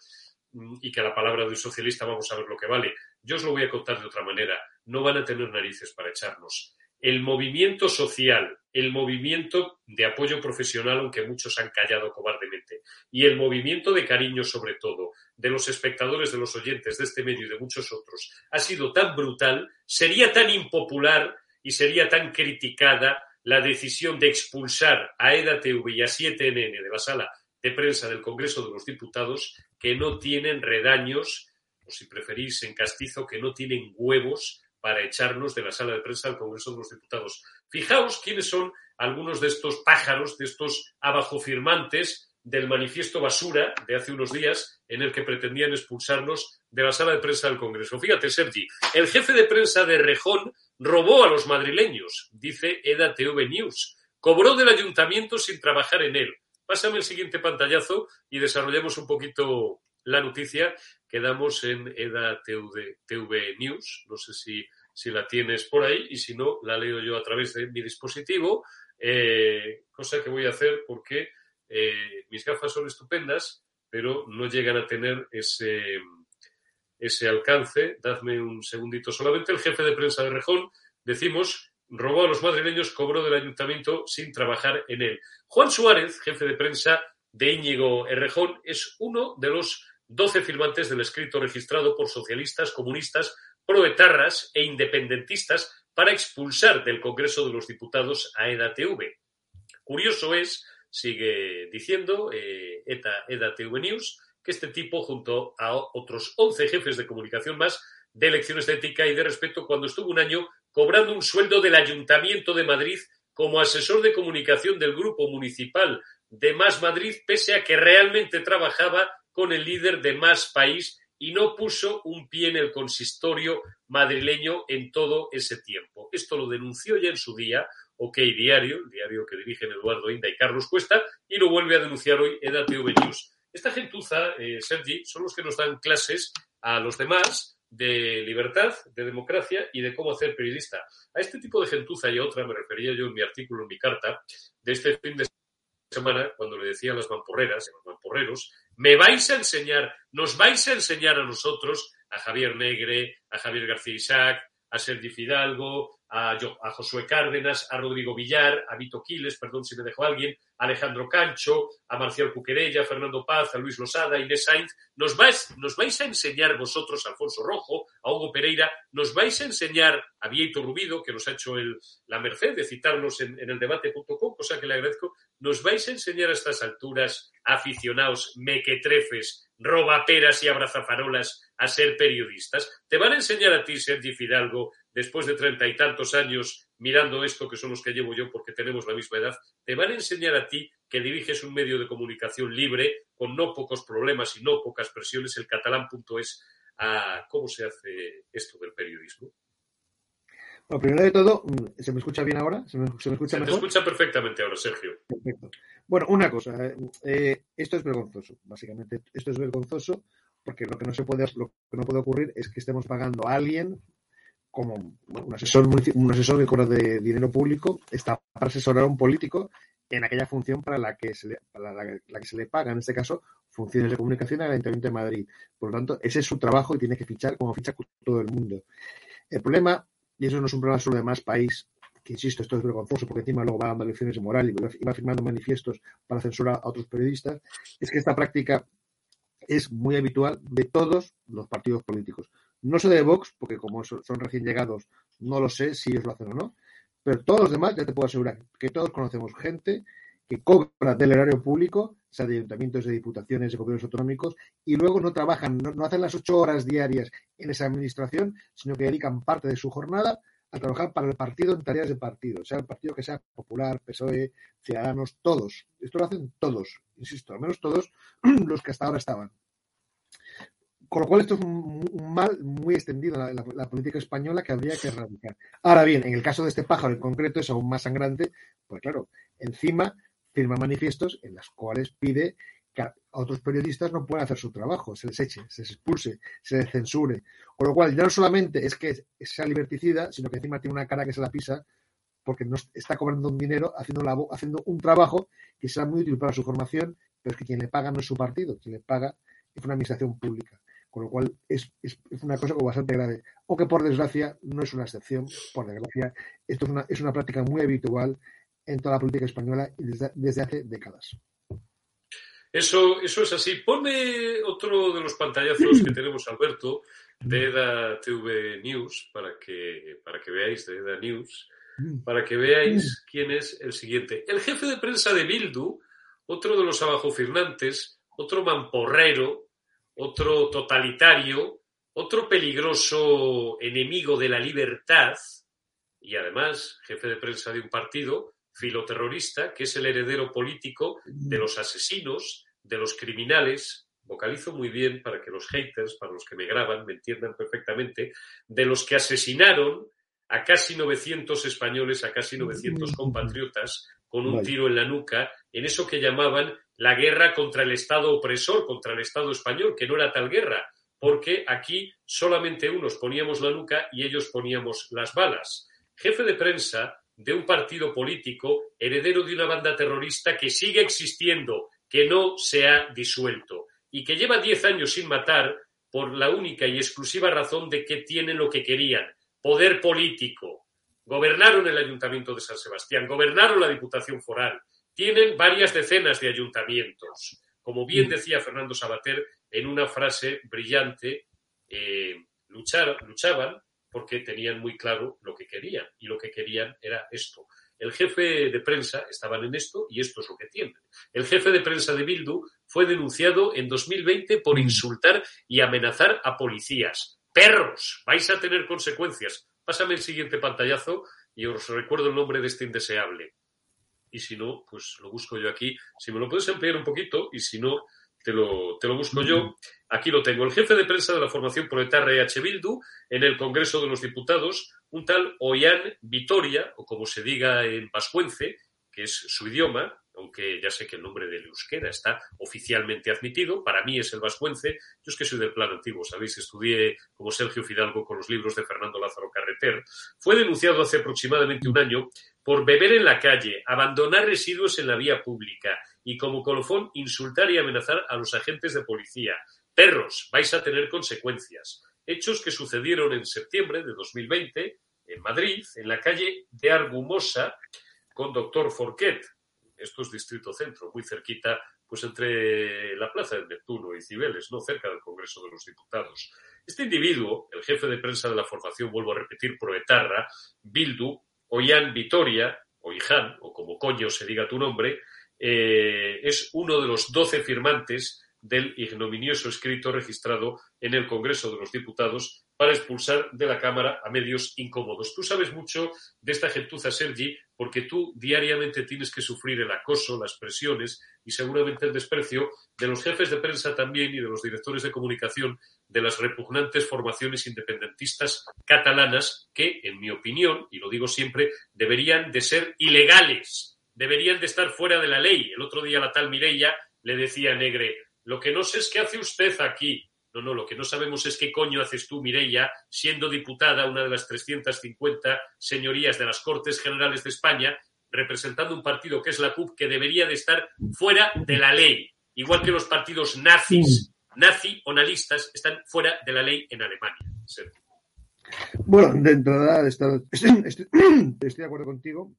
S1: mm, y que a la palabra de un socialista vamos a ver lo que vale. Yo os lo voy a contar de otra manera. No van a tener narices para echarnos. El movimiento social, el movimiento de apoyo profesional, aunque muchos han callado cobardemente, y el movimiento de cariño, sobre todo, de los espectadores, de los oyentes de este medio y de muchos otros, ha sido tan brutal, sería tan impopular y sería tan criticada la decisión de expulsar a EDATV y a 7NN de la sala de prensa del Congreso de los Diputados que no tienen redaños, o si preferís en castizo, que no tienen huevos para echarnos de la sala de prensa del Congreso de los Diputados. Fijaos quiénes son algunos de estos pájaros, de estos abajofirmantes del manifiesto basura de hace unos días en el que pretendían expulsarnos de la sala de prensa del Congreso. Fíjate, Sergi, el jefe de prensa de Rejón robó a los madrileños, dice EDATV News. Cobró del ayuntamiento sin trabajar en él. Pásame el siguiente pantallazo y desarrollemos un poquito la noticia que damos en EDATV TV News. No sé si, si la tienes por ahí y si no, la leo yo a través de mi dispositivo, eh, cosa que voy a hacer porque eh, mis gafas son estupendas, pero no llegan a tener ese, ese alcance. Dadme un segundito solamente. El jefe de prensa de Rejón, decimos, robó a los madrileños, cobró del ayuntamiento sin trabajar en él. Juan Suárez, jefe de prensa de Íñigo Errejón, es uno de los doce firmantes del escrito registrado por socialistas, comunistas, proetarras e independentistas para expulsar del Congreso de los Diputados a EDATV. Curioso es, sigue diciendo eh, ETA, EDATV News, que este tipo, junto a otros 11 jefes de comunicación más, de elecciones de ética y de respeto, cuando estuvo un año cobrando un sueldo del Ayuntamiento de Madrid como asesor de comunicación del Grupo Municipal de Más Madrid, pese a que realmente trabajaba con el líder de Más País y no puso un pie en el consistorio madrileño en todo ese tiempo. Esto lo denunció ya en su día OK Diario, el diario que dirigen Eduardo Inda y Carlos Cuesta, y lo vuelve a denunciar hoy EDATV News. Esta gentuza, eh, Sergi, son los que nos dan clases a los demás de libertad, de democracia y de cómo hacer periodista. A este tipo de gentuza y a otra me refería yo en mi artículo, en mi carta, de este fin de semana, cuando le decía a las mamporreras, a los mamporreros, me vais a enseñar, nos vais a enseñar a nosotros, a Javier Negre, a Javier García Isaac, a Sergi Fidalgo, a, Jo- a Josué Cárdenas, a Rodrigo Villar, a Vito Quiles, perdón si me dejó alguien, a Alejandro Cancho, a Marcial Cuquerella, a Fernando Paz, a Luis Losada, a Inés Sainz. Nos vais, nos vais a enseñar vosotros, a Alfonso Rojo, a Hugo Pereira, nos vais a enseñar a Vieito Rubido, que nos ha hecho el- la merced de citarnos en, en el debate.com, cosa que le agradezco. Nos vais a enseñar a estas alturas, aficionados, mequetrefes, robaperas y abrazafarolas, a ser periodistas. Te van a enseñar a ti, Sergi Fidalgo, después de treinta y tantos años mirando esto, que son los que llevo yo porque tenemos la misma edad, te van a enseñar a ti que diriges un medio de comunicación libre, con no pocos problemas y no pocas presiones, el catalán.es, a cómo se hace esto del periodismo.
S17: Bueno, primero de todo, mm, ¿se me escucha bien ahora? ¿Se me, se me escucha
S1: Se escucha perfectamente ahora, Sergio.
S17: Perfecto. Bueno, una cosa, eh, eh, esto es vergonzoso, básicamente. Esto es vergonzoso porque lo que no se puede, lo que no puede ocurrir es que estemos pagando a alguien como un asesor, un asesor cobra de dinero público, está para asesorar a un político en aquella función para la que se le, para la, la que se le paga, en este caso, funciones de comunicación al Ayuntamiento de Madrid. Por lo tanto, ese es su trabajo y tiene que fichar como ficha todo el mundo. El problema, y eso no es un problema solo de más país, que insisto, esto es vergonzoso porque encima luego va dando lecciones de moral y va, firmando manifiestos para censurar a otros periodistas, es que esta práctica es muy habitual de todos los partidos políticos. No sé de Vox, porque como so- son recién llegados, no lo sé si ellos lo hacen o no, pero todos los demás ya te puedo asegurar que todos conocemos gente que cobra del erario público, sea de ayuntamientos, de diputaciones, de gobiernos autonómicos, y luego no trabajan, no, hacen las ocho horas diarias en esa administración, sino que dedican parte de su jornada a trabajar para el partido en tareas de partido, sea el partido que sea popular, PSOE, Ciudadanos, todos. Esto lo hacen todos, insisto, al menos todos [clears throat] los que hasta ahora estaban. Con lo cual esto es un, mal muy extendido en la política española que habría que erradicar. Ahora bien, en el caso de este pájaro en concreto es aún más sangrante, pues claro, encima firma manifiestos en los cuales pide que a otros periodistas no puedan hacer su trabajo, se les eche, se les expulse, se les censure. Con lo cual ya no solamente es que sea liberticida, sino que encima tiene una cara que se la pisa porque no está cobrando un dinero haciendo, la, haciendo un trabajo que será muy útil para su formación, pero es que quien le paga no es su partido, quien le paga fue una administración pública. Con lo cual es, es, es una cosa bastante grave. O que por desgracia no es una excepción, por desgracia, esto es una, es una práctica muy habitual en toda la política española desde, desde hace décadas.
S1: Eso, eso es así. Ponme otro de los pantallazos que tenemos, Alberto, de EDA TV News, para que, para que veáis, de EDA News, para que veáis quién es el siguiente. El jefe de prensa de Bildu, otro de los abajofirnantes, otro mamporrero, otro totalitario, otro peligroso enemigo de la libertad y además jefe de prensa de un partido filoterrorista que es el heredero político de los asesinos, de los criminales, vocalizo muy bien para que los haters, para los que me graban, me entiendan perfectamente, de los que asesinaron a casi 900 españoles, a casi 900 compatriotas con un tiro en la nuca en eso que llamaban la guerra contra el Estado opresor, contra el Estado español, que no era tal guerra, porque aquí solamente unos poníamos la nuca y ellos poníamos las balas. Jefe de prensa de un partido político, heredero de una banda terrorista que sigue existiendo, que no se ha disuelto y que lleva 10 años sin matar por la única y exclusiva razón de que tienen lo que querían, poder político. Gobernaron el Ayuntamiento de San Sebastián, gobernaron la Diputación Foral, tienen varias decenas de ayuntamientos. Como bien decía Fernando Sabater en una frase brillante, eh, luchar- luchaban porque tenían muy claro lo que querían y lo que querían era esto. El jefe de prensa estaban en esto y esto es lo que tienen. El jefe de prensa de Bildu fue denunciado en 2020 por insultar y amenazar a policías. Perros, vais a tener consecuencias. Pásame el siguiente pantallazo y os recuerdo el nombre de este indeseable. Y si no, pues lo busco yo aquí. Si me lo puedes ampliar un poquito y si no, te lo, te lo busco yo. Aquí lo tengo. El jefe de prensa de la formación proletaria EH Bildu en el Congreso de los Diputados, un tal Ollán Vitoria, o como se diga en vascuence, que es su idioma, aunque ya sé que el nombre del euskera está oficialmente admitido, para mí es el vascuence, yo es que soy del plan antiguo, ¿sabéis? Estudié como Sergio Fidalgo con los libros de Fernando Lázaro Carreter. Fue denunciado hace aproximadamente un año por beber en la calle, abandonar residuos en la vía pública y como colofón insultar y amenazar a los agentes de policía. Perros, vais a tener consecuencias. Hechos que sucedieron en septiembre de 2020 en Madrid, en la calle de Argumosa, con doctor Forquet. Esto es Distrito Centro, muy cerquita, pues entre la Plaza de Neptuno y Cibeles, no cerca del Congreso de los Diputados. Este individuo, el jefe de prensa de la formación, vuelvo a repetir, proetarra, Bildu, Ollán Vitoria, o o como coño se diga tu nombre, eh, es uno de los doce firmantes del ignominioso escrito registrado en el Congreso de los Diputados para expulsar de la Cámara a medios incómodos. Tú sabes mucho de esta gentuza, Sergi, porque tú diariamente tienes que sufrir el acoso, las presiones y seguramente el desprecio de los jefes de prensa también y de los directores de comunicación de las repugnantes formaciones independentistas catalanas que, en mi opinión, y lo digo siempre, deberían de ser ilegales, deberían de estar fuera de la ley. El otro día la tal Mireia le decía a Negre, lo que no sé es qué hace usted aquí. No, no, lo que no sabemos es qué coño haces tú, Mireia, siendo diputada, una de las 350 señorías de las Cortes Generales de España, representando un partido que es la CUP, que debería de estar fuera de la ley. Igual que los partidos nazis, nazi o nalistas, están fuera de la ley en Alemania.
S17: Bueno, de entrada estoy, estoy- de acuerdo contigo.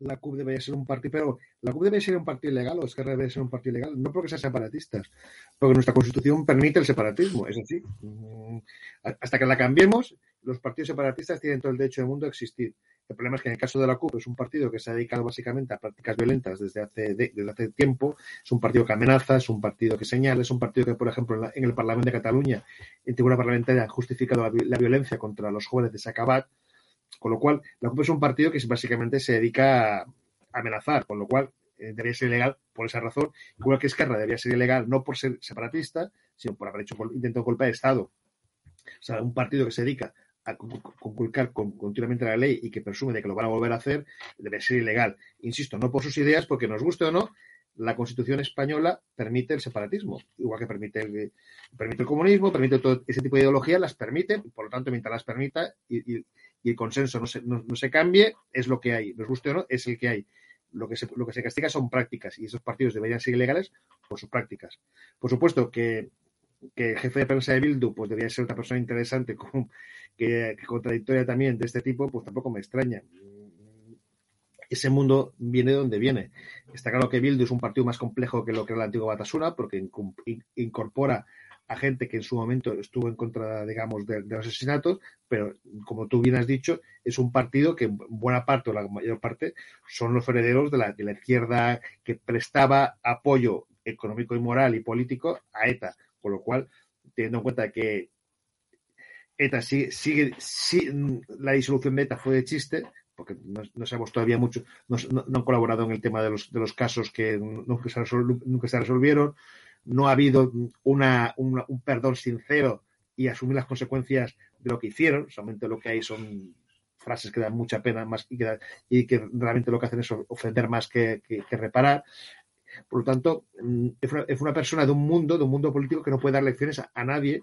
S17: La CUP debería ser un partido, pero la CUP debería ser un partido ilegal o Esquerra debería ser un partido ilegal, no porque sean separatistas, porque nuestra constitución permite el separatismo, es decir, mm, hasta que la cambiemos, los partidos separatistas tienen todo el derecho del mundo a existir. El problema es que en el caso de la CUP es un partido que se ha dedicado básicamente a prácticas violentas desde hace, de- desde hace tiempo, es un partido que amenaza, es un partido que señala, es un partido que, por ejemplo, en, el Parlamento de Cataluña, en tribuna parlamentaria, ha justificado la, vi- la violencia contra los jóvenes de Sacabat, con lo cual, la CUP es un partido que básicamente se dedica a amenazar, con lo cual eh, debería ser ilegal por esa razón, igual que Esquerra debería ser ilegal no por ser separatista, sino por haber hecho intento de golpe de Estado. O sea, un partido que se dedica conculcar con- continuamente la ley y que presume de que lo van a volver a hacer, debe ser ilegal. Insisto, no por sus ideas, porque nos guste o no, la Constitución española permite el separatismo, igual que permite el, permite el comunismo, permite todo ese tipo de ideología, las permite, por lo tanto, mientras las permita y, el consenso no se, no, se cambie, es lo que hay. Nos guste o no, es el que hay. Lo que, lo que se castiga son prácticas y esos partidos deberían ser ilegales por sus prácticas. Por supuesto que, que el jefe de prensa de Bildu pues debería ser otra persona interesante que, que contradictoria también de este tipo, pues tampoco me extraña. Ese mundo viene de donde viene. Está claro que Bildu es un partido más complejo que lo que era el antiguo Batasuna, porque incorpora a gente que en su momento estuvo en contra, digamos, de, de los asesinatos, pero como tú bien has dicho, es un partido que en buena parte o la mayor parte son los herederos de la, de la izquierda que prestaba apoyo económico y moral y político a ETA, con lo cual, teniendo en cuenta que ETA sigue, sigue, sí, la disolución de ETA fue de chiste, porque no, no sabemos todavía mucho, no, no- han colaborado en el tema de los, de los casos que nunca se, resol- nunca se resolvieron, no ha habido una, un perdón sincero y asumir las consecuencias de lo que hicieron, solamente lo que hay son frases que dan mucha pena más y que, y que realmente lo que hacen es ofender más que reparar. Por lo tanto, mm, es una, persona de un mundo, de un mundo político que no puede dar lecciones a, nadie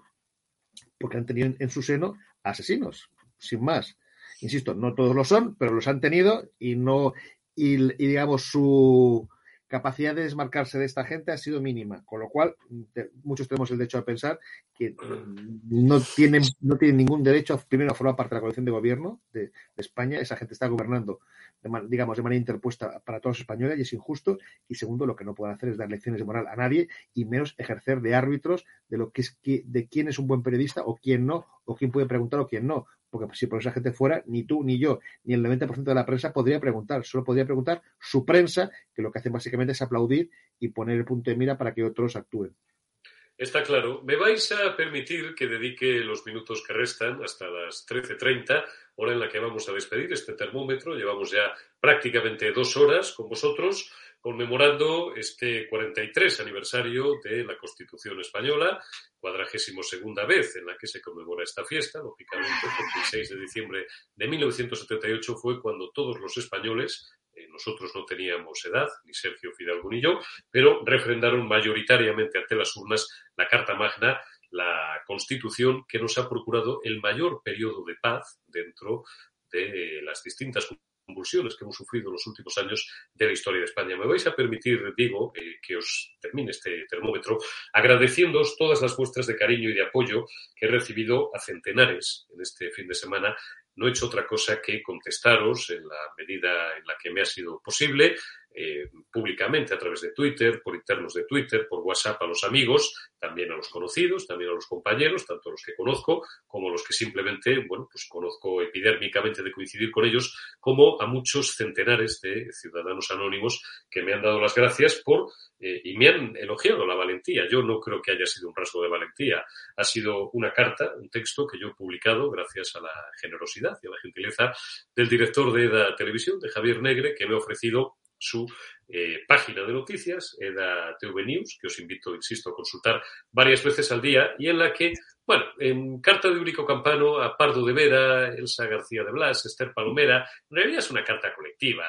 S17: porque han tenido en, su seno asesinos, sin más. Insisto, no todos lo son, pero los han tenido y no, y, digamos su capacidad de desmarcarse de esta gente ha sido mínima, con lo cual muchos tenemos el derecho a pensar que no tienen, no tienen ningún derecho primero a formar parte de la coalición de gobierno de, España, esa gente está gobernando de digamos de manera interpuesta para todos los españoles y es injusto. Y segundo lo que no pueden hacer es dar lecciones de moral a nadie y menos ejercer de árbitros de lo que es de quién es un buen periodista o quién no o quién puede preguntar o quién no porque si por esa gente fuera ni tú ni yo ni el 90% de la prensa podría preguntar solo podría preguntar su prensa que lo que hacen básicamente es aplaudir y poner el punto de mira para que otros actúen
S1: Está claro. ¿Me vais a permitir que dedique los minutos que restan hasta las 13.30, hora en la que vamos a despedir este termómetro? Llevamos ya prácticamente dos horas con vosotros conmemorando este 43 aniversario de la Constitución Española, cuadragésimo segunda vez en la que se conmemora esta fiesta, lógicamente, el 6 de diciembre de 1978 fue cuando todos los españoles eh, nosotros no teníamos edad, ni Sergio Fidalgo ni yo, pero refrendaron mayoritariamente ante las urnas la Carta Magna, la Constitución que nos ha procurado el mayor periodo de paz dentro de las distintas convulsiones que hemos sufrido en los últimos años de la historia de España. Me vais a permitir, digo, eh, que os termine este termómetro agradeciéndoos todas las muestras de cariño y de apoyo que he recibido a centenares en este fin de semana no he hecho otra cosa que contestaros en la medida en la que me ha sido posible, eh, públicamente a través de Twitter, por internos de Twitter, por WhatsApp a los amigos, también a los conocidos, también a los compañeros, tanto los que conozco como los que simplemente, bueno, pues conozco epidérmicamente de coincidir con ellos, como a muchos centenares de ciudadanos anónimos que me han dado las gracias por eh, y me han elogiado la valentía. Yo no creo que haya sido un rasgo de valentía. Ha sido una carta, un texto que yo he publicado gracias a la generosidad y a la gentileza del director de EDA Televisión, de Javier Negre, que me ha ofrecido su eh, página de noticias, EDA TV News, que os invito, insisto, a consultar varias veces al día y en la que, bueno, en carta de Único Campano a Pardo de Vera, Elsa García de Blas, Esther Palomera, en realidad es una carta colectiva.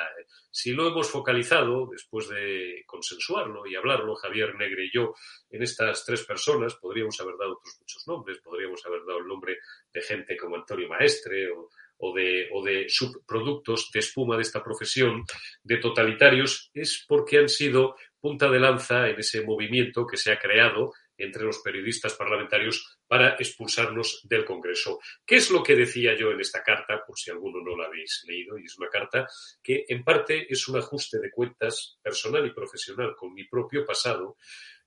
S1: Si lo hemos focalizado, después de consensuarlo y hablarlo, Javier Negre y yo, en estas tres personas, podríamos haber dado otros muchos nombres, podríamos haber dado el nombre de gente como Antonio Maestre o, o de, subproductos de espuma de esta profesión, de totalitarios, es porque han sido punta de lanza en ese movimiento que se ha creado entre los periodistas parlamentarios para expulsarnos del Congreso. ¿Qué es lo que decía yo en esta carta, por si alguno no la habéis leído? Y es una carta que en parte es un ajuste de cuentas personal y profesional con mi propio pasado,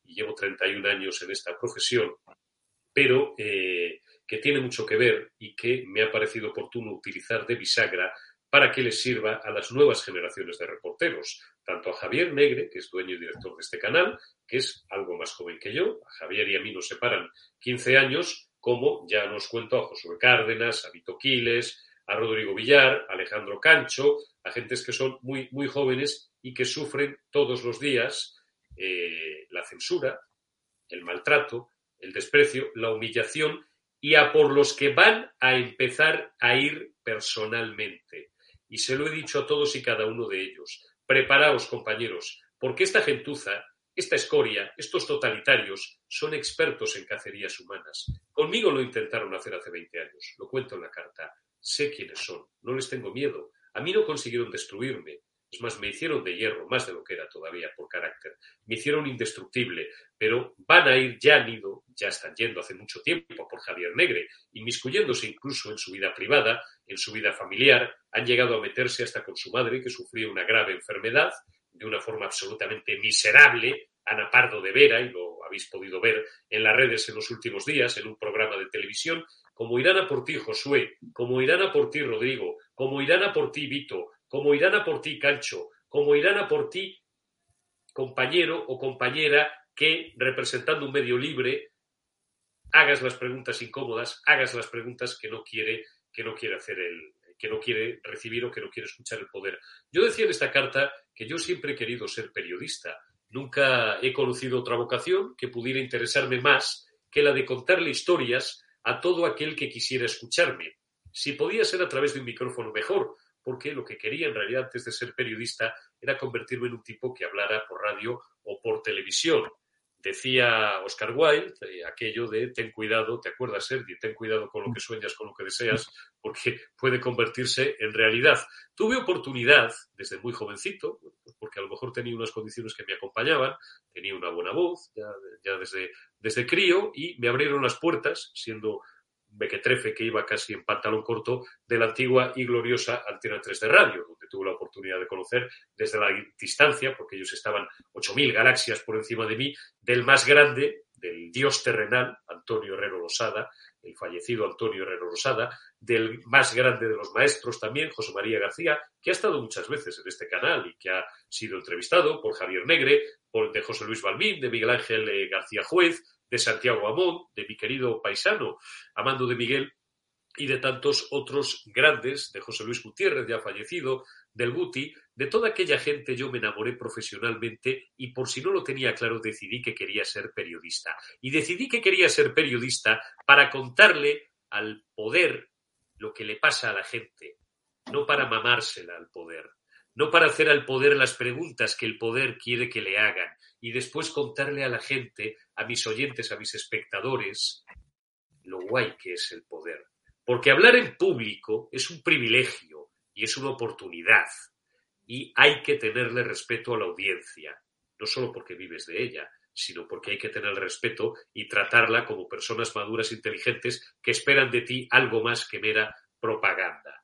S1: y llevo 31 años en esta profesión, pero eh, que tiene mucho que ver y que me ha parecido oportuno utilizar de bisagra para que les sirva a las nuevas generaciones de reporteros, tanto a Javier Negre, que es dueño y director de este canal, que es algo más joven que yo, a Javier y a mí nos separan 15 años, como ya nos cuento a Josué Cárdenas, a Vito Quiles, a Rodrigo Villar, a Alejandro Cancho, a gentes que son muy, muy jóvenes y que sufren todos los días eh, la censura, el maltrato, el desprecio, la humillación y a por los que van a empezar a ir personalmente. Y se lo he dicho a todos y cada uno de ellos. Preparaos, compañeros, porque esta gentuza, esta escoria, estos totalitarios son expertos en cacerías humanas. Conmigo lo intentaron hacer hace 20 años, lo cuento en la carta. Sé quiénes son, no les tengo miedo. A mí no consiguieron destruirme, Es más, me hicieron de hierro, más de lo que era todavía por carácter. Me hicieron indestructible, pero van a ir, ya han ido, ya están yendo hace mucho tiempo por Javier Negre, inmiscuyéndose incluso en su vida privada, en su vida familiar, han llegado a meterse hasta con su madre, que sufría una grave enfermedad, de una forma absolutamente miserable, Ana Pardo de Vera, y lo habéis podido ver en las redes en los últimos días, en un programa de televisión, como irán a por ti, Josué, como irán a por ti, Rodrigo, como irán a por ti, Vito, como irán a por ti, Cancho, como irán a por ti, compañero o compañera que, representando un medio libre, hagas las preguntas incómodas, hagas las preguntas que no quiere, que no quiere hacer el, que no quiere recibir o que no quiere escuchar el poder. Yo decía en esta carta que yo siempre he querido ser periodista. Nunca he conocido otra vocación que pudiera interesarme más que la de contarle historias a todo aquel que quisiera escucharme. Si podía ser a través de un micrófono mejor, porque lo que quería en realidad antes de ser periodista era convertirme en un tipo que hablara por radio o por televisión. Decía Oscar Wilde eh, aquello de ten cuidado, ¿te acuerdas, Sergi? Ten cuidado con lo que sueñas, con lo que deseas, porque puede convertirse en realidad. Tuve oportunidad desde muy jovencito, porque a lo mejor tenía unas condiciones que me acompañaban, tenía una buena voz ya, ya desde, desde crío y me abrieron las puertas, siendo mequetrefe que iba casi en pantalón corto de la antigua y gloriosa Antena 3 de radio, donde tuve la oportunidad de conocer desde la distancia, porque ellos estaban 8.000 galaxias por encima de mí, del más grande, del dios terrenal, Antonio Herrero Losada, el fallecido Antonio Herrero Rosada, del más grande de los maestros también, José María García, que ha estado muchas veces en este canal y que ha sido entrevistado por Javier Negre, por de José Luis Balmín, de Miguel Ángel eh, García Juez, de Santiago Amón, de mi querido paisano Amando de Miguel y de tantos otros grandes, de José Luis Gutiérrez, ya fallecido, del Guti, de toda aquella gente yo me enamoré profesionalmente y por si no lo tenía claro decidí que quería ser periodista. Y decidí que quería ser periodista para contarle al poder lo que le pasa a la gente, no para mamársela al poder, no para hacer al poder las preguntas que el poder quiere que le hagan y después contarle a la gente, a mis oyentes, a mis espectadores, lo guay que es el poder. Porque hablar en público es un privilegio y es una oportunidad y hay que tenerle respeto a la audiencia, no solo porque vives de ella, sino porque hay que tener respeto y tratarla como personas maduras, inteligentes, que esperan de ti algo más que mera propaganda.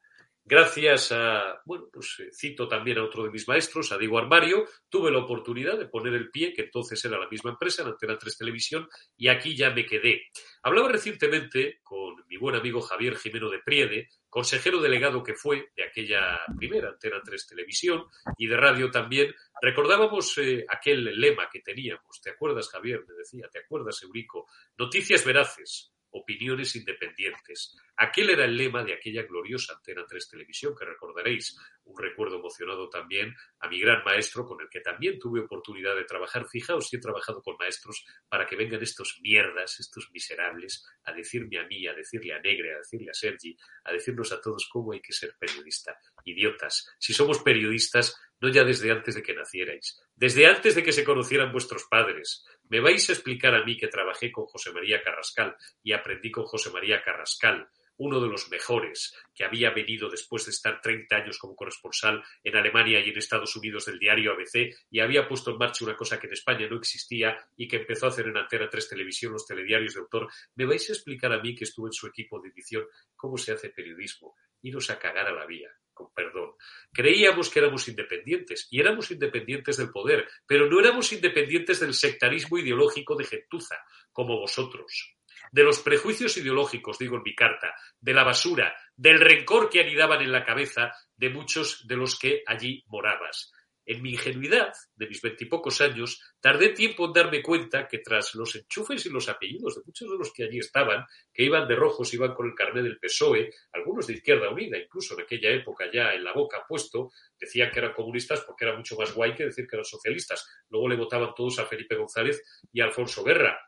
S1: Gracias a, bueno, pues eh, cito también a otro de mis maestros, a Diego Armario, tuve la oportunidad de poner el pie, que entonces era la misma empresa, en Antena 3 Televisión, y aquí ya me quedé. Hablaba recientemente con mi buen amigo Javier Jimeno de Priede, consejero delegado que fue de aquella primera Antena 3 Televisión y de radio también. Recordábamos eh, aquel lema que teníamos, ¿te acuerdas Javier? Me decía, ¿te acuerdas Eurico? Noticias veraces, opiniones independientes. Aquel era el lema de aquella gloriosa Antena 3 Televisión, que recordaréis, un recuerdo emocionado también a mi gran maestro, con el que también tuve oportunidad de trabajar. Fijaos si he trabajado con maestros para que vengan estos mierdas, estos miserables, a decirme a mí, a decirle a Negre, a decirle a Sergi, a decirnos a todos cómo hay que ser periodista. Idiotas. Si somos periodistas, no ya desde antes de que nacierais, desde antes de que se conocieran vuestros padres. ¿Me vais a explicar a mí que trabajé con José María Carrascal y aprendí con José María Carrascal, uno de los mejores, que había venido después de estar 30 años como corresponsal en Alemania y en Estados Unidos del diario ABC y había puesto en marcha una cosa que en España no existía y que empezó a hacer en Antena 3 Televisión los telediarios de autor? ¿Me vais a explicar a mí que estuvo en su equipo de edición cómo se hace periodismo? Iros a cagar a la vía con perdón. Creíamos que éramos independientes y éramos independientes del poder, pero no éramos independientes del sectarismo ideológico de gentuza, como vosotros. De los prejuicios ideológicos, digo en mi carta, de la basura, del rencor que anidaban en la cabeza de muchos de los que allí morabas. En mi ingenuidad de mis veintipocos años, tardé tiempo en darme cuenta que tras los enchufes y los apellidos de muchos de los que allí estaban, que iban de rojos, iban con el carnet del PSOE, algunos de Izquierda Unida, incluso en aquella época ya en la boca puesto, decían que eran comunistas porque era mucho más guay que decir que eran socialistas. Luego le votaban todos a Felipe González y a Alfonso Guerra.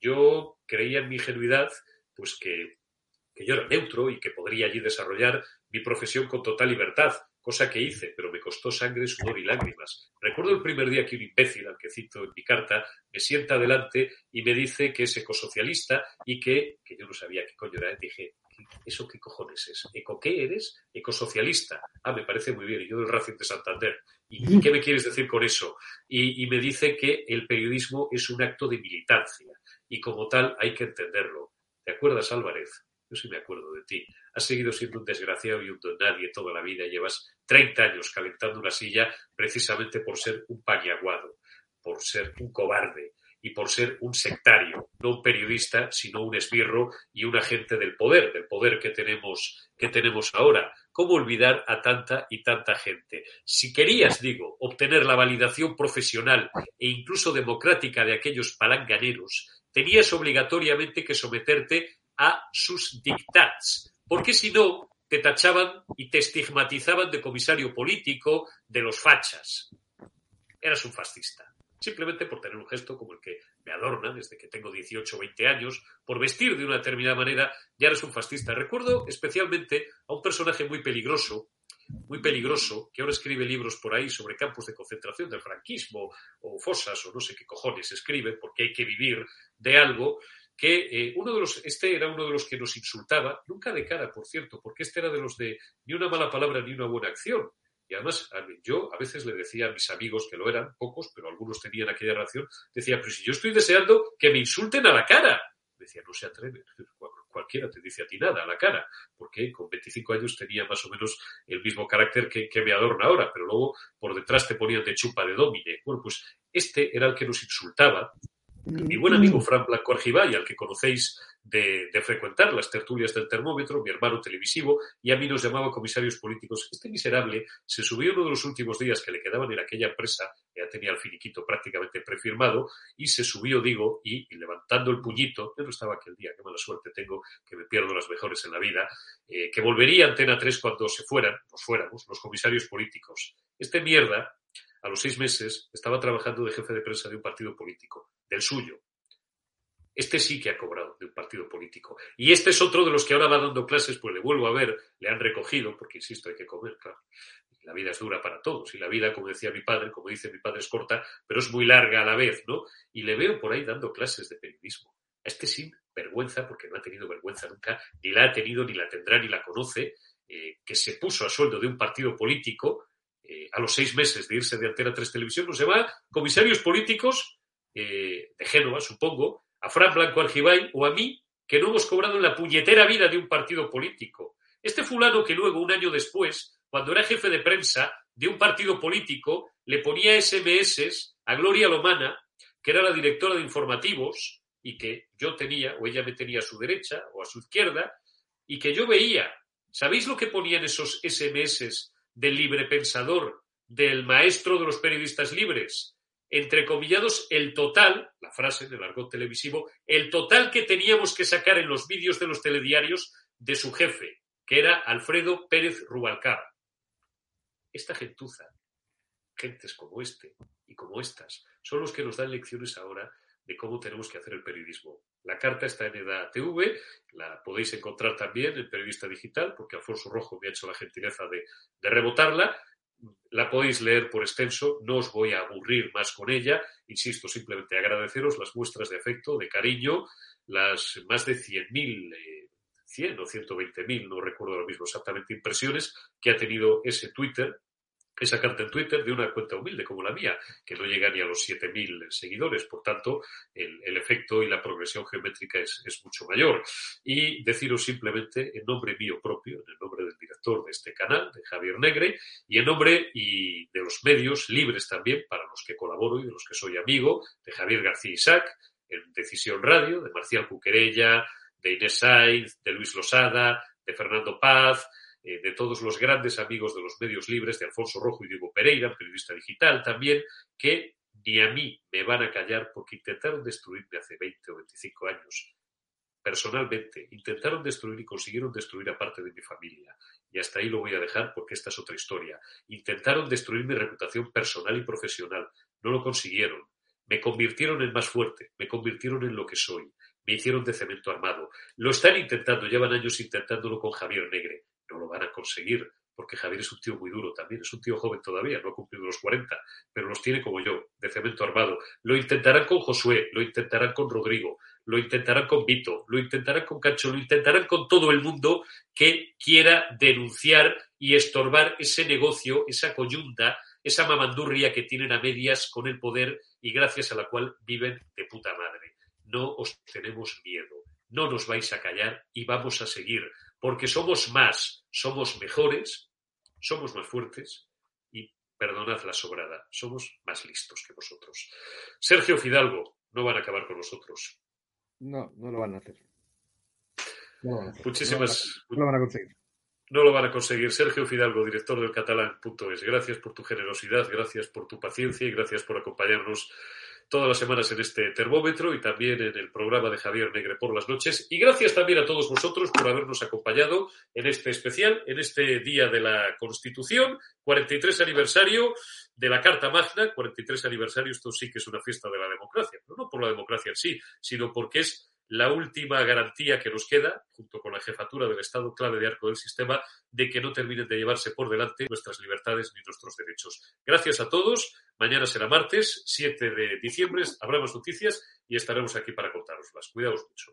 S1: Yo creía en mi ingenuidad, pues que, que yo era neutro y que podría allí desarrollar mi profesión con total libertad. Cosa que hice, pero me costó sangre, sudor y lágrimas. Recuerdo el primer día que un imbécil, al que cito en mi carta, me sienta adelante y me dice que es ecosocialista y que, que yo no sabía qué coño era, dije, ¿eso qué cojones es? ¿Eco qué eres? Ecosocialista. Ah, me parece muy bien, y yo del Racing de Santander. ¿Y qué me quieres decir con eso? Y, y me dice que el periodismo es un acto de militancia y como tal hay que entenderlo. ¿Te acuerdas, Álvarez? Yo sí me acuerdo de ti. Has seguido siendo un desgraciado y un don nadie toda la vida. Llevas 30 años calentando una silla precisamente por ser un paniaguado, por ser un cobarde y por ser un sectario, no un periodista, sino un esbirro y un agente del poder, del poder que tenemos, que tenemos ahora. ¿Cómo olvidar a tanta y tanta gente? Si querías, digo, obtener la validación profesional e incluso democrática de aquellos palanganeros, tenías obligatoriamente que someterte a sus dictats, porque si no, te tachaban y te estigmatizaban de comisario político, de los fachas. Eras un fascista. Simplemente por tener un gesto como el que me adorna desde que tengo 18 o 20 años, por vestir de una determinada manera, ya eres un fascista. Recuerdo especialmente a un personaje muy peligroso, muy peligroso, que ahora escribe libros por ahí sobre campos de concentración del franquismo o fosas o no sé qué cojones escribe, porque hay que vivir de algo, que eh, uno de los, este era uno de los que nos insultaba, nunca de cara, por cierto, porque este era de los de ni una mala palabra ni una buena acción. Y además, yo a veces le decía a mis amigos, que lo eran, pocos, pero algunos tenían aquella reacción, decía, pero si yo estoy deseando que me insulten a la cara. Decía, no se atreve, cual- [laughs] cualquiera te dice a ti nada a la cara, porque con 25 años tenía más o menos el mismo carácter que, que me adorna ahora, pero luego por detrás te ponían de chupa de domine. Bueno, pues este era el que nos insultaba, mi buen amigo Fran Blanco Argibay, al que conocéis de, frecuentar las tertulias del termómetro, mi hermano televisivo, y a mí nos llamaba comisarios políticos. Este miserable se subió uno de los últimos días que le quedaban en aquella empresa, ya tenía el finiquito prácticamente prefirmado, y se subió, digo, y, y levantando el puñito, yo no estaba aquel día, qué mala suerte tengo, que me pierdo las mejores en la vida, eh, que volvería a Antena 3 cuando se fueran, nos fuéramos, los comisarios políticos. Este mierda, a los seis meses, estaba trabajando de jefe de prensa de un partido político, del suyo. Este sí que ha cobrado de un partido político. Y este es otro de los que ahora va dando clases, pues le vuelvo a ver, le han recogido, porque insisto, hay que comer, claro. La vida es dura para todos. Y la vida, como decía mi padre, como dice mi padre, es corta, pero es muy larga a la vez, ¿no? Y le veo por ahí dando clases de periodismo. A este sin vergüenza, porque no ha tenido vergüenza nunca, ni la ha tenido, ni la tendrá, ni la conoce, eh, que se puso a sueldo de un partido político eh, a los seis meses de irse de Antena 3 Televisión, nos llama comisarios políticos eh, de Génova, supongo, a Fran Blanco Argibay o a mí, que no hemos cobrado en la puñetera vida de un partido político. Este fulano que luego, un año después, cuando era jefe de prensa de un partido político, le ponía SMS a Gloria Lomana, que era la directora de informativos, y que yo tenía, o ella me tenía a su derecha o a su izquierda, y que yo veía. ¿Sabéis lo que ponían esos SMS del libre pensador, del maestro de los periodistas libres? Entrecomillados, el total, la frase en el argot televisivo, el total que teníamos que sacar en los vídeos de los telediarios de su jefe, que era Alfredo Pérez Rubalcaba. Esta gentuza, gentes como este y como estas, son los que nos dan lecciones ahora de cómo tenemos que hacer el periodismo. La carta está en EDA-TV, la podéis encontrar también en Periodista Digital, porque Alfonso Rojo me ha hecho la gentileza de, de rebotarla. La podéis leer por extenso, no os voy a aburrir más con ella. Insisto, simplemente agradeceros las muestras de afecto, de cariño, las más de 100.000, eh, 100 o 120.000, no recuerdo ahora mismo exactamente, impresiones que ha tenido ese Twitter, esa carta en Twitter de una cuenta humilde como la mía, que no llega ni a los 7.000 seguidores. Por tanto, el, efecto y la progresión geométrica es, es, mucho mayor. Y deciros simplemente, en nombre mío propio, en el nombre del director de este canal, de Javier Negre, y en nombre y de los medios libres también, para los que colaboro y de los que soy amigo, de Javier García Isaac, en Decisión Radio, de Marcial Cuquerella, de Inés Sainz, de Luis Losada, de Fernando Paz, eh, de todos los grandes amigos de los medios libres, de Alfonso Rojo y Diego Pereira, periodista digital también, que ni a mí me van a callar porque intentaron destruirme hace 20 o 25 años. Personalmente, intentaron destruir y consiguieron destruir a parte de mi familia. Y hasta ahí lo voy a dejar porque esta es otra historia. Intentaron destruir mi reputación personal y profesional. No lo consiguieron. Me convirtieron en más fuerte, me convirtieron en lo que soy, me hicieron de cemento armado. Lo están intentando, llevan años intentándolo con Javier Negre. No lo van a conseguir, porque Javier es un tío muy duro también, es un tío joven todavía, no ha cumplido los 40, pero los tiene como yo, de cemento armado. Lo intentarán con Josué, lo intentarán con Rodrigo, lo intentarán con Vito, lo intentarán con Cacho, lo intentarán con todo el mundo que quiera denunciar y estorbar ese negocio, esa coyunta, esa mamandurria que tienen a medias con el poder y gracias a la cual viven de puta madre. No os tenemos miedo, no nos vais a callar y vamos a seguir, porque somos más, somos mejores, somos más fuertes y perdonad la sobrada, somos más listos que vosotros. Sergio Fidalgo, no van a acabar con nosotros.
S17: No, no lo van a hacer. No lo van a hacer.
S1: Muchísimas.
S17: No lo van a conseguir.
S1: No lo van a conseguir. Sergio Fidalgo, director del catalán.es. Gracias por tu generosidad, gracias por tu paciencia y gracias por acompañarnos todas las semanas en este termómetro y también en el programa de Javier Negre por las noches. Y gracias también a todos vosotros por habernos acompañado en este especial, en este Día de la Constitución, 43 aniversario de la Carta Magna, 43 aniversario, esto sí que es una fiesta de la democracia, pero no por la democracia en sí, sino porque es la última garantía que nos queda, junto con la jefatura del Estado, clave de arco del sistema, de que no terminen de llevarse por delante nuestras libertades ni nuestros derechos. Gracias a todos. Mañana será martes, 7 de diciembre. Habrá más noticias y estaremos aquí para contároslas. Cuidaos mucho.